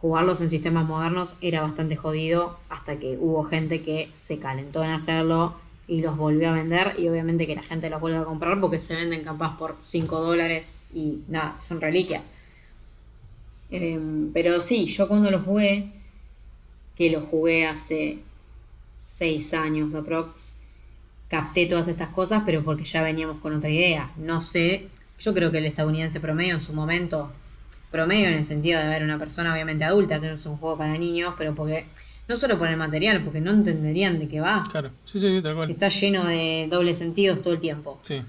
jugarlos en sistemas modernos era bastante jodido hasta que hubo gente que se calentó en hacerlo y los volvió a vender y obviamente que la gente los vuelve a comprar porque se venden capaz por 5 dólares y nada, son reliquias. Em, pero sí, yo cuando lo jugué, que lo jugué hace 6 años aprox, capté todas estas cosas, pero porque ya veníamos con otra idea. No sé, yo creo que el estadounidense promedio en su momento, promedio en el sentido de ver una persona obviamente adulta, no es un juego para niños, pero porque no solo por el material, porque no entenderían de qué va.
Claro, sí, sí, tal cual.
Está lleno de dobles sentidos todo el tiempo.
Sí.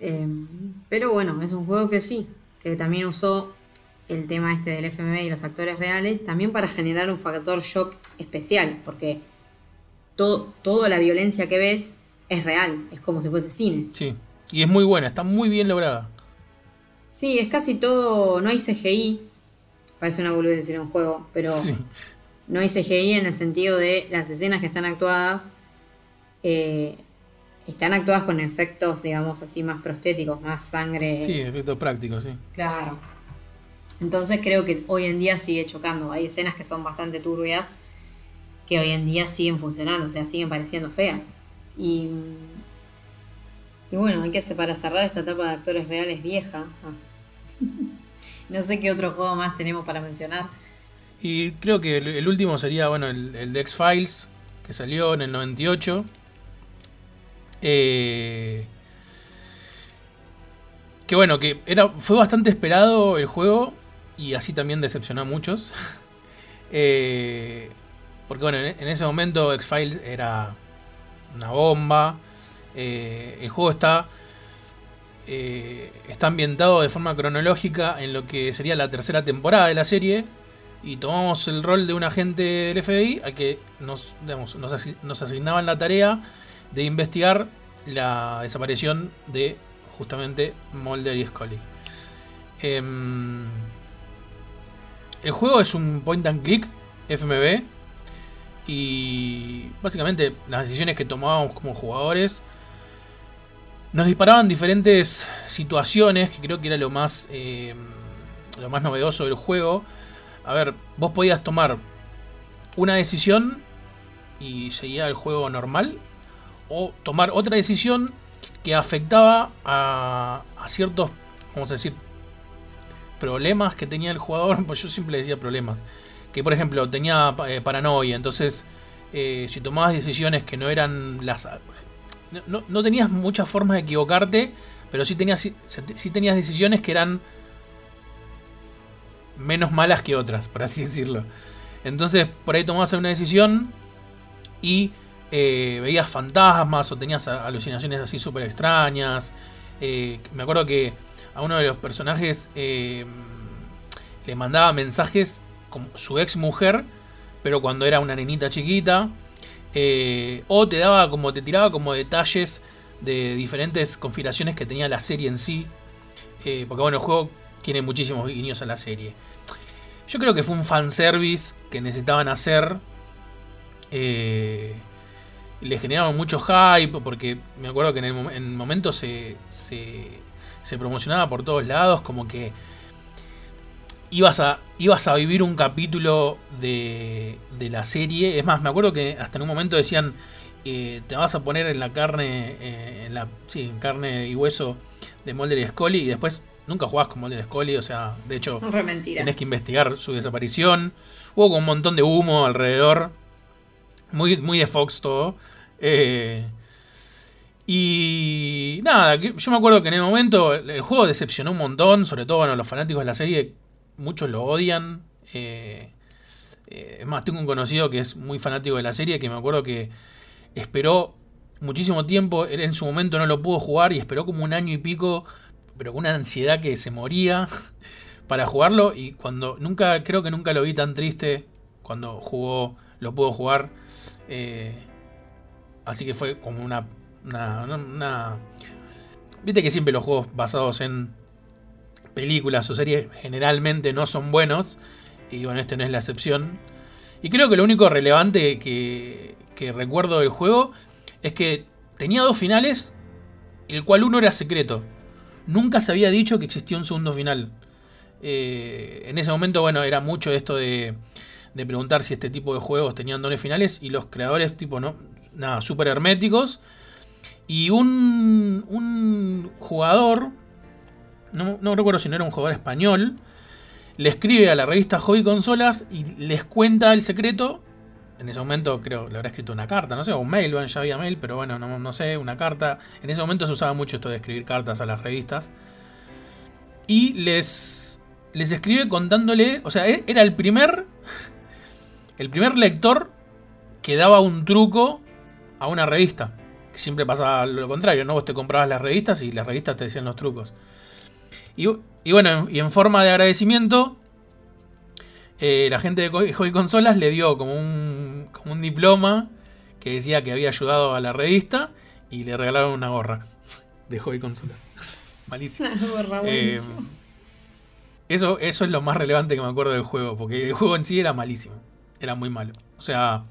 Eh, pero bueno, es un juego que sí, que también usó el tema este del FMV y los actores reales, también para generar un factor shock especial, porque todo, toda la violencia que ves es real, es como si fuese cine.
Sí, y es muy buena, está muy bien lograda.
Sí, es casi todo, no hay CGI, parece una boludez decir un juego, pero
Sí.
no hay CGI en el sentido de las escenas que están actuadas, eh, están actuadas con efectos, digamos así, más prostéticos, más sangre.
Sí, efectos prácticos, sí.
Claro. Entonces creo que hoy en día sigue chocando. Hay escenas que son bastante turbias que hoy en día siguen funcionando, o sea, siguen pareciendo feas. Y, y bueno, hay que hacer para cerrar esta etapa de actores reales vieja. Ah. no sé qué otro juego más tenemos para mencionar.
Y creo que el, el último sería, bueno, el, el de X-Files, que salió en el 98. Eh, que bueno, que era, fue bastante esperado el juego y así también decepcionó a muchos. Eh, porque bueno, en, ese momento X-Files era una bomba. Eh, el juego está, está ambientado de forma cronológica en lo que sería la tercera temporada de la serie. Y tomamos el rol de un agente del FBI al que nos, nos asignaban la tarea de investigar la desaparición de justamente Mulder y Scully. Em, el juego es un point and click FMV y básicamente las decisiones que tomábamos como jugadores nos disparaban diferentes situaciones que creo que era lo más em, lo más novedoso del juego. A ver, vos podías tomar una decisión y seguía el juego normal o tomar otra decisión que afectaba a, ciertos, vamos a decir, problemas que tenía el jugador, pues yo siempre decía problemas, que por ejemplo tenía eh, paranoia, entonces eh, si tomabas decisiones que no eran las... No, tenías muchas formas de equivocarte, pero sí tenías, sí tenías decisiones que eran menos malas que otras, por así decirlo. Entonces por ahí tomabas una decisión y eh, veías fantasmas o tenías alucinaciones así súper extrañas. Eh, me acuerdo que a uno de los personajes eh, le mandaba mensajes con su ex mujer, pero cuando era una nenita chiquita. O te daba como, te tiraba como detalles de diferentes configuraciones que tenía la serie en sí. Porque bueno, el juego tiene muchísimos guiños a la serie. Yo creo que fue un fanservice que necesitaban hacer. Le generaron mucho hype. Porque me acuerdo que en el, mom- en el momento se, se, se promocionaba por todos lados. Como que ibas a, ibas a vivir un capítulo de, de la serie. Es más, me acuerdo que hasta en un momento decían. eh, te vas a poner en la carne. eh, en la, sí, en carne y hueso de Mulder y Scully. Y después nunca jugás con Mulder y Scully. O sea, de hecho. Tenés que investigar su desaparición. Hubo un montón de humo alrededor. Muy, muy de Fox todo. Eh, y nada, yo me acuerdo que en el momento el, juego decepcionó un montón. Sobre todo bueno, los fanáticos de la serie. Muchos lo odian. Eh, eh, es más, tengo un conocido que es muy fanático de la serie. Que me acuerdo que esperó muchísimo tiempo. En su momento no lo pudo jugar. Y esperó como un año y pico. Pero con una ansiedad que se moría para jugarlo y cuando nunca creo que nunca lo vi tan triste cuando jugó lo pudo jugar así que fue como una, viste que siempre los juegos basados en películas o series generalmente no son buenos y bueno este no es la excepción. Y creo que lo único relevante que, que recuerdo del juego es que tenía dos finales el cual uno era secreto. Nunca se había dicho que existía un segundo final. Eh, en ese momento, bueno, era mucho esto de, de preguntar si este tipo de juegos tenían dones finales y los creadores, tipo, no, nada, súper herméticos. Y un, un jugador, no, no recuerdo si no era un jugador español, le escribe a la revista Hobby Consolas y les cuenta el secreto en ese momento creo le habrá escrito una carta, no sé, o un mail, bueno, ya había mail, pero bueno, no, no sé, una carta. En ese momento se usaba mucho esto de escribir cartas a las revistas. Y les, les escribe contándole, o sea, e- era el primer, el primer lector que daba un truco a una revista. Siempre pasaba lo contrario, ¿no? Vos te comprabas las revistas y las revistas te decían los trucos. Y, y bueno, y en forma de agradecimiento, eh, la gente de Hobby Consolas le dio como un, como un diploma que decía que había ayudado a la revista y le regalaron una gorra de Hobby Consolas. Malísimo. Eh, eso, eso es lo más relevante que me acuerdo del juego, porque el juego en sí era malísimo. Era muy malo. O sea,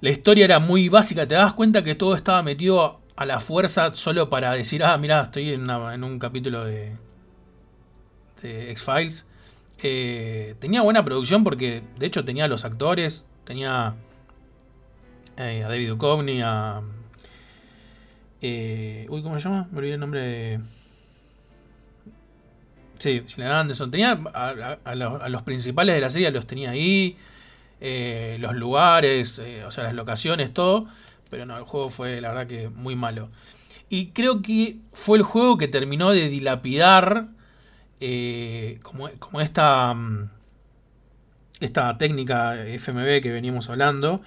la historia era muy básica. Te das cuenta que todo estaba metido a la fuerza solo para decir, ah, mira, estoy en, un capítulo de, de X-Files. Eh, tenía buena producción porque, de hecho, tenía los actores. Tenía eh, a David Duchovny, a... eh, uy, ¿cómo se llama? Me olvidé el nombre de... Sí, Gillian Anderson. Tenía a, a- a a los principales de la serie, los tenía ahí. Eh, los lugares, eh, o sea, las locaciones, todo. Pero no, el juego fue, la verdad, que muy malo. Y creo que fue el juego que terminó de dilapidar eh, como, como esta, mm, esta técnica FMV que veníamos hablando.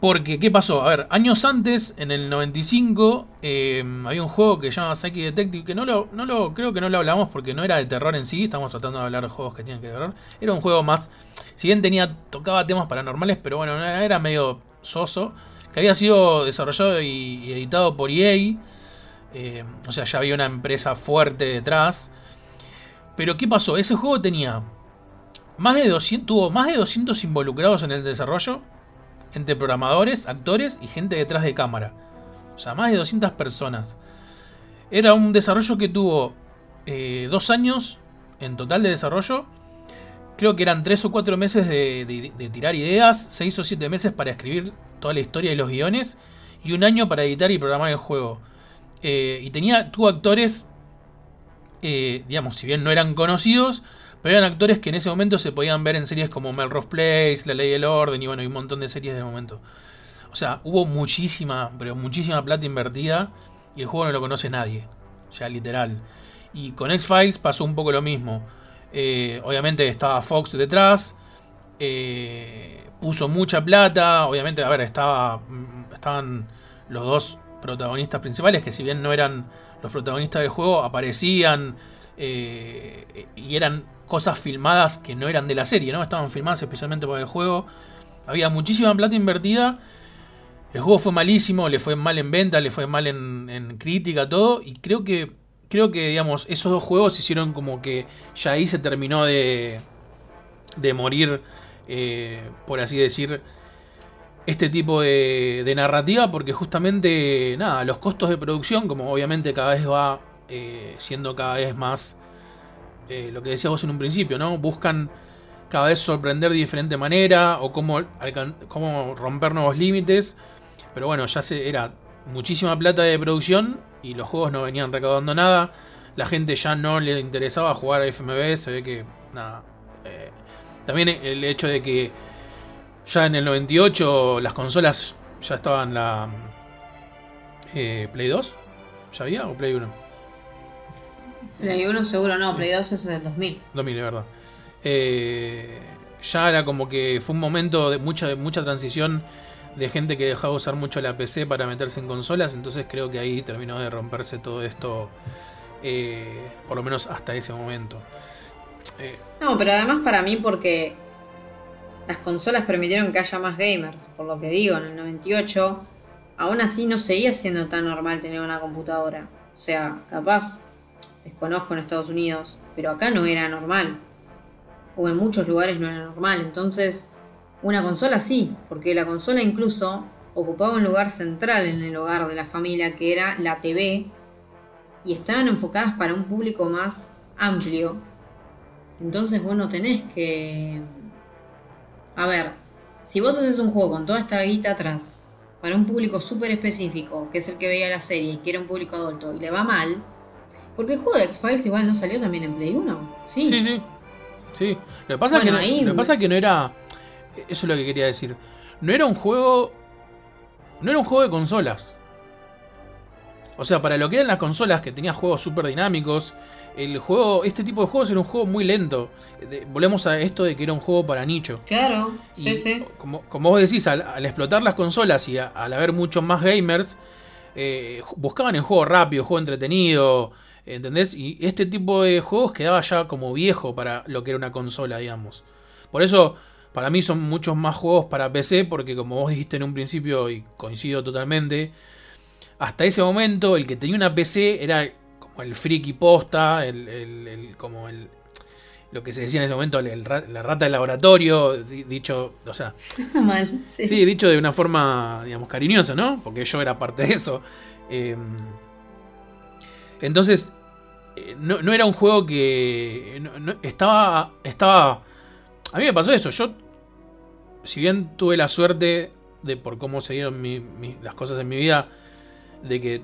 Porque, ¿qué pasó? A ver, años antes, en el 95, eh, había un juego que se llama Psyche Detective, que no lo, no lo, creo que no lo hablamos porque no era de terror en sí, estamos tratando de hablar de juegos que tienen que terror. Era un juego más, si bien tenía, tocaba temas paranormales, pero bueno, era medio soso, que había sido desarrollado y, y editado por EA, eh, o sea, ya había una empresa fuerte detrás. Pero ¿qué pasó? Ese juego tenía más de 200, tuvo más de 200 involucrados en el desarrollo, entre programadores, actores y gente detrás de cámara. O sea, más de 200 personas. Era un desarrollo que tuvo eh, dos años en total de desarrollo. Creo que eran tres o cuatro meses de, de- tirar ideas, seis o siete meses para escribir toda la historia y los guiones, y un año para editar y programar el juego. Eh, y tenía, tuvo actores, eh, digamos, si bien no eran conocidos, pero eran actores que en ese momento se podían ver en series como Melrose Place, La Ley del Orden y bueno, y un montón de series del momento. O sea, hubo muchísima, pero muchísima plata invertida y el juego no lo conoce nadie. Ya literal. Y con X-Files pasó un poco lo mismo. Eh, obviamente estaba Fox detrás. eh, puso mucha plata. Obviamente, a ver, estaba, mm, estaban los dos protagonistas principales, que si bien no eran los protagonistas del juego, aparecían eh, y eran cosas filmadas que no eran de la serie, ¿no? Estaban filmadas especialmente para el juego. Había muchísima plata invertida. El juego fue malísimo, le fue mal en venta, le fue mal en, en crítica, todo. Y creo que, creo que, digamos, esos dos juegos hicieron como que ya ahí se terminó de, de morir, eh, por así decir, este tipo de, narrativa. Porque justamente, nada, los costos de producción, como obviamente cada vez va eh, siendo cada vez más eh, lo que decías vos en un principio, ¿no? Buscan cada vez sorprender de diferente manera o cómo, cómo romper nuevos límites. Pero bueno, ya se, era muchísima plata de producción y los juegos no venían recaudando nada. La gente ya no le interesaba jugar a FMV, se ve que nada. eh, también el hecho de que ya en el 98 las consolas ya estaban la eh, Play 2, ¿ya había o Play 1?
Play 1 seguro no, Play 2 es del 2000.
2000, es verdad. Eh, ya era como que fue un momento de mucha, de mucha transición de gente que dejaba usar mucho la PC para meterse en consolas, entonces creo que ahí terminó de romperse todo esto, eh, por lo menos hasta ese momento. Eh,
No, pero además para mí porque las consolas permitieron que haya más gamers, por lo que digo, en el 98, aún así no seguía siendo tan normal tener una computadora. O sea, capaz, desconozco en Estados Unidos, pero acá no era normal. O en muchos lugares no era normal. Entonces, una consola sí, porque la consola incluso ocupaba un lugar central en el hogar de la familia, que era la TV, y estaban enfocadas para un público más amplio entonces vos no tenés que... A ver, si vos haces un juego con toda esta guita atrás, para un público súper específico, que es el que veía la serie y que era un público adulto, y le va mal, porque el juego de X-Files igual no salió también en Play 1. Sí.
sí, sí. Sí. Lo que pasa,
Bueno,
es que,
ahí-
no- lo que pasa es que no era. Eso es lo que quería decir. No era un juego. No era un juego de consolas. O sea, para lo que eran las consolas, que tenía juegos súper dinámicos, el juego, este tipo de juegos era un juego muy lento. volvemos a esto de que era un juego para nicho.
Claro, sí, sí.
Como, como, vos decís, al, explotar las consolas y al haber muchos más gamers, eh, buscaban el juego rápido, juego entretenido, ¿entendés? Y este tipo de juegos quedaba ya como viejo para lo que era una consola, digamos. Por eso, para mí son muchos más juegos para PC, porque como vos dijiste en un principio, y coincido totalmente, hasta ese momento el que tenía una PC era como el friki posta, el, como el lo que se decía en ese momento, la rata de laboratorio, dicho, o sea,
Mal,
sí. dicho de una forma, digamos, cariñosa, ¿no? Porque yo era parte de eso. Em, entonces, eh, no, era un juego que estaba, estaba, a mí me pasó eso. Yo, si bien tuve la suerte de por cómo se dieron las cosas en mi vida de que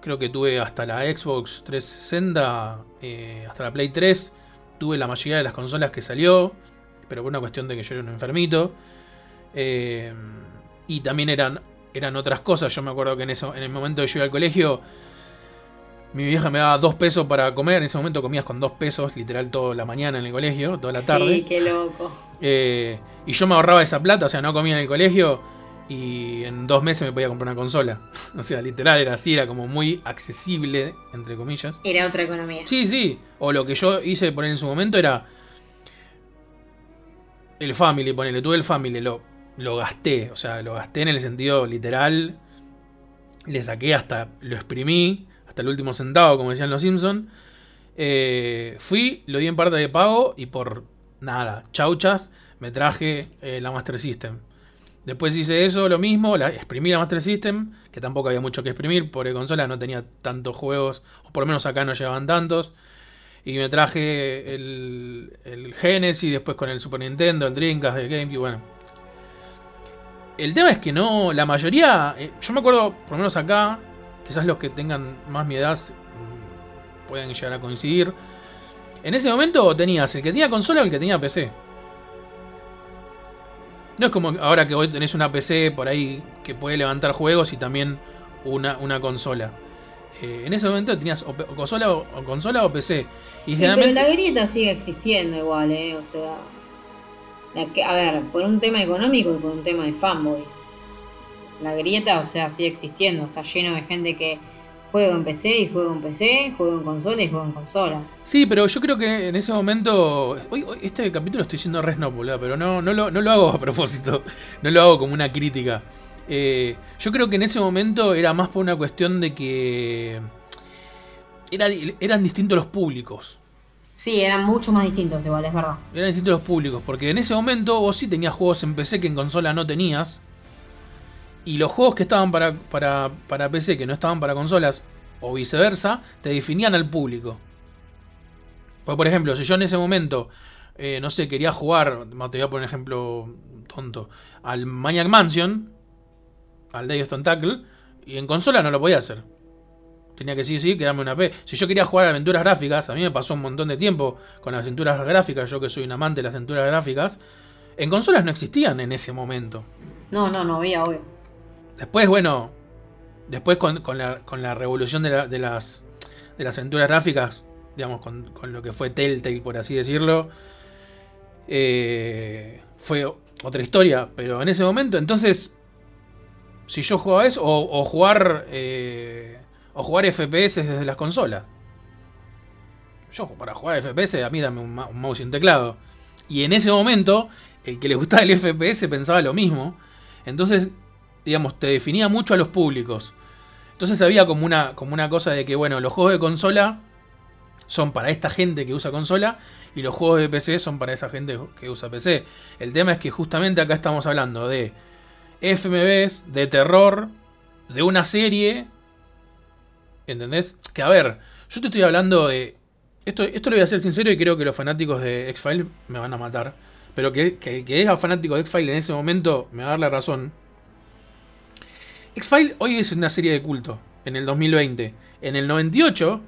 creo que tuve hasta la Xbox 360, eh, hasta la Play 3, tuve la mayoría de las consolas que salió, pero por una cuestión de que yo era un enfermito. Eh, y también eran, eran otras cosas. Yo me acuerdo que en, eso, en el momento que yo iba al colegio, mi vieja me daba dos pesos para comer. En ese momento comías con dos pesos, literal, toda la mañana en el colegio, toda la tarde.
Sí, qué loco.
Eh, y yo me ahorraba esa plata, o sea, no comía en el colegio y en dos meses me podía comprar una consola. o sea, literal era así, era como muy accesible, entre comillas.
Era otra economía.
Sí, sí. O lo que yo hice por en su momento era. El Family, ponele, tuve el Family, lo, lo gasté. O sea, lo gasté en el sentido literal. Le saqué hasta. Lo exprimí. Hasta el último centavo, como decían los Simpsons. Eh, fui, lo di en parte de pago y por nada, chauchas, me traje eh, la Master System. Después hice eso, lo mismo, la, exprimí la Master System, que tampoco había mucho que exprimir, por consola no tenía tantos juegos, o por lo menos acá no llevaban tantos. Y me traje el, el Genesis, después con el Super Nintendo, el Dreamcast, el GameCube, bueno. El tema es que no, la mayoría, eh, yo me acuerdo, por lo menos acá, quizás los que tengan más mi edad mm, pueden llegar a coincidir. En ese momento tenías el que tenía consola o el que tenía PC. No es como ahora que hoy tenés una PC por ahí que puede levantar juegos y también una, una consola. Eh, en ese momento tenías o, consola o, consola o PC.
Y Pero la grieta sigue existiendo igual, ¿eh? O sea. a ver, por un tema económico y por un tema de fanboy. La grieta, o sea, sigue existiendo. Está lleno de gente que Juego en PC y juego en PC, juego en consola y juego en consola.
Sí, pero yo creo que en ese momento. Hoy, este capítulo estoy siendo re pero no, no, lo, no lo hago a propósito. No lo hago como una crítica. Eh, yo creo que en ese momento era más por una cuestión de que. eran distintos los públicos.
Sí, eran mucho más distintos, igual, es verdad.
Eran distintos los públicos, porque en ese momento vos sí tenías juegos en PC que en consola no tenías. Y los juegos que estaban para, para, PC, que no estaban para consolas, o viceversa, te definían al público. Pues, por ejemplo, si yo en ese momento, eh, no sé, quería jugar, te voy a poner un ejemplo tonto, al Maniac Mansion, al Day of Tentacle, y en consola no lo podía hacer. Tenía que sí, sí, quedarme una P. Si yo quería jugar aventuras gráficas, a mí me pasó un montón de tiempo con las aventuras gráficas, yo que soy un amante de las aventuras gráficas, en consolas no existían en ese momento.
No, no, no había, obvio.
Después, bueno, después con, la, revolución de, las, de las aventuras gráficas, digamos, con, lo que fue Telltale, por así decirlo, eh, fue otra historia. Pero en ese momento, entonces, si yo jugaba eso, o, jugar, eh, o jugar FPS desde las consolas. Yo para jugar FPS a mí dame un, un mouse y un teclado. Y en ese momento, el que le gustaba el FPS pensaba lo mismo. Entonces digamos, te definía mucho a los públicos. Entonces había como una, como una cosa de que, bueno, los juegos de consola son para esta gente que usa consola y los juegos de PC son para esa gente que usa PC. El tema es que justamente acá estamos hablando de FMVs, de terror, de una serie. ¿Entendés? Que a ver, yo te estoy hablando de... Esto, esto lo voy a ser sincero y creo que los fanáticos de X-File me van a matar. Pero que, que el que era fanático de X-File en ese momento me va a dar la razón. X-File hoy es una serie de culto, en el 2020. En el 98,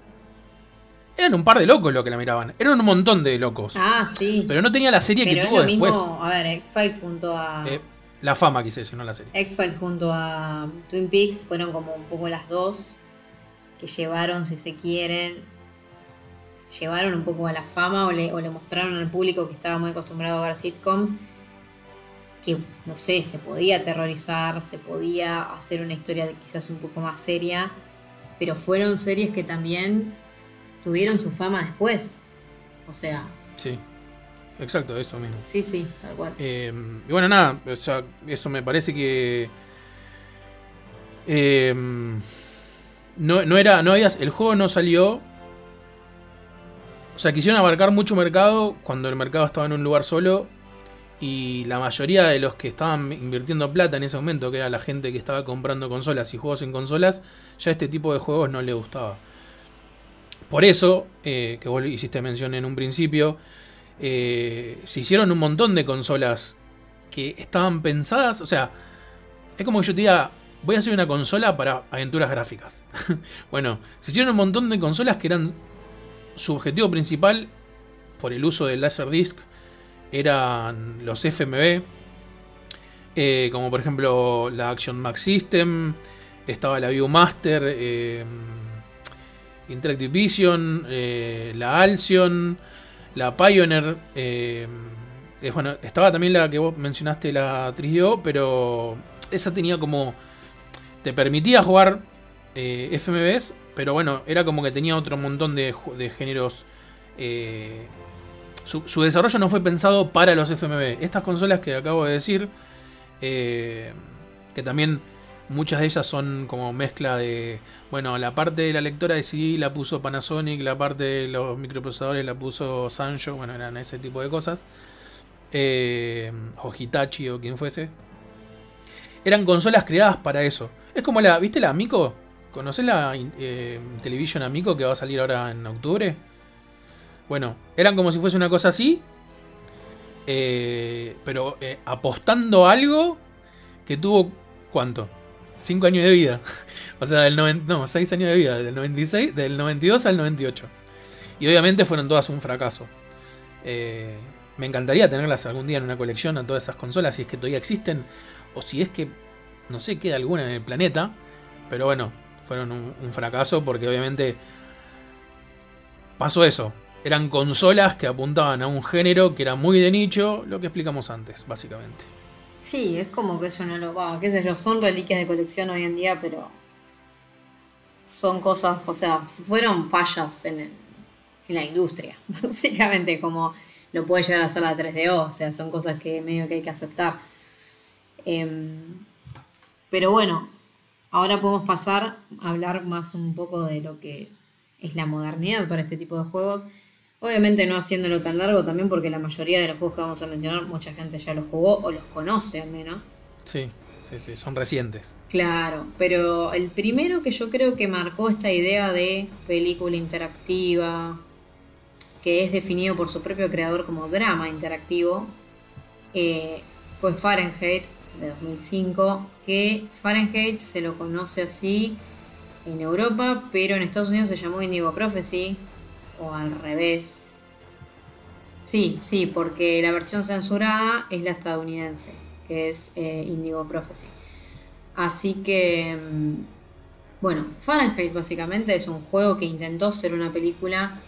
Eran un par de locos los que la miraban. Eran un montón de locos.
Ah, sí.
Pero no tenía la serie
Pero
que
es
tuvo
lo mismo,
después.
a ver, X-Files junto a...
Eh, la fama quise decir, no la serie.
X-Files junto a Twin Peaks fueron como un poco las dos que llevaron, si se quieren, llevaron un poco a la fama o le, o le mostraron al público que estaba muy acostumbrado a ver sitcoms que, no sé, se podía aterrorizar, se podía hacer una historia de quizás un poco más seria, pero fueron series que también tuvieron su fama después. O sea,
Sí. Exacto, eso mismo.
sí, sí, tal cual.
Eh, y bueno, nada, o sea, eso me parece que. eh, no, no era. No había, el juego no salió. O sea, quisieron abarcar mucho mercado cuando el mercado estaba en un lugar solo. Y la mayoría de los que estaban invirtiendo plata en ese momento, que era la gente que estaba comprando consolas y juegos en consolas, ya este tipo de juegos no le gustaba. Por eso, eh, que vos hiciste mención en un principio, eh, se hicieron un montón de consolas que estaban pensadas, o sea, es como que yo te diga, voy a hacer una consola para aventuras gráficas. bueno, se hicieron un montón de consolas que eran su objetivo principal por el uso del Laserdisc eran los FMV, eh, como por ejemplo la Action Max System, estaba la Viewmaster, eh, Interactive Vision, eh, la Alcyon, la Pioneer. eh, bueno, estaba también la que vos mencionaste, la 3DO, pero esa tenía como. Te permitía jugar FMVs, pero bueno, era como que tenía otro montón de géneros. Su, desarrollo no fue pensado para los FMV. Estas consolas que acabo de decir, eh, que también muchas de ellas son como mezcla de, bueno, la parte de la lectora de CD la puso Panasonic, la parte de los microprocesadores la puso Sanyo, bueno, eran ese tipo de cosas. Eh, o Hitachi o quien fuese. Eran consolas creadas para eso. Es como la, ¿viste la Amico? ¿Conocés la eh, Television Amico que va a salir ahora en octubre? Bueno, eran como si fuese una cosa así. eh, pero eh, apostando a algo que tuvo, ¿cuánto? 5 años de vida. o sea, del 90, no, 6 años de vida. Del 96, del 92 al 98. Y obviamente fueron todas un fracaso. Eh, me encantaría tenerlas algún día en una colección a todas esas consolas, si es que todavía existen, o si es que, no sé, queda alguna en el planeta. Pero bueno, fueron un, un fracaso porque obviamente pasó eso. Eran consolas que apuntaban a un género que era muy de nicho, lo que explicamos antes, básicamente.
Sí, es como que eso no lo va, qué son reliquias de colección hoy en día, pero son cosas, o sea, fueron fallas en, la industria, básicamente, como lo puede llegar a ser la 3DO, o sea, son cosas que medio que hay que aceptar. Em, pero bueno, ahora podemos pasar a hablar más un poco de lo que es la modernidad para este tipo de juegos. Obviamente no haciéndolo tan largo también porque la mayoría de los juegos que vamos a mencionar mucha gente ya los jugó o los conoce al menos.
Sí, sí, sí, son recientes.
Claro, pero el primero que yo creo que marcó esta idea de película interactiva, que es definido por su propio creador como drama interactivo, eh, fue Fahrenheit de 2005, que Fahrenheit se lo conoce así en Europa, pero en Estados Unidos se llamó Indigo Prophecy, o al revés. Sí, sí, porque la versión censurada es la estadounidense, que es eh, Indigo Prophecy. Así que, mm, bueno, Fahrenheit básicamente es un juego que intentó ser una película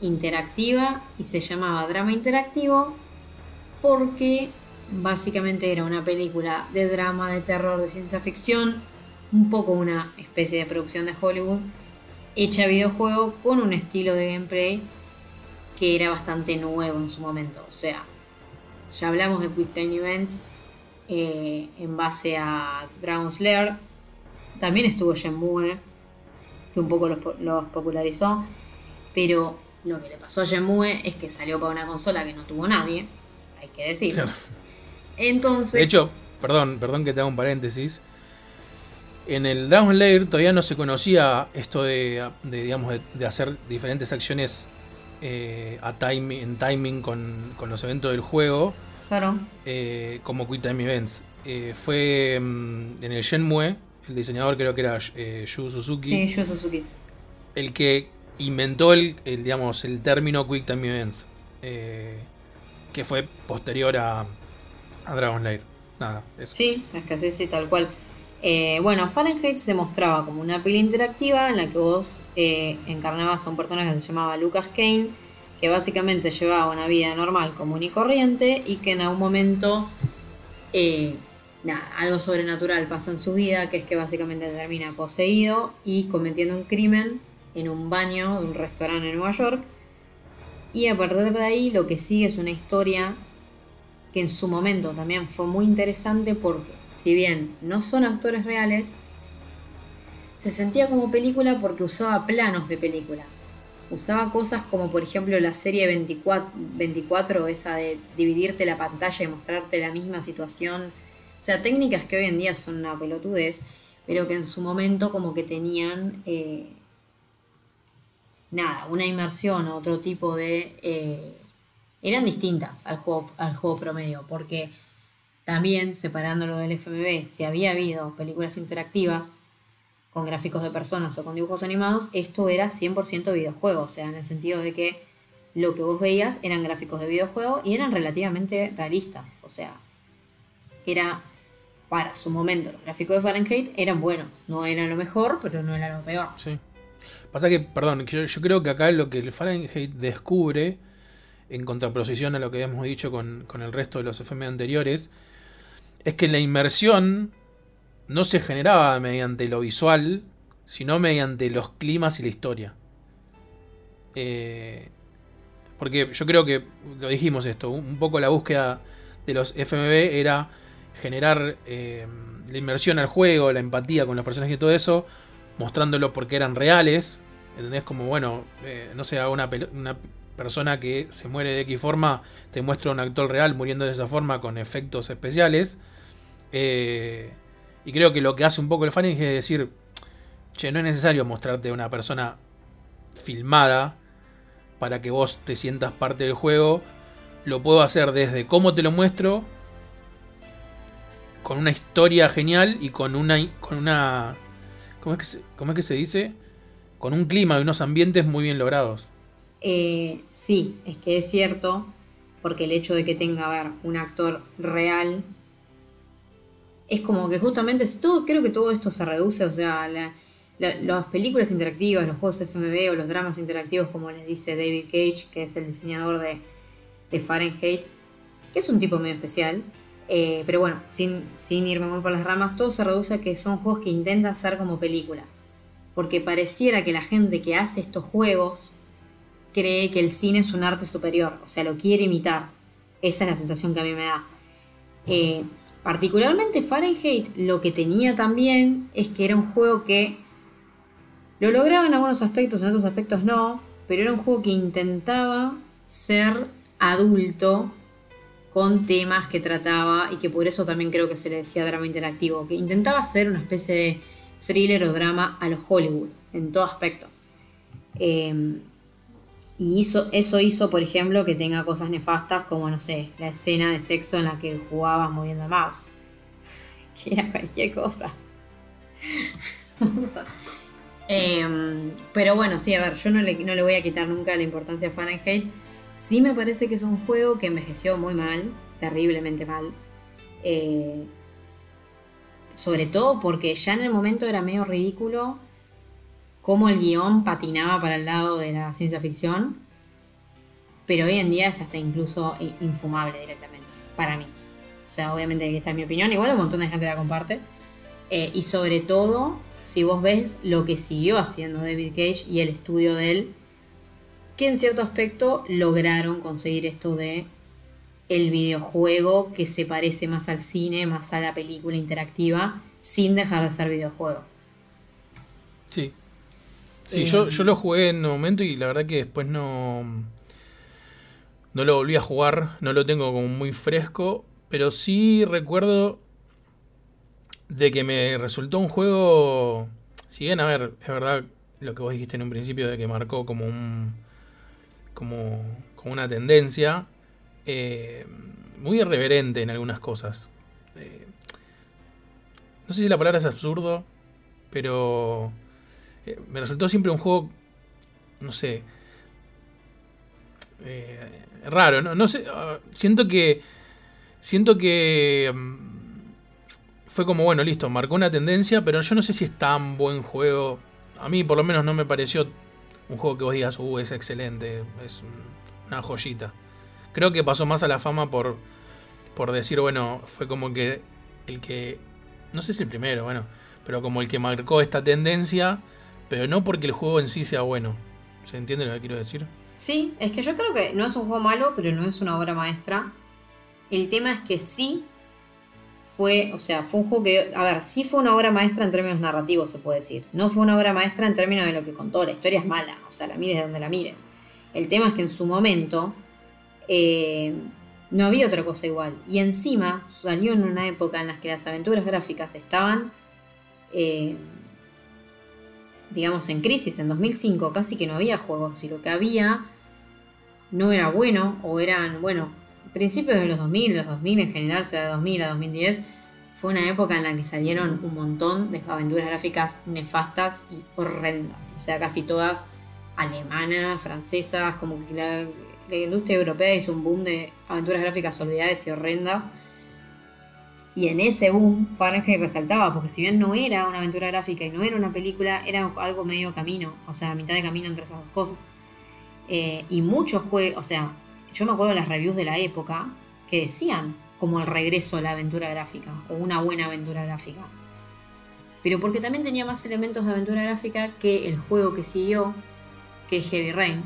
interactiva y se llamaba drama interactivo porque básicamente era una película de drama, de terror, de ciencia ficción, un poco una especie de producción de Hollywood, hecha videojuego con un estilo de gameplay que era bastante nuevo en su momento. O sea, ya hablamos de Quick Time Events eh, en base a Dragon Slayer. También estuvo Shenmue, que un poco los, po- los popularizó. Pero lo que le pasó a Shenmue es que salió para una consola que no tuvo nadie, hay que decirlo. Entonces,
De hecho, perdón, perdón que te haga un paréntesis. En el Dragon Lair todavía no se conocía esto de, de, digamos, de, de hacer diferentes acciones eh, a time, en timing con, con los eventos del juego,
claro,
eh, como Quick Time Events. Eh, fue mm, en el Shenmue, el diseñador creo que era eh, Yu Suzuki,
sí, Yu Suzuki.
el que inventó el, el, digamos, el término Quick Time Events. eh, que fue posterior a, a Dragon Lair. Nada, eso.
Sí, es que así, sí, tal cual. Eh, bueno, Fahrenheit se mostraba como una pila interactiva en la que vos eh, encarnabas a un personaje que se llamaba Lucas Kane, que básicamente llevaba una vida normal, común y corriente, y que en algún momento eh, algo sobrenatural pasa en su vida, que es que básicamente termina poseído y cometiendo un crimen en un baño de un restaurante en Nueva York. Y a partir de ahí lo que sigue es una historia que en su momento también fue muy interesante porque si bien no son actores reales, se sentía como película porque usaba planos de película. Usaba cosas como por ejemplo la serie 24, 24 esa de dividirte la pantalla y mostrarte la misma situación. O sea, técnicas que hoy en día son una pelotudez, pero que en su momento como que tenían... eh, nada, una inmersión o otro tipo de... eh, eran distintas al juego, al juego promedio, porque también, separándolo del FMV, si había habido películas interactivas con gráficos de personas o con dibujos animados, esto era 100% videojuego, o sea, en el sentido de que lo que vos veías eran gráficos de videojuego y eran relativamente realistas, o sea, era para su momento, los gráficos de Fahrenheit eran buenos, no eran lo mejor, pero no eran lo peor.
Sí. Pasa que, perdón, yo creo que acá lo que el Fahrenheit descubre, en contraposición a lo que habíamos dicho con, con el resto de los FM anteriores, es que la inmersión no se generaba mediante lo visual, sino mediante los climas y la historia. Eh, porque yo creo que, lo dijimos esto, un poco la búsqueda de los FMV era generar eh, la inmersión al juego, la empatía con los personajes y todo eso, mostrándolo porque eran reales. ¿Entendés? Como, bueno, eh, no sé, una, una persona que se muere de X forma, te muestra un actor real muriendo de esa forma con efectos especiales. Eh, y creo que lo que hace un poco el fan es decir, che, no es necesario mostrarte a una persona filmada para que vos te sientas parte del juego. Lo puedo hacer desde cómo te lo muestro, con una historia genial y con una. Con una ¿cómo, es que se, ¿Cómo es que se dice? Con un clima y unos ambientes muy bien logrados.
Eh, sí, es que es cierto, porque el hecho de que tenga a ver un actor real es como que justamente todo, creo que todo esto se reduce, o sea, la- la- las películas interactivas, los juegos FMV o los dramas interactivos, como les dice David Cage, que es el diseñador de, de Fahrenheit, que es un tipo medio especial. eh, pero bueno, sin, sin irme muy por las ramas, todo se reduce a que son juegos que intentan ser como películas. Porque pareciera que la gente que hace estos juegos cree que el cine es un arte superior, o sea, lo quiere imitar. Esa es la sensación que a mí me da. Eh, particularmente Fahrenheit lo que tenía también es que era un juego que lo lograba en algunos aspectos, en otros aspectos no, pero era un juego que intentaba ser adulto con temas que trataba y que por eso también creo que se le decía drama interactivo, que intentaba ser una especie de thriller o drama a los Hollywood, en todo aspecto. Eh, y eso hizo, por ejemplo, que tenga cosas nefastas como, no sé, la escena de sexo en la que jugabas moviendo el mouse. Que era cualquier cosa. Em, pero bueno, sí, a ver, yo no le, no le voy a quitar nunca la importancia a Fahrenheit. Sí me parece que es un juego que envejeció muy mal, terriblemente mal. Eh, sobre todo porque ya en el momento era medio ridículo cómo el guion patinaba para el lado de la ciencia ficción. Pero hoy en día es hasta incluso infumable directamente, para mí. O sea, obviamente esta es mi opinión, igual un montón de gente la comparte. Eh, y sobre todo, si vos ves lo que siguió haciendo David Cage y el estudio de él, que en cierto aspecto lograron conseguir esto de el videojuego que se parece más al cine, más a la película interactiva, sin dejar de ser videojuego.
Sí. Sí,
Eh,
yo, yo lo jugué en un momento y la verdad que después no. No lo volví a jugar, no lo tengo como muy fresco, pero sí recuerdo de que me resultó un juego. Si bien, a ver, es verdad lo que vos dijiste en un principio de que marcó como un. como, como una tendencia. eh, muy irreverente en algunas cosas. Eh, no sé si la palabra es absurdo, pero. Me resultó siempre un juego no sé, eh, raro, no, no sé, ah, siento que, siento que mm, fue como, bueno, listo, marcó una tendencia, pero yo no sé si es tan buen juego. A mí por lo menos no me pareció un juego que vos digas, uh, es excelente, es una joyita. Creo que pasó más a la fama por, por decir, bueno, fue como que el que, no sé si el primero, bueno, pero como el que marcó esta tendencia, pero no porque el juego en sí sea bueno. ¿Se entiende lo que quiero decir?
Sí, es que yo creo que no es un juego malo, pero no es una obra maestra. El tema es que sí fue, o sea, fue un juego que, a ver, sí fue una obra maestra en términos narrativos, se puede decir. No fue una obra maestra en términos de lo que contó. La historia es mala, o sea, la mires de donde la mires. El tema es que en su momento eh, no había otra cosa igual. Y encima salió en una época en la que las aventuras gráficas estaban, eh, digamos, en crisis. En 2005 casi que no había juegos. Y lo que había no era bueno o eran, bueno, principios de los 2000, los 2000 en general, o sea, de 2000 a 2010, fue una época en la que salieron un montón de aventuras gráficas nefastas y horrendas. O sea, casi todas alemanas, francesas, como que la, la industria europea hizo un boom de aventuras gráficas olvidadas y horrendas. Y en ese boom Fahrenheit resaltaba, porque si bien no era una aventura gráfica y no era una película, era algo medio camino, o sea, mitad de camino entre esas dos cosas. Eh, y muchos juegos, o sea, yo me acuerdo de las reviews de la época que decían como el regreso a la aventura gráfica, o una buena aventura gráfica. Pero porque también tenía más elementos de aventura gráfica que el juego que siguió, que es Heavy Rain,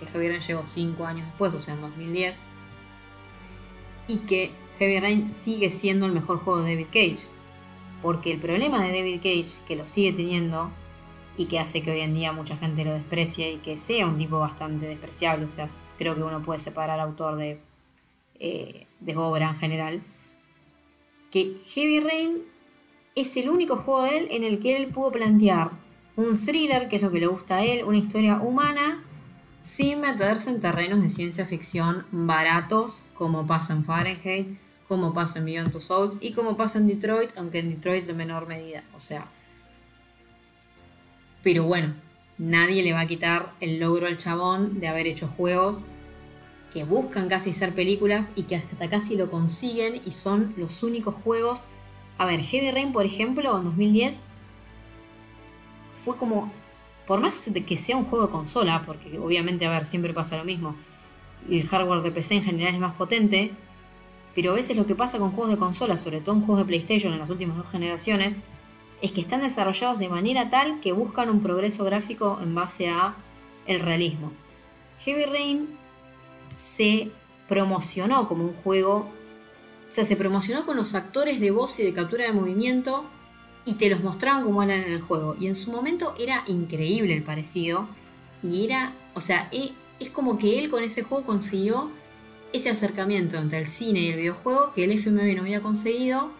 que Heavy Rain llegó 5 años después, o sea, en 2010, y que Heavy Rain sigue siendo el mejor juego de David Cage. Porque el problema de David Cage, que lo sigue teniendo, y que hace que hoy en día mucha gente lo desprecie y que sea un tipo bastante despreciable, o sea, creo que uno puede separar autor de, eh, obra en general, que Heavy Rain es el único juego de él en el que él pudo plantear un thriller, que es lo que le gusta a él, una historia humana, sin meterse en terrenos de ciencia ficción baratos, como pasa en Fahrenheit, como pasa en Beyond Two Souls y como pasa en Detroit, aunque en Detroit de menor medida. O sea. Pero bueno, nadie le va a quitar el logro al chabón de haber hecho juegos que buscan casi ser películas y que hasta casi lo consiguen y son los únicos juegos. A ver, Heavy Rain, por ejemplo, en 2010 fue como, por más que sea un juego de consola, porque obviamente, a ver, siempre pasa lo mismo, el hardware de PC en general es más potente, pero a veces lo que pasa con juegos de consola, sobre todo en juegos de PlayStation en las últimas dos generaciones, es que están desarrollados de manera tal que buscan un progreso gráfico en base a el realismo. Heavy Rain se promocionó como un juego, o sea, se promocionó con los actores de voz y de captura de movimiento y te los mostraban como eran en el juego. Y en su momento era increíble el parecido y era, o sea, e, es como que él con ese juego consiguió ese acercamiento entre el cine y el videojuego que el FMV no había conseguido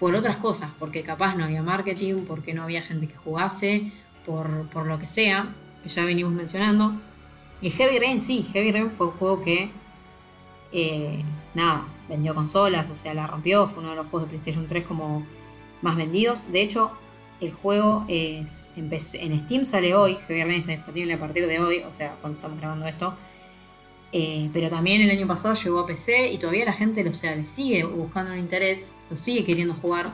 por otras cosas, porque capaz no había marketing, porque no había gente que jugase, por, lo que sea, que ya venimos mencionando. Y Heavy Rain sí, Heavy Rain fue un juego que, eh, nada, vendió consolas, o sea, la rompió, fue uno de los juegos de PlayStation 3 como más vendidos. De hecho, el juego es en Steam sale hoy, Heavy Rain está disponible a partir de hoy, o sea, cuando estamos grabando esto. Eh, pero también el año pasado llegó a PC y todavía la gente lo sea, le sigue buscando un interés, lo sigue queriendo jugar,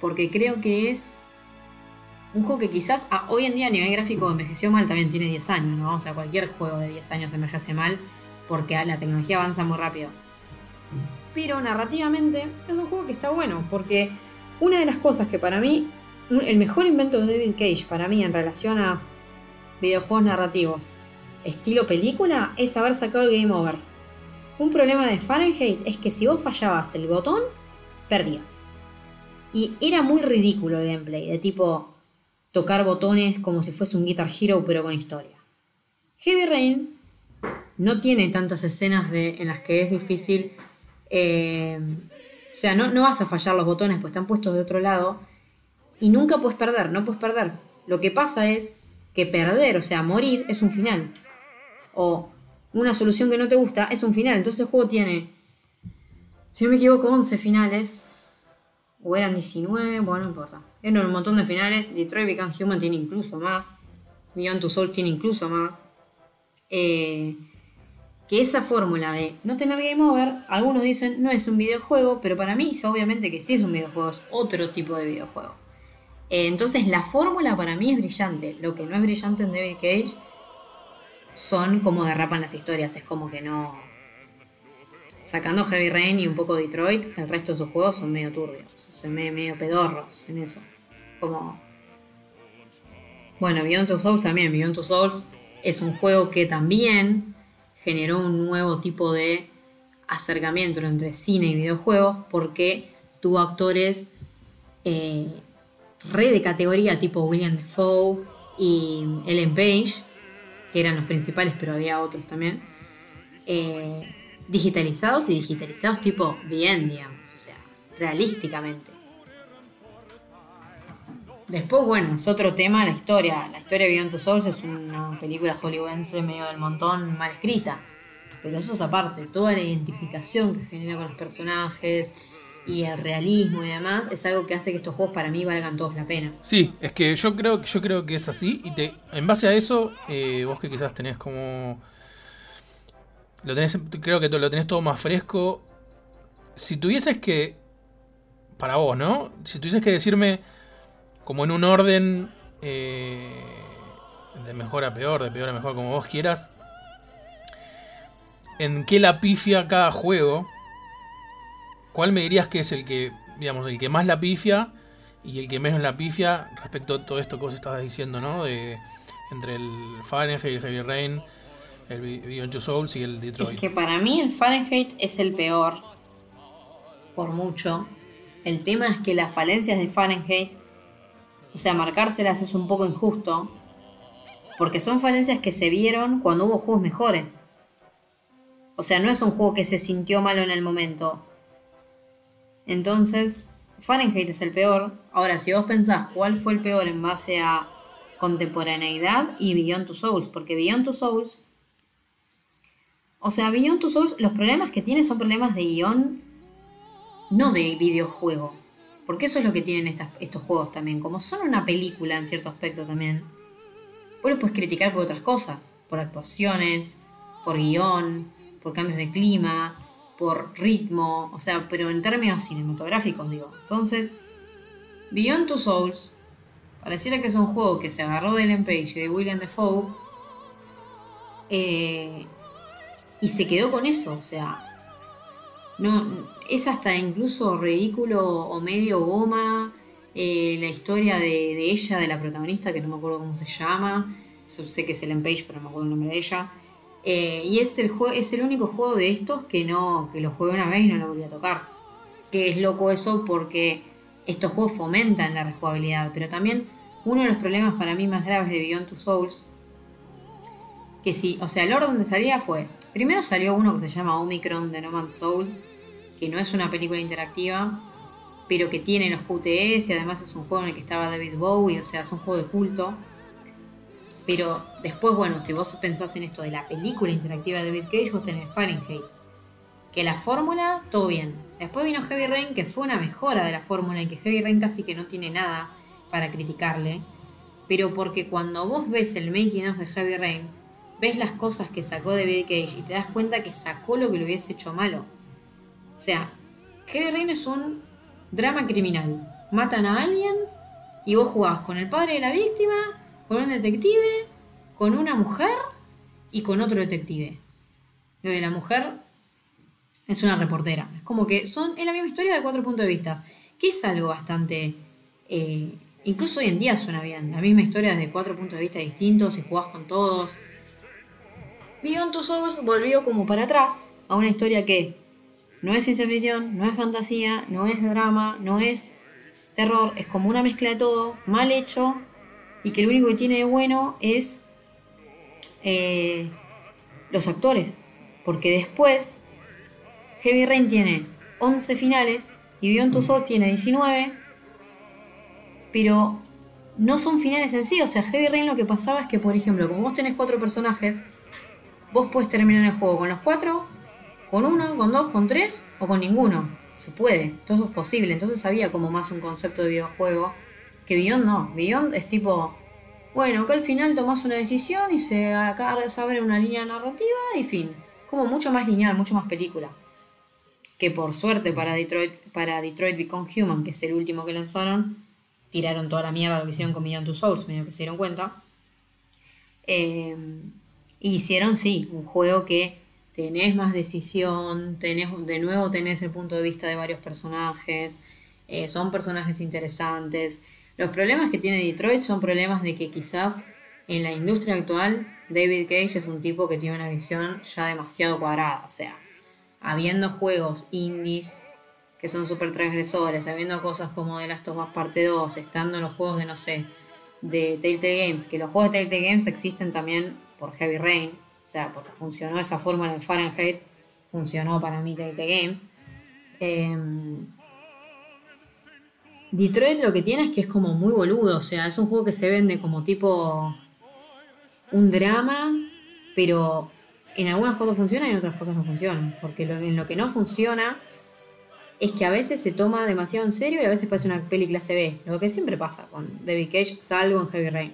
porque creo que es un juego que quizás hoy en día a nivel gráfico envejeció mal, también tiene 10 años, ¿no? O sea, cualquier juego de 10 años envejece mal porque la tecnología avanza muy rápido. Pero narrativamente es un juego que está bueno, porque una de las cosas que para mí, el mejor invento de David Cage para mí en relación a videojuegos narrativos estilo película es haber sacado el game over. Un problema de Fahrenheit es que si vos fallabas el botón, perdías. Y era muy ridículo el gameplay, de tipo tocar botones como si fuese un Guitar Hero pero con historia. Heavy Rain no tiene tantas escenas de, en las que es difícil... Eh, o sea, no, no vas a fallar los botones, pues están puestos de otro lado. Y nunca puedes perder, no puedes perder. Lo que pasa es que perder, o sea, morir, es un final o una solución que no te gusta, es un final. Entonces el juego tiene, si no me equivoco, 11 finales. O eran 19, bueno, no importa. Eran un montón de finales. Detroit Become Human tiene incluso más. Beyond Two Souls tiene incluso más. Eh, que esa fórmula de no tener game over, algunos dicen no es un videojuego, pero para mí obviamente que sí es un videojuego, es otro tipo de videojuego. Eh, entonces la fórmula para mí es brillante. Lo que no es brillante en David Cage son como derrapan las historias, es como que no... Sacando Heavy Rain y un poco Detroit, el resto de sus juegos son medio turbios, son medio, medio pedorros en eso. Como... Bueno, Beyond Two Souls también, Beyond Two Souls es un juego que también generó un nuevo tipo de acercamiento entre cine y videojuegos porque tuvo actores eh, re de categoría tipo William Defoe y Ellen Page, que eran los principales, pero había otros también, eh, digitalizados y digitalizados tipo bien, digamos, o sea, realísticamente. Después, bueno, es otro tema la historia. La historia de Beyond Two Souls es una película hollywoodense medio del montón, mal escrita. Pero eso es aparte, toda la identificación que genera con los personajes y el realismo y demás es algo que hace que estos juegos para mí valgan todos la pena.
Sí, es que yo creo, yo creo que es así. Y te, en base a eso, eh, vos que quizás tenés como. Lo tenés, creo que lo tenés todo más fresco. Si tuvieses que. Para vos, ¿no? Si tuvieses que decirme como en un orden eh, de mejor a peor, de peor a mejor, como vos quieras, en qué la pifia cada juego, ¿cuál me dirías que es el que, digamos, el que más la pifia y el que menos la pifia respecto a todo esto que vos estabas diciendo, ¿no? De, entre el Fahrenheit, el Heavy Rain, el Beyond Two Souls y el Detroit.
Es que para mí el Fahrenheit es el peor, por mucho. El tema es que las falencias de Fahrenheit o sea, marcárselas es un poco injusto, porque son falencias que se vieron cuando hubo juegos mejores. O sea, no es un juego que se sintió malo en el momento. Entonces, Fahrenheit es el peor. Ahora, si vos pensás cuál fue el peor en base a contemporaneidad y Beyond Two Souls, porque Beyond Two Souls... O sea, Beyond Two Souls, los problemas que tiene son problemas de guion, no de videojuego. Porque eso es lo que tienen estos juegos también. Como son una película en cierto aspecto también, vos los puedes criticar por otras cosas. Por actuaciones, por guion, por cambios de clima, por ritmo. O sea, pero en términos cinematográficos digo. Entonces, Beyond Two Souls, pareciera que es un juego que se agarró de Ellen Page y de William Defoe. Eh, y se quedó con eso. O sea, no, es hasta incluso ridículo o medio goma eh, la historia de, ella, de la protagonista, que no me acuerdo cómo se llama. Sé que es Ellen Page, pero no me acuerdo el nombre de ella. Eh, y es el, es el único juego de estos que no que lo jugué una vez y no lo volví a tocar. Que es loco eso porque estos juegos fomentan la rejugabilidad. Pero también uno de los problemas para mí más graves de Beyond Two Souls, que sí, o sea, el orden de salida fue, primero salió uno que se llama Omicron de No Man's Soul, que no es una película interactiva, pero que tiene los QTS y además es un juego en el que estaba David Bowie, o sea, es un juego de culto. Pero después, bueno, si vos pensás en esto de la película interactiva de David Cage, vos tenés Fahrenheit. Que la fórmula, todo bien. Después vino Heavy Rain, que fue una mejora de la fórmula y que Heavy Rain casi que no tiene nada para criticarle. Pero porque cuando vos ves el making of de Heavy Rain, ves las cosas que sacó David Cage y te das cuenta que sacó lo que lo hubiese hecho malo. O sea, Heavy Rain es un drama criminal. Matan a alguien y vos jugás con el padre de la víctima, con un detective, con una mujer y con otro detective. Lo la mujer es una reportera. Es como que son en la misma historia de cuatro puntos de vista. Que es algo bastante. Eh, incluso hoy en día suena bien. La misma historia de cuatro puntos de vista distintos y jugás con todos. Beyond tus ojos volvió como para atrás a una historia que no es ciencia ficción, no es fantasía, no es drama, no es terror, es como una mezcla de todo, mal hecho, y que lo único que tiene de bueno es eh, los actores. Porque después, Heavy Rain tiene 11 finales y Beyond Two Souls tiene 19, pero no son finales en sí. O sea, Heavy Rain lo que pasaba es que, por ejemplo, como vos tenés cuatro personajes, vos puedes terminar el juego con los cuatro con uno, con dos, con tres o con ninguno. Se puede, todo es posible. Entonces había como más un concepto de videojuego que Beyond no. Beyond es tipo Bueno, acá al final tomás una decisión y se, abre una línea narrativa y fin. Como mucho más lineal, mucho más película. Que por suerte para Detroit, para Detroit Become Human, que es el último que lanzaron, tiraron toda la mierda lo que hicieron con Million Two Souls, medio que se dieron cuenta. Eh, hicieron, sí, un juego que tenés más decisión, tenés, de nuevo tenés el punto de vista de varios personajes, eh, son personajes interesantes. Los problemas que tiene Detroit son problemas de que quizás en la industria actual David Cage es un tipo que tiene una visión ya demasiado cuadrada, o sea, habiendo juegos indies que son súper transgresores, habiendo cosas como The Last of Us Parte 2, estando en los juegos de, no sé, de Telltale Games, que los juegos de Telltale Games existen también por Heavy Rain, o sea, porque funcionó esa fórmula en Fahrenheit, funcionó para mí Telltale Games. Em, Detroit lo que tiene es que es como muy boludo, o sea, es un juego que se vende como tipo un drama, pero en algunas cosas funciona y en otras cosas no funcionan, porque en lo que no funciona es que a veces se toma demasiado en serio y a veces parece una peli clase B, lo que siempre pasa con David Cage, salvo en Heavy Rain.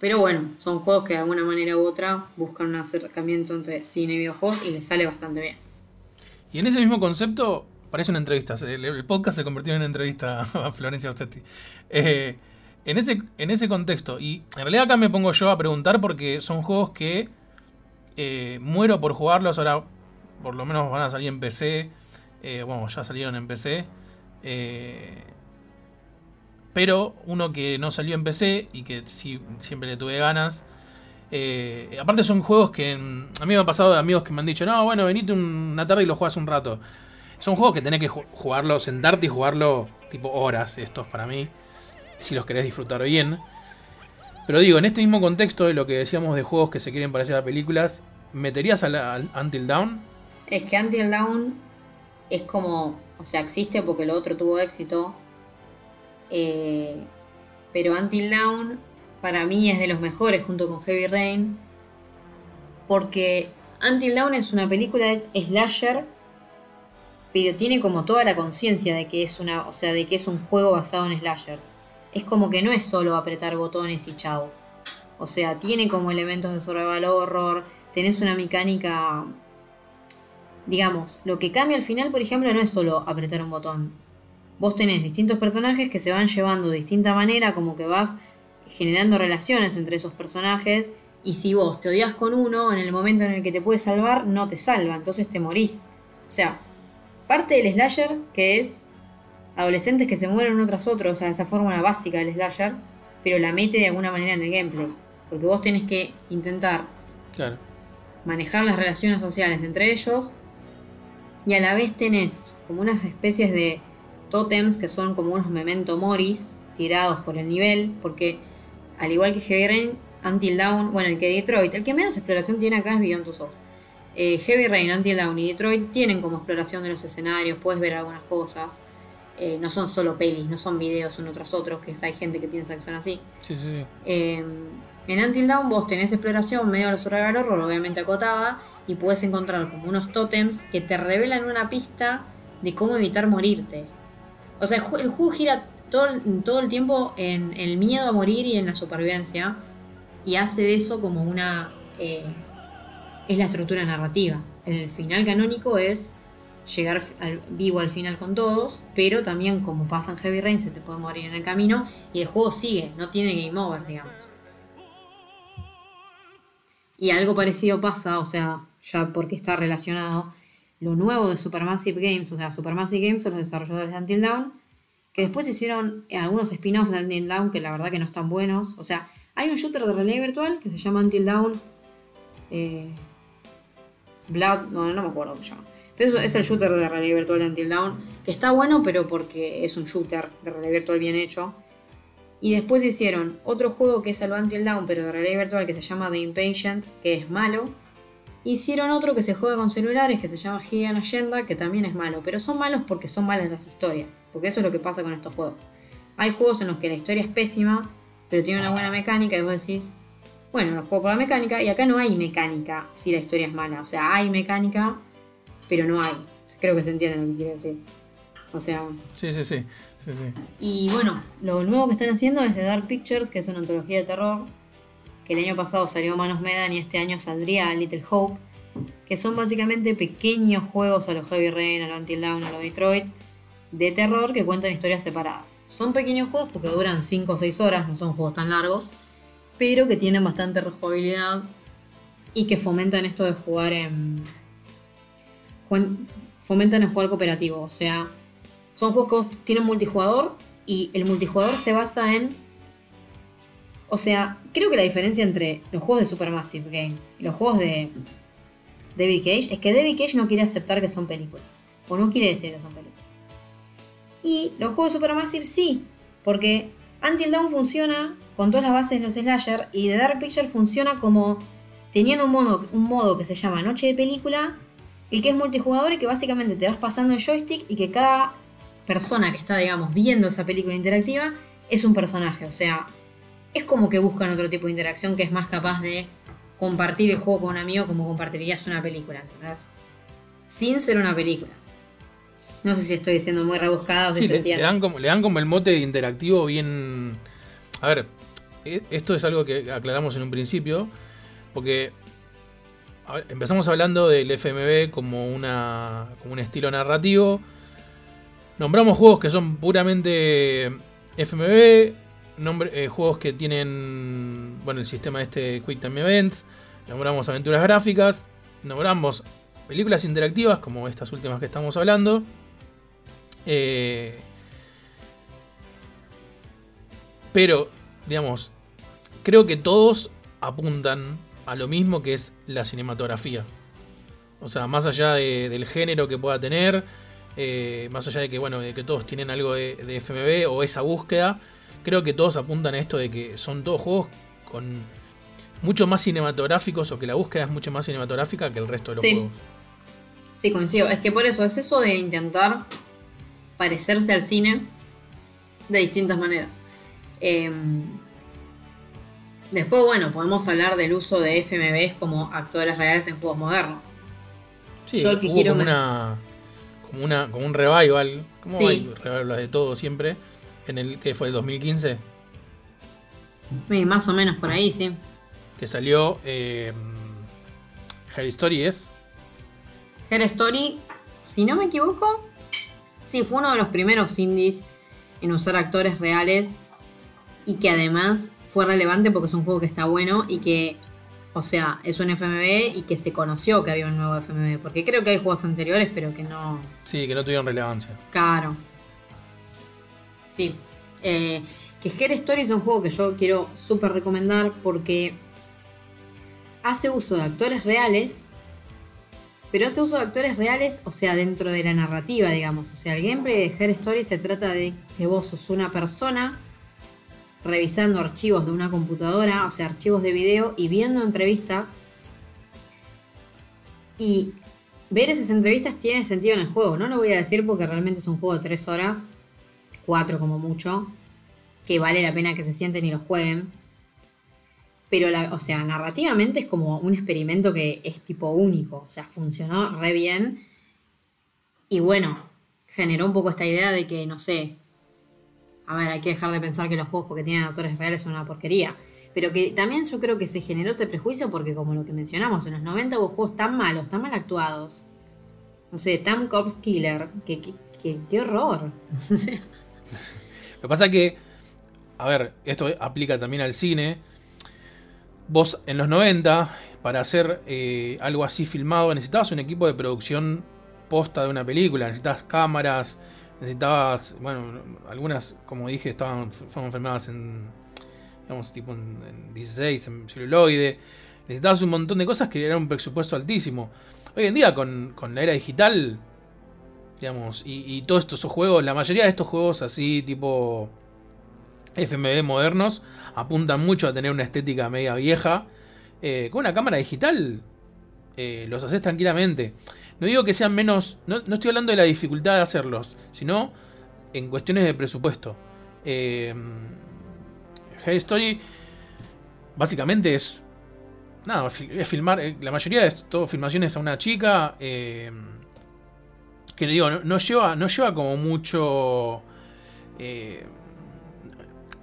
Pero bueno, son juegos que de alguna manera u otra buscan un acercamiento entre cine y videojuegos y les sale bastante bien.
Y en ese mismo concepto, parece una entrevista. El, podcast se convirtió en una entrevista a Florencia Orsetti. Eh, en, ese, en ese contexto, y en realidad acá me pongo yo a preguntar porque son juegos que eh, muero por jugarlos. Ahora, por lo menos van a salir en PC. Eh, bueno, ya salieron en PC. pero uno que no salió en PC y que sí, siempre le tuve ganas. aparte son juegos que a mí me han pasado de amigos que me han dicho, no, bueno, venite una tarde y lo juegas un rato. Son juegos que tenés que jugarlo, sentarte y jugarlo tipo horas, estos para mí, si los querés disfrutar bien. Pero digo, en este mismo contexto de lo que decíamos de juegos que se quieren parecer a películas, ¿meterías a, Until Dawn?
Es que Until Dawn es como, o sea, existe porque lo otro tuvo éxito. Eh, pero Until Dawn para mí es de los mejores junto con Heavy Rain. Porque Until Dawn es una película de slasher pero tiene como toda la conciencia de que es una, o sea, de que es un juego basado en slashers. Es como que no es solo apretar botones y chao. O sea, tiene como elementos de survival horror, tenés una mecánica digamos, lo que cambia al final, por ejemplo, no es solo apretar un botón. Vos tenés distintos personajes que se van llevando de distinta manera, como que vas generando relaciones entre esos personajes. Y si vos te odias con uno, en el momento en el que te puede salvar, no te salva, entonces te morís. O sea, parte del slasher, que es adolescentes que se mueren uno tras otro, o sea, esa fórmula básica del slasher, pero la mete de alguna manera en el gameplay. Porque vos tenés que intentar manejar las relaciones sociales entre ellos y a la vez tenés como unas especies de tótems que son como unos memento moris tirados por el nivel, porque al igual que Heavy Rain, Until Dawn, bueno, el que Detroit, el que menos exploración tiene acá es Beyond Two Souls. Eh, Heavy Rain, Until Dawn y Detroit tienen como exploración de los escenarios, puedes ver algunas cosas. Eh, no son solo pelis, no son videos uno tras otro, que hay gente que piensa que son así.
Sí, sí, sí.
Eh, en Until Dawn vos tenés exploración medio de los survival horror, obviamente acotada, y puedes encontrar como unos tótems que te revelan una pista de cómo evitar morirte. O sea, el juego gira todo, todo el tiempo en el miedo a morir y en la supervivencia, y hace de eso como una es la estructura narrativa. El final canónico es llegar vivo al final con todos, pero también como pasa en Heavy Rain se te puede morir en el camino y el juego sigue, no tiene game over, digamos. Y algo parecido pasa, o sea, ya porque está relacionado, lo nuevo de Supermassive Games, o sea, Supermassive Games son los desarrolladores de Until Dawn, que después hicieron algunos spin-offs de Until Dawn que la verdad que no están buenos. O sea, hay un shooter de realidad virtual que se llama Until Dawn. Eh, Blood, no, no me acuerdo llama. Pero es el shooter de realidad virtual de Until Dawn, que está bueno, pero porque es un shooter de realidad virtual bien hecho. Y después hicieron otro juego que es el Until Dawn, pero de realidad virtual, que se llama The Impatient, que es malo. Hicieron otro que se juega con celulares, que se llama Hidden Agenda, que también es malo. Pero son malos porque son malas las historias. Porque eso es lo que pasa con estos juegos. Hay juegos en los que la historia es pésima, pero tiene una buena mecánica y vos decís, bueno, lo juego por la mecánica y acá no hay mecánica si la historia es mala. O sea, hay mecánica, pero no hay. Creo que se entiende lo que quiero decir. O sea.
Sí, sí, sí. sí, sí.
Y bueno, lo nuevo que están haciendo es de Dark Pictures, que es una antología de terror. Que el año pasado salió Manos Medan y este año saldría Little Hope. Que son básicamente pequeños juegos a los Heavy Rain, a los Until Dawn, a los Detroit. De terror que cuentan historias separadas. Son pequeños juegos porque duran 5 o 6 horas, no son juegos tan largos. Pero que tienen bastante rejugabilidad. Y que fomentan esto de jugar en. Fomentan el jugar cooperativo. O sea, son juegos que tienen multijugador y el multijugador se basa en. O sea, creo que la diferencia entre los juegos de Supermassive Games y los juegos de David Cage es que David Cage no quiere aceptar que son películas. O no quiere decir que son películas. Y los juegos de Supermassive sí, porque Until Dawn funciona con todas las bases de los slasher y The Dark Picture funciona como teniendo un modo, un modo que se llama Noche de Película y que es multijugador y que básicamente te vas pasando el joystick y que cada persona que está, digamos, viendo esa película interactiva es un personaje. O sea, es como que buscan otro tipo de interacción que es más capaz de compartir el juego con un amigo como compartirías una película, ¿entendés? Sin ser una película. No sé si estoy diciendo muy rebuscada o si
Sí,
se
le, le dan como, le dan como el mote de interactivo bien... A ver, esto es algo que aclaramos en un principio, porque empezamos hablando del FMV como, una, como un estilo narrativo. Nombramos juegos que son puramente FMV, nombre- eh, juegos que tienen bueno el sistema este Quick Time Events, nombramos aventuras gráficas, nombramos películas interactivas como estas últimas que estamos hablando. Eh, pero, digamos, creo que todos apuntan a lo mismo que es la cinematografía. O sea, más allá de- del género que pueda tener, eh, más allá de que, bueno, de que todos tienen algo de, de FMV o esa búsqueda, creo que todos apuntan a esto de que son todos juegos con mucho más cinematográficos o que la búsqueda es mucho más cinematográfica que el resto de los
Sí.
juegos.
Sí, coincido. Es que por eso es eso de intentar parecerse al cine de distintas maneras. Em, después, bueno, podemos hablar del uso de FMVs como actores reales en juegos modernos.
Sí,
Yo el que
hubo
quiero
como,
me-
una, como una como un revival, como
Sí.
hay revivals de todo siempre, en el que fue el 2015,
Sí, más o menos por ahí, sí.
que salió eh, Her Story es
Her Story, si no me equivoco, sí, fue uno de los primeros indies en usar actores reales y que además fue relevante porque es un juego que está bueno y que, o sea, es un FMV y que se conoció que había un nuevo FMV, porque creo que hay juegos anteriores pero que no,
sí, que no tuvieron relevancia.
Caro. Sí. Eh, que Her Story es un juego que yo quiero súper recomendar porque hace uso de actores reales, pero hace uso de actores reales, o sea, dentro de la narrativa, digamos. O sea, el gameplay de Her Story se trata de que vos sos una persona revisando archivos de una computadora, o sea, archivos de video y viendo entrevistas. Y ver esas entrevistas tiene sentido en el juego. No lo voy a decir porque realmente es un juego de 3 horas, 4 como mucho, que vale la pena que se sienten y lo jueguen. Pero, o sea, narrativamente es como un experimento que es tipo único. O sea, funcionó re bien. Y bueno, generó un poco esta idea de que, no sé. A ver, hay que dejar de pensar que los juegos porque tienen actores reales son una porquería. Pero que también yo creo que se generó ese prejuicio porque, como lo que mencionamos, en los 90 hubo juegos tan malos, tan mal actuados. No sé, tan Corpse Killer. Que, que, que- qué horror.
Lo que pasa que, a ver, esto aplica también al cine. Vos en los 90, para hacer eh, algo así filmado, necesitabas un equipo de producción posta de una película. Necesitabas cámaras, necesitabas, bueno, algunas, como dije, estaban fueron filmadas en, digamos, tipo en, en 16, en celuloide. Necesitabas un montón de cosas que eran un presupuesto altísimo. Hoy en día, con, con la era digital, digamos, y, y todos estos juegos, la mayoría de estos juegos así, tipo FMV modernos, apuntan mucho a tener una estética media vieja. Eh, con una cámara digital, eh, los haces tranquilamente. No digo que sean menos. No, no estoy hablando de la dificultad de hacerlos, sino en cuestiones de presupuesto. Eh, Story básicamente es. Nada, es filmar. eh, La mayoría de todo filmaciones a una chica. eh, que digo, no, no lleva, no lleva como mucho... eh,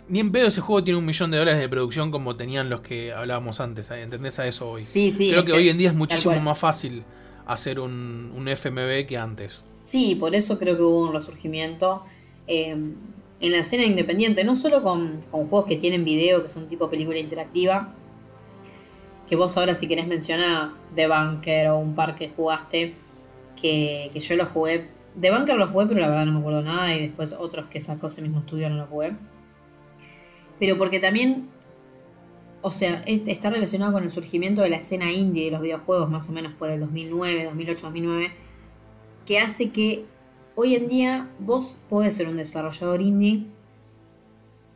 ni en pedo ese juego tiene un millón de dólares de producción como tenían los que hablábamos antes. ¿entendés a eso hoy?
Sí, sí.
Creo
es
que hoy en día es muchísimo más fácil hacer un, un FMV que antes.
Sí, por eso creo que hubo un resurgimiento eh, en la escena independiente, no solo con, juegos que tienen video, que son tipo película interactiva, que vos ahora si querés mencionar The Bunker o un par que jugaste, que, que yo lo jugué. The Bunker lo jugué, pero la verdad no me acuerdo nada, y después otros que sacó ese mismo estudio no lo jugué. Pero porque también, o sea, es- está relacionado con el surgimiento de la escena indie de los videojuegos, más o menos por el 2009, 2008, 2009 que hace que hoy en día vos podés ser un desarrollador indie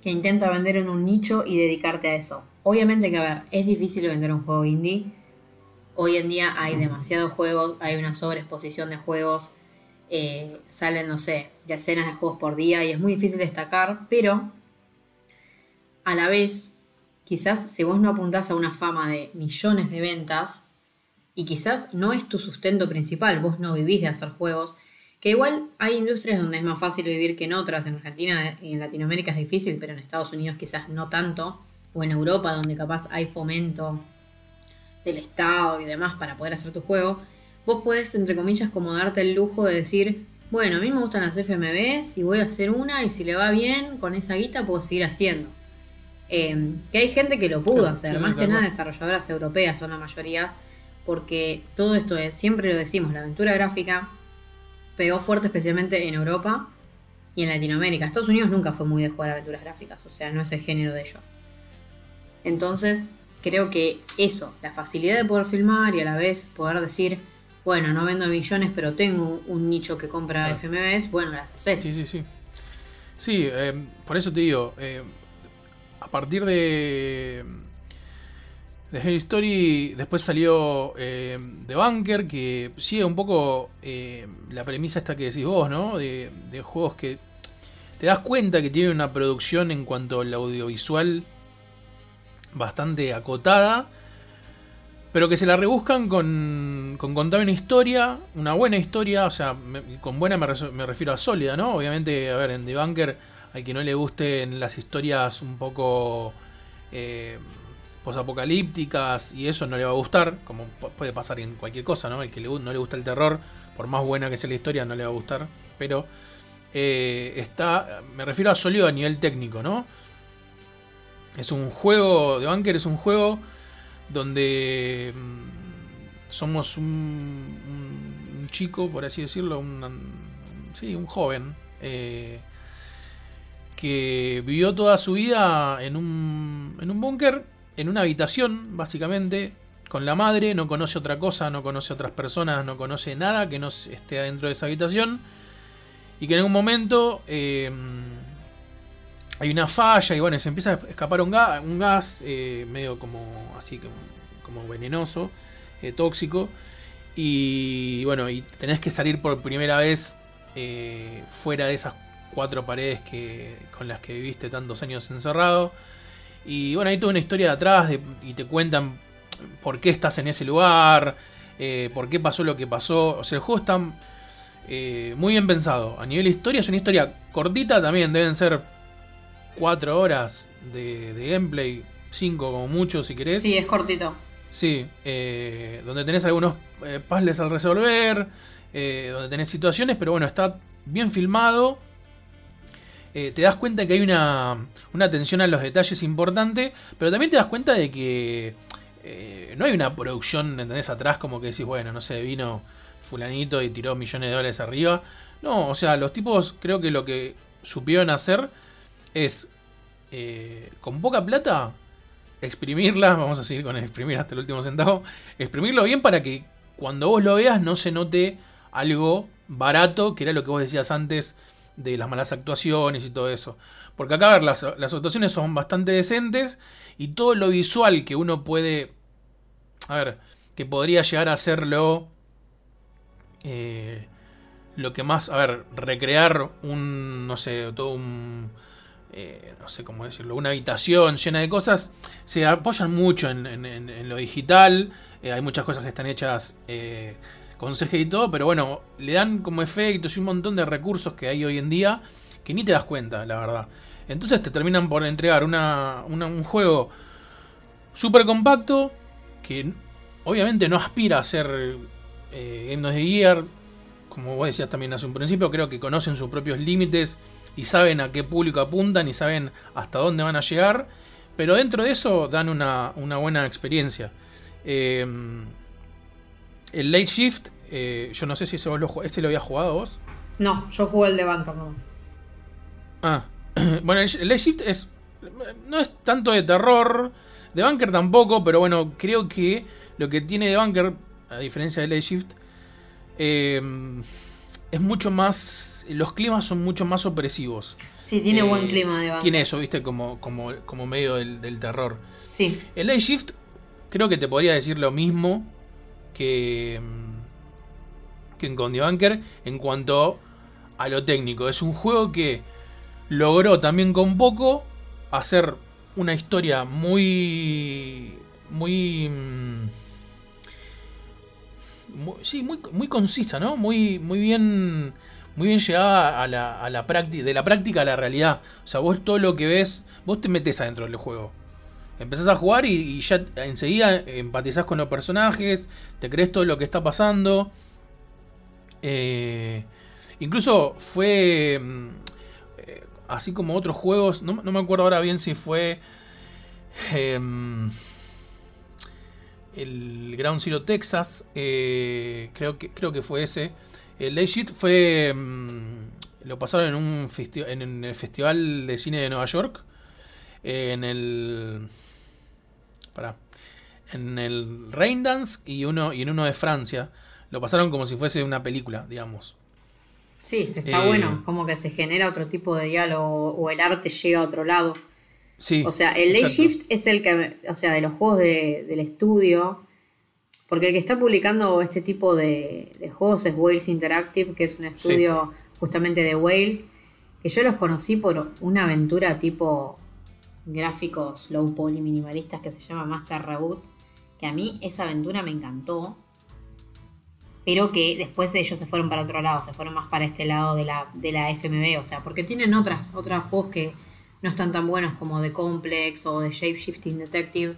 que intenta vender en un nicho y dedicarte a eso. Obviamente que, a ver, es difícil vender un juego indie. Hoy en día hay demasiados juegos, hay una sobreexposición de juegos, eh, salen, no sé, decenas de juegos por día y es muy difícil destacar, pero a la vez, quizás si vos no apuntás a una fama de millones de ventas, y quizás no es tu sustento principal, vos no vivís de hacer juegos, que igual hay industrias donde es más fácil vivir que en otras, en Argentina y en Latinoamérica es difícil, pero en Estados Unidos quizás no tanto, o en Europa donde capaz hay fomento del Estado y demás para poder hacer tu juego, vos podés, entre comillas, como darte el lujo de decir, bueno, a mí me gustan las FMVs y voy a hacer una y si le va bien con esa guita puedo seguir haciendo. Eh, que hay gente que lo pudo
Claro,
hacer,
sí,
más que nada desarrolladoras europeas son la mayoría, porque todo esto es, siempre lo decimos, la aventura gráfica pegó fuerte especialmente en Europa y en Latinoamérica. Estados Unidos nunca fue muy de jugar aventuras gráficas, o sea, no es el género de ellos. Entonces, creo que eso, la facilidad de poder filmar y a la vez poder decir, bueno, no vendo millones, pero tengo un nicho que compra
Claro.
FMVs, bueno, las haces.
Sí, sí, sí. Sí, eh, por eso te digo, eh, a partir de, de Hell Story, después salió eh, The Bunker, que sigue un poco eh, la premisa esta que decís vos, ¿no? De, de juegos que te das cuenta que tienen una producción en cuanto al audiovisual bastante acotada, pero que se la rebuscan con, con contar una historia, una buena historia, o sea, me- con buena me refiero a sólida, ¿no? Obviamente, a ver, en The Bunker, al que no le gusten las historias un poco eh, posapocalípticas y eso no le va a gustar, como pu- puede pasar en cualquier cosa, ¿no? El que no le gusta el terror, por más buena que sea la historia, no le va a gustar, pero eh, está, me refiero a sólido a nivel técnico, ¿no? Es un juego, The Bunker es un juego donde mm, somos un, un- chico, por así decirlo, un, un- sí, un joven, eh, que vivió toda su vida en un, en un búnker, en una habitación, básicamente, con la madre, no conoce otra cosa, no conoce otras personas, no conoce nada que no esté adentro de esa habitación, y que en algún momento... eh, hay una falla y bueno, se empieza a escapar un gas, un gas eh, medio como así como, como venenoso, eh, tóxico. Y bueno, y tenés que salir por primera vez eh, fuera de esas cuatro paredes que, con las que viviste tantos años encerrado. Y bueno, hay toda una historia de atrás de- y te cuentan por qué estás en ese lugar, eh, por qué pasó lo que pasó. O sea, el juego está eh, muy bien pensado. A nivel historia es una historia cortita también, deben ser 4 horas de, de gameplay, 5 como mucho si querés.
Sí, es cortito.
Sí, eh, donde tenés algunos puzzles al resolver, donde tenés situaciones, pero bueno, está bien filmado. Eh, te das cuenta que hay una, una atención a los detalles importante, pero también te das cuenta de que eh, no hay una producción, ¿entendés? Atrás como que decís, bueno, no sé, vino fulanito y tiró millones de dólares arriba. No, o sea, los tipos creo que lo que supieron hacer es, eh, con poca plata, exprimirla, vamos a seguir con exprimir hasta el último centavo, exprimirlo bien para que cuando vos lo veas no se note algo barato, que era lo que vos decías antes de las malas actuaciones y todo eso. Porque acá, a ver, las, las actuaciones son bastante decentes y todo lo visual que uno puede, a ver, que podría llegar a hacerlo, eh, lo que más, a ver, recrear un, no sé, todo un eh, no sé cómo decirlo, una habitación llena de cosas, se apoyan mucho en, en- lo digital. eh, hay muchas cosas que están hechas eh, con y todo, pero bueno, le dan como efectos y un montón de recursos que hay hoy en día que ni te das cuenta, la verdad. Entonces te terminan por entregar una, un juego súper compacto que obviamente no aspira a ser eh, Game of the. Como vos decías también hace un principio, creo que conocen sus propios límites y saben a qué público apuntan y saben hasta dónde van a llegar. Pero dentro de eso dan una, una buena experiencia. Eh, el Late Shift, eh, yo no sé si ese, vos lo, este lo habías jugado vos.
No, yo jugué el de Banca nomás.
Ah, bueno, el, el Late Shift es. No es tanto de terror. De Bunker tampoco, pero bueno, creo que lo que tiene de Bunker, a diferencia de Late Shift, eh, es mucho más. Los climas son mucho más opresivos.
Sí, tiene
Eh,
buen clima de Banca.
Tiene eso, viste, como, como, como medio del, del terror.
Sí,
El Late Shift, creo que te podría decir lo mismo que. mm, que en Conde Bunker en cuanto a lo técnico. Es un juego que logró también con poco hacer una historia muy. muy. mm, muy- sí, muy, muy concisa, ¿no? Muy, muy bien. Muy bien llegada a la, a la práctica. De la práctica a la realidad. O sea, vos todo lo que ves. Vos te metes adentro del juego. Empezás a jugar y, ya enseguida empatizás con los personajes. Te crees todo lo que está pasando. Eh, incluso fue. mm, eh, así como otros juegos. No, no me acuerdo ahora bien si fue. em, el Ground Zero Texas. eh, creo, que, creo que fue ese. El Shift fue. mm, lo pasaron en un en el Festival de Cine de Nueva York. En el. Pará. En el Raindance y uno y en uno de Francia. Lo pasaron como si fuese una película, digamos.
sí, está
Eh,
bueno. Como que se genera otro tipo de diálogo o el arte llega a otro lado.
Sí.
O sea, el Late
exacto.
Shift es el que, o sea, de los juegos de- del estudio, porque el que está publicando este tipo de, de juegos es Wales Interactive, que es un estudio justamente de Wales, que yo los conocí por una aventura tipo gráficos low poly minimalistas que se llama Master Reboot, que a mí esa aventura me encantó, pero que después ellos se fueron para otro lado, se fueron más para este lado de la, de la FMB, o sea, porque tienen otras, otros juegos que no están tan buenos como The Complex o The Shape Shifting Detective.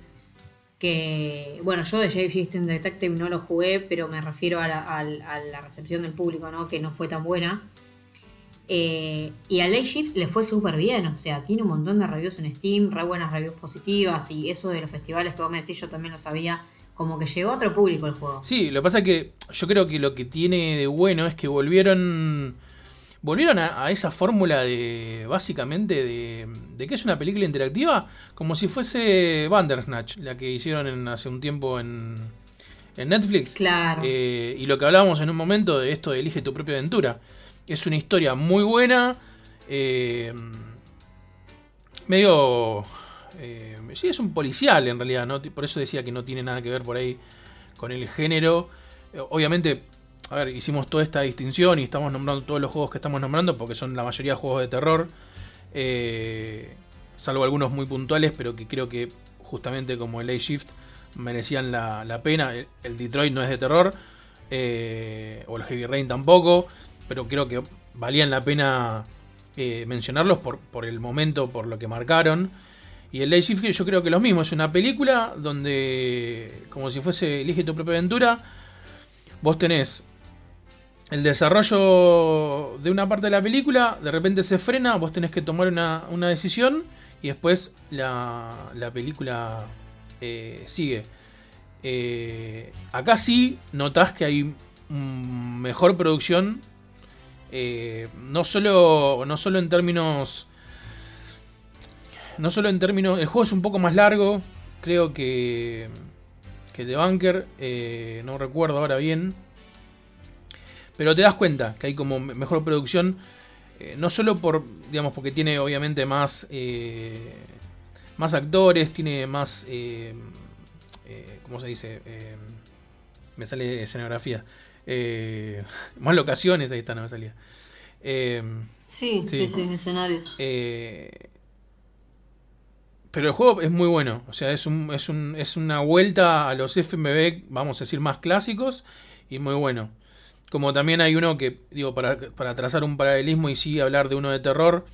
Que, bueno, yo de Shape Shifting Detective no lo jugué, pero me refiero a la, a la- recepción del público, ¿no? Que no fue tan buena. Eh, y a Late Shift le fue súper bien, o sea, tiene un montón de reviews en Steam, re buenas reviews positivas, y eso de los festivales que vos me decís, yo también lo sabía, como que llegó a otro público el juego.
Sí, lo que pasa es que yo creo que lo que tiene de bueno es que volvieron. Volvieron a, a esa fórmula de. básicamente de. de que es una película interactiva. Como si fuese Bandersnatch, la que hicieron en- hace un tiempo en. en Netflix.
Claro.
Eh, y lo que hablábamos en un momento de esto de Elige tu propia aventura. Es una historia muy buena. eh, medio. eh, sí, es un policial en realidad, ¿no? Por eso decía que no tiene nada que ver por ahí con el género. Eh, Obviamente, a ver, hicimos toda esta distinción y estamos nombrando todos los juegos que estamos nombrando porque son la mayoría juegos de terror. salvo algunos muy puntuales, pero que creo que justamente como el A-Shift merecían la, la pena. El, Detroit no es de terror, o el Heavy Rain tampoco, pero creo que valían la pena eh, mencionarlos por, por el momento, por lo que marcaron. Y el Late Shift yo creo que lo mismo, es una película donde, como si fuese Elige tu propia aventura, vos tenés el desarrollo de una parte de la película, de repente se frena, vos tenés que tomar una, una decisión y después la, la película eh, sigue. Eh, acá sí notás que hay mejor producción, eh, no, solo, no solo en términos... No solo en términos... El juego es un poco más largo, creo que... Que The Bunker, eh, no recuerdo ahora bien. Pero te das cuenta que hay como me- mejor producción. eh, no solo por, digamos, porque tiene obviamente más, más actores, tiene más, ¿cómo se dice? Me sale escenografía. Eh, más locaciones, ahí está, no me salía. Eh,
Sí,
sí,
sí,
sí,
escenarios.
eh, pero el juego es muy bueno. O sea, es, un, es, un, es una vuelta a los FMV, vamos a decir, más clásicos. y muy bueno. Como también hay uno que, digo, para, para trazar un paralelismo y sí hablar de uno de terror,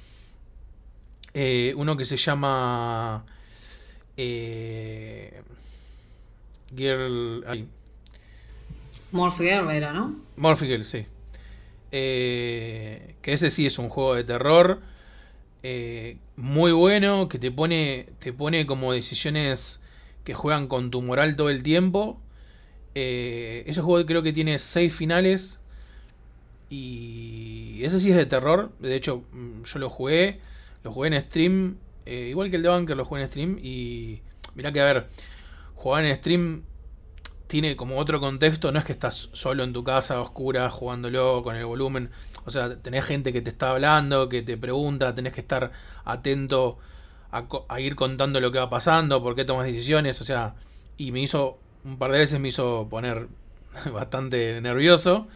uno que se llama... Girl... Ay,
Morph Girl era, ¿no?
Morphy Girl, sí. Eh, que ese sí es un juego de terror. eh, muy bueno. Que te pone. Te pone como decisiones que juegan con tu moral todo el tiempo. Eh, ese juego creo que tiene 6 finales. Y ese sí es de terror. De hecho, mm, yo lo jugué. Lo jugué en stream. igual que el de Bunker lo jugué en stream. Y mirá que a ver. Jugar en stream tiene como otro contexto, no es que estás solo en tu casa, oscura, jugándolo con el volumen. O sea, tenés gente que te está hablando, que te pregunta, tenés que estar atento a, ir contando lo que va pasando, por qué tomas decisiones. O sea, y me hizo, un par de veces me hizo poner bastante nervioso.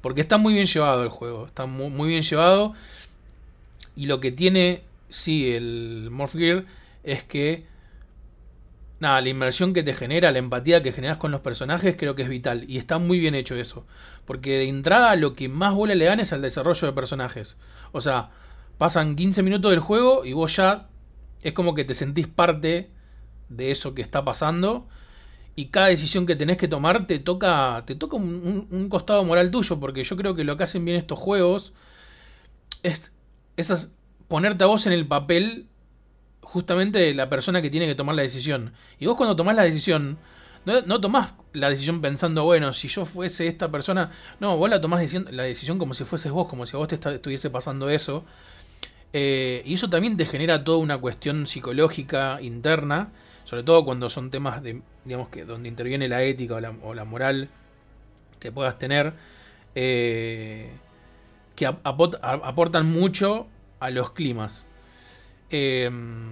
Porque está muy bien llevado el juego, está muy bien llevado. Y lo que tiene, sí, el Morph Gear es que nada, la inmersión que te genera, la empatía que generas con los personajes, creo que es vital. Y está muy bien hecho eso. Porque de entrada lo que más bola le dan es al desarrollo de personajes. O sea, pasan 15 minutos del juego y vos ya es como que te sentís parte de eso que está pasando. Y cada decisión que tenés que tomar te toca, te toca un, un- un costado moral tuyo. Porque yo creo que lo que hacen bien estos juegos es esas, ponerte a vos en el papel justamente la persona que tiene que tomar la decisión. Y vos cuando tomás la decisión, no, no tomás la decisión pensando, bueno, si yo fuese esta persona, no, vos la tomás la decisión como si fueses vos, como si a vos te estuviese pasando eso. Eh, y eso también te genera toda una cuestión psicológica interna, sobre todo cuando son temas de, digamos que donde interviene la ética o la, o la moral que puedas tener, eh, que aportan mucho a los climas. Eh,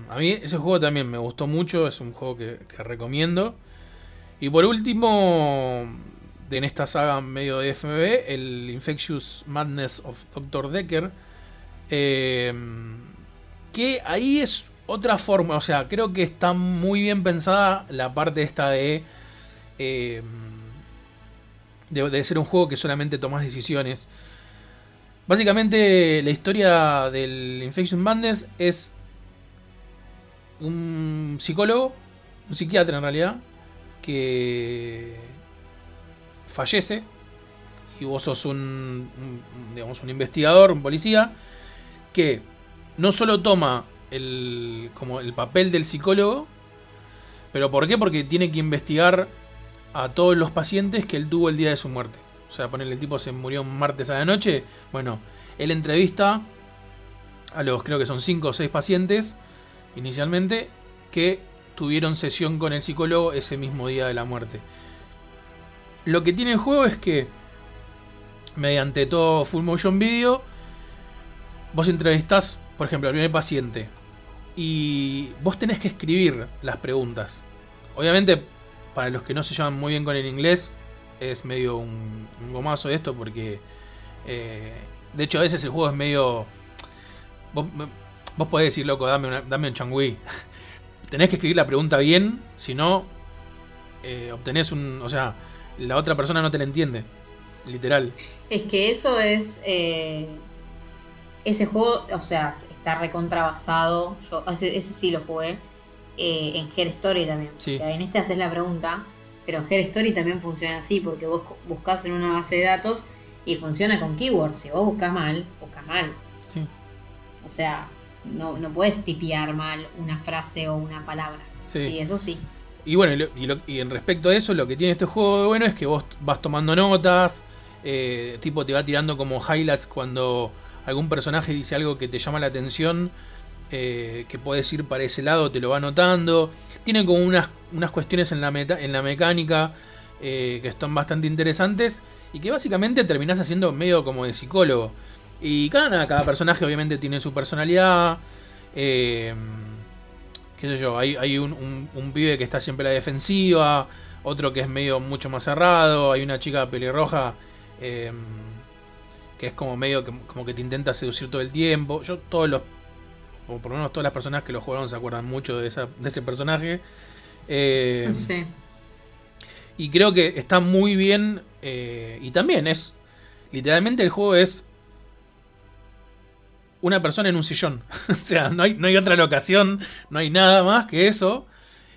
a mí ese juego también me gustó mucho, es un juego que, recomiendo. Y por último, en esta saga medio de FMV, el Infectious Madness of Dr. Decker. eh, que ahí es otra forma, o sea, creo que está muy bien pensada la parte esta de... de, de ser un juego que solamente tomas decisiones. Básicamente la historia del Infection Madness es un psicólogo, un psiquiatra en realidad, que fallece y vos sos un, digamos, un investigador, un policía, que no solo toma el, como el papel del psicólogo, pero ¿por qué? Porque tiene que investigar a todos los pacientes que él tuvo el día de su muerte. O sea, ponerle el tipo se murió un martes a la noche. Bueno, él entrevista a los, creo que son 5 o 6 pacientes inicialmente, que tuvieron sesión con el psicólogo ese mismo día de la muerte. Lo que tiene el juego es que, mediante todo full motion video, vos entrevistás, por ejemplo, al primer paciente, y vos tenés que escribir las preguntas. Obviamente, para los que no se llevan muy bien con el inglés, es medio un, gomazo esto, porque, eh, de hecho, a veces el juego es medio... vos podés decir, loco, dame, una- dame un changui. Tenés que escribir la pregunta bien, si no, eh, obtenés un... O sea, la otra persona no te la entiende. Literal.
Es que eso es. eh, ese juego, o sea, está recontrabasado. Yo, ese, ese sí lo jugué. eh, en Her Story también.
Sí.
O sea, en este haces la pregunta. Pero Her Story también funciona así. Porque vos buscas en una base de datos y funciona con keywords. Si vos buscas mal, buscas mal.
Sí.
O sea, no, no puedes tipear mal una frase o una palabra.
Sí.
Sí, eso sí.
Y bueno, y, lo- y lo- y en respecto a eso, lo que tiene este juego de bueno es que vos vas tomando notas, eh, tipo te va tirando como highlights cuando algún personaje dice algo que te llama la atención, eh, que puedes ir para ese lado, te lo va anotando. Tiene como unas, unas cuestiones en la, meta- en la mecánica eh, que están bastante interesantes y que básicamente terminás haciendo medio como de psicólogo. Y cada, cada personaje obviamente tiene su personalidad. eh, qué sé yo, hay, hay un, un- un pibe que está siempre a la defensiva, otro que es medio mucho más cerrado, hay una chica pelirroja eh, que es como medio que, como que te intenta seducir todo el tiempo. Yo todos los, o por lo menos todas las personas que lo jugaron se acuerdan mucho de, esa, de ese personaje. Eh,
Sí.
y creo que está muy bien Eh, y también es. Literalmente el juego es. Una persona en un sillón. o sea, no hay, no hay otra locación, no hay nada más que eso.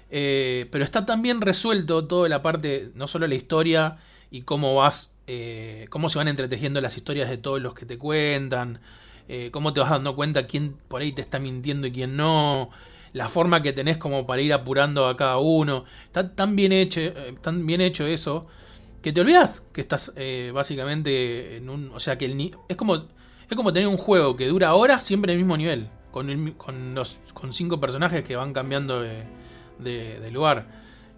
Eh, pero está tan bien resuelto toda la parte, no solo la historia y cómo vas, eh, cómo se van entretejiendo las historias de todos los que te cuentan, cómo te vas dando cuenta quién por ahí te está mintiendo y quién no, la forma que tenés como para ir apurando a cada uno. Está tan bien hecho, tan bien hecho eso que te olvidas que estás eh, básicamente en un. O sea, que el es como es como tener un juego que dura horas siempre en el mismo nivel. Con, los, con cinco personajes que van cambiando de, lugar.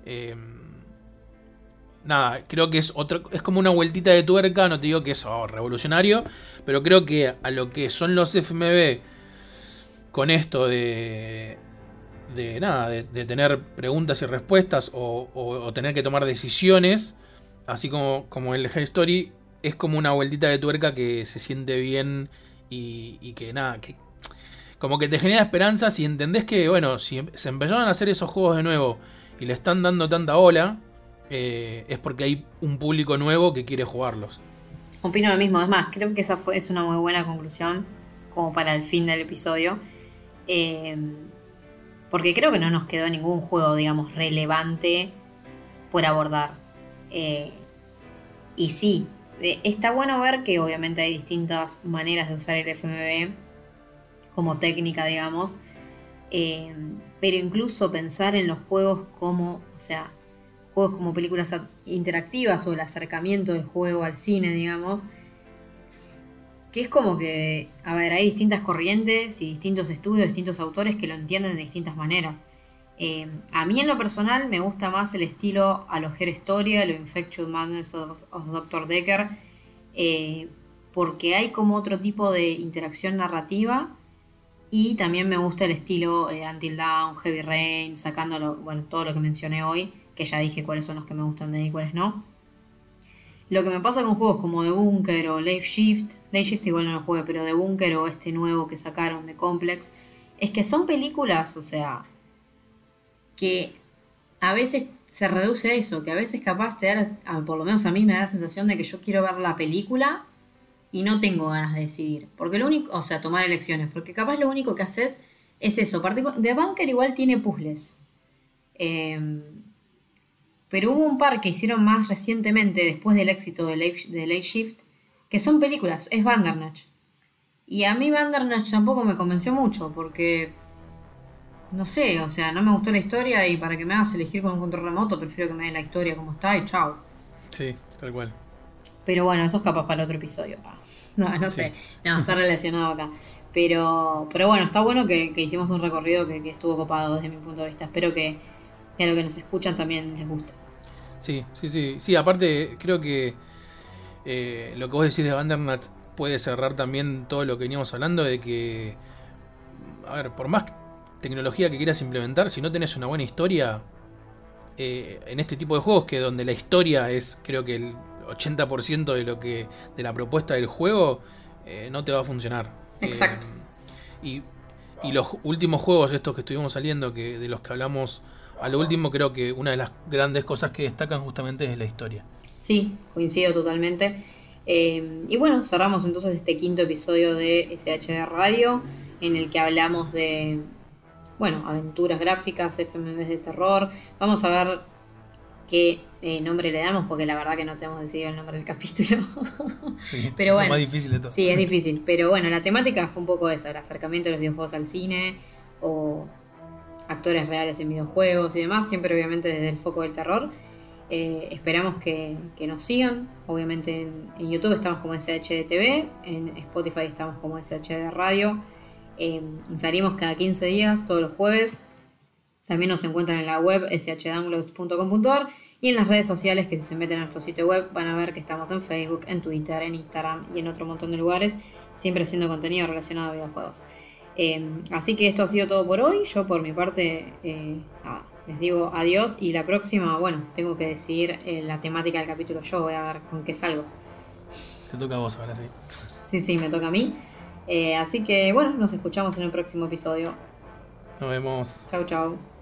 Em, nada, creo que es otro. Es como una vueltita de tuerca. No te digo que es oh, revolucionario. Pero creo que a lo que son los FMB. Con esto de. De nada, de, tener preguntas y respuestas o, o tener que tomar decisiones así como, como el Hell Story, es como una vueltita de tuerca que se siente bien y, que nada, que como que te genera esperanzas y entendés que, bueno, si em, se empezaron a hacer esos juegos de nuevo y le están dando tanta ola, eh, es porque hay un público nuevo que quiere jugarlos.
Opino lo mismo, es más, creo que esa es una muy buena conclusión como para el fin del episodio. Eh, porque creo que no nos quedó ningún juego, digamos, relevante por abordar. Eh, y sí, está bueno ver que obviamente hay distintas maneras de usar el FMV como técnica, digamos. Eh, pero incluso pensar en los juegos como, o sea, juegos como películas interactivas o el acercamiento del juego al cine, digamos, que es como que, a ver, hay distintas corrientes y distintos estudios, distintos autores que lo entienden de distintas maneras. Eh, a mí en lo personal me gusta más el estilo a lo Her Story, a lo Infectious Madness of, Dr. Decker, eh, porque hay como otro tipo de interacción narrativa y también me gusta el estilo eh, Until Dawn, Heavy Rain, sacando todo lo que mencioné hoy, que ya dije cuáles son los que me gustan de ahí y cuáles no. Lo que me pasa con juegos como The Bunker o Life Shift, Life Shift igual no lo jugué, pero The Bunker o este nuevo que sacaron de Complex, es que son películas, o sea, que a veces se reduce a eso, que a veces capaz te da, por lo menos a mí me da la sensación de que yo quiero ver la película y no tengo ganas de decidir. Porque lo único, o sea, tomar elecciones, porque capaz lo único que haces es eso. The Bunker igual tiene puzzles. Em, pero hubo un par que hicieron más recientemente, después del éxito de Late, Shift, que son películas, es Bandernach. Y a mí Bandernach tampoco me convenció mucho, porque no sé, o sea, no me gustó la historia y para que me hagas elegir con un control remoto, prefiero que me den la historia como está y chao.
Sí, tal cual.
Pero bueno, eso es capaz para el otro episodio. Ah, no, no sé. No, está relacionado acá. Pero, pero bueno, está bueno que, hicimos un recorrido que, estuvo copado desde mi punto de vista. Espero que, a lo que nos escuchan también les guste.
Sí, sí, sí. Sí, aparte creo que eh, lo que vos decís de Vandernat puede cerrar también todo lo que veníamos hablando de que, a ver, por más tecnología que quieras implementar, si no tenés una buena historia, eh, en este tipo de juegos, que donde la historia es creo que el 80% de lo que. de la propuesta del juego, eh, no te va a funcionar.
Exacto.
Eh, y, los últimos juegos, estos que estuvimos saliendo, que de los que hablamos a lo último, creo que una de las grandes cosas que destacan justamente es la historia.
Sí, coincido totalmente. y bueno, cerramos entonces este quinto episodio de SHD Radio, en el que hablamos de, bueno, aventuras gráficas, FMVs de terror. Vamos a ver qué eh, nombre le damos, porque la verdad que no tenemos decidido el nombre del capítulo.
Sí, pero bueno, es más difícil de todo.
Sí, es difícil. Pero bueno, la temática fue un poco eso, el acercamiento de los videojuegos al cine o actores reales en videojuegos y demás, siempre obviamente desde el foco del terror. Eh, esperamos que, nos sigan. Obviamente en, en, YouTube estamos como SHD en Spotify estamos como SHD Radio. Eh, salimos cada 15 días, todos los jueves. También nos encuentran en la web shdownloads.com.ar y en las redes sociales que si se meten a nuestro sitio web van a ver que estamos en Facebook, en Twitter, en Instagram y en otro montón de lugares, siempre haciendo contenido relacionado a videojuegos. Eh, así que esto ha sido todo por hoy. Yo por mi parte eh, les digo adiós y la próxima, bueno, tengo que decidir la temática del capítulo yo, voy a ver con qué salgo.
Se toca a vos ahora sí.
Sí, sí, me toca a mí. Eh, así que bueno, nos escuchamos en el próximo episodio.
Nos vemos.
Chau, chau.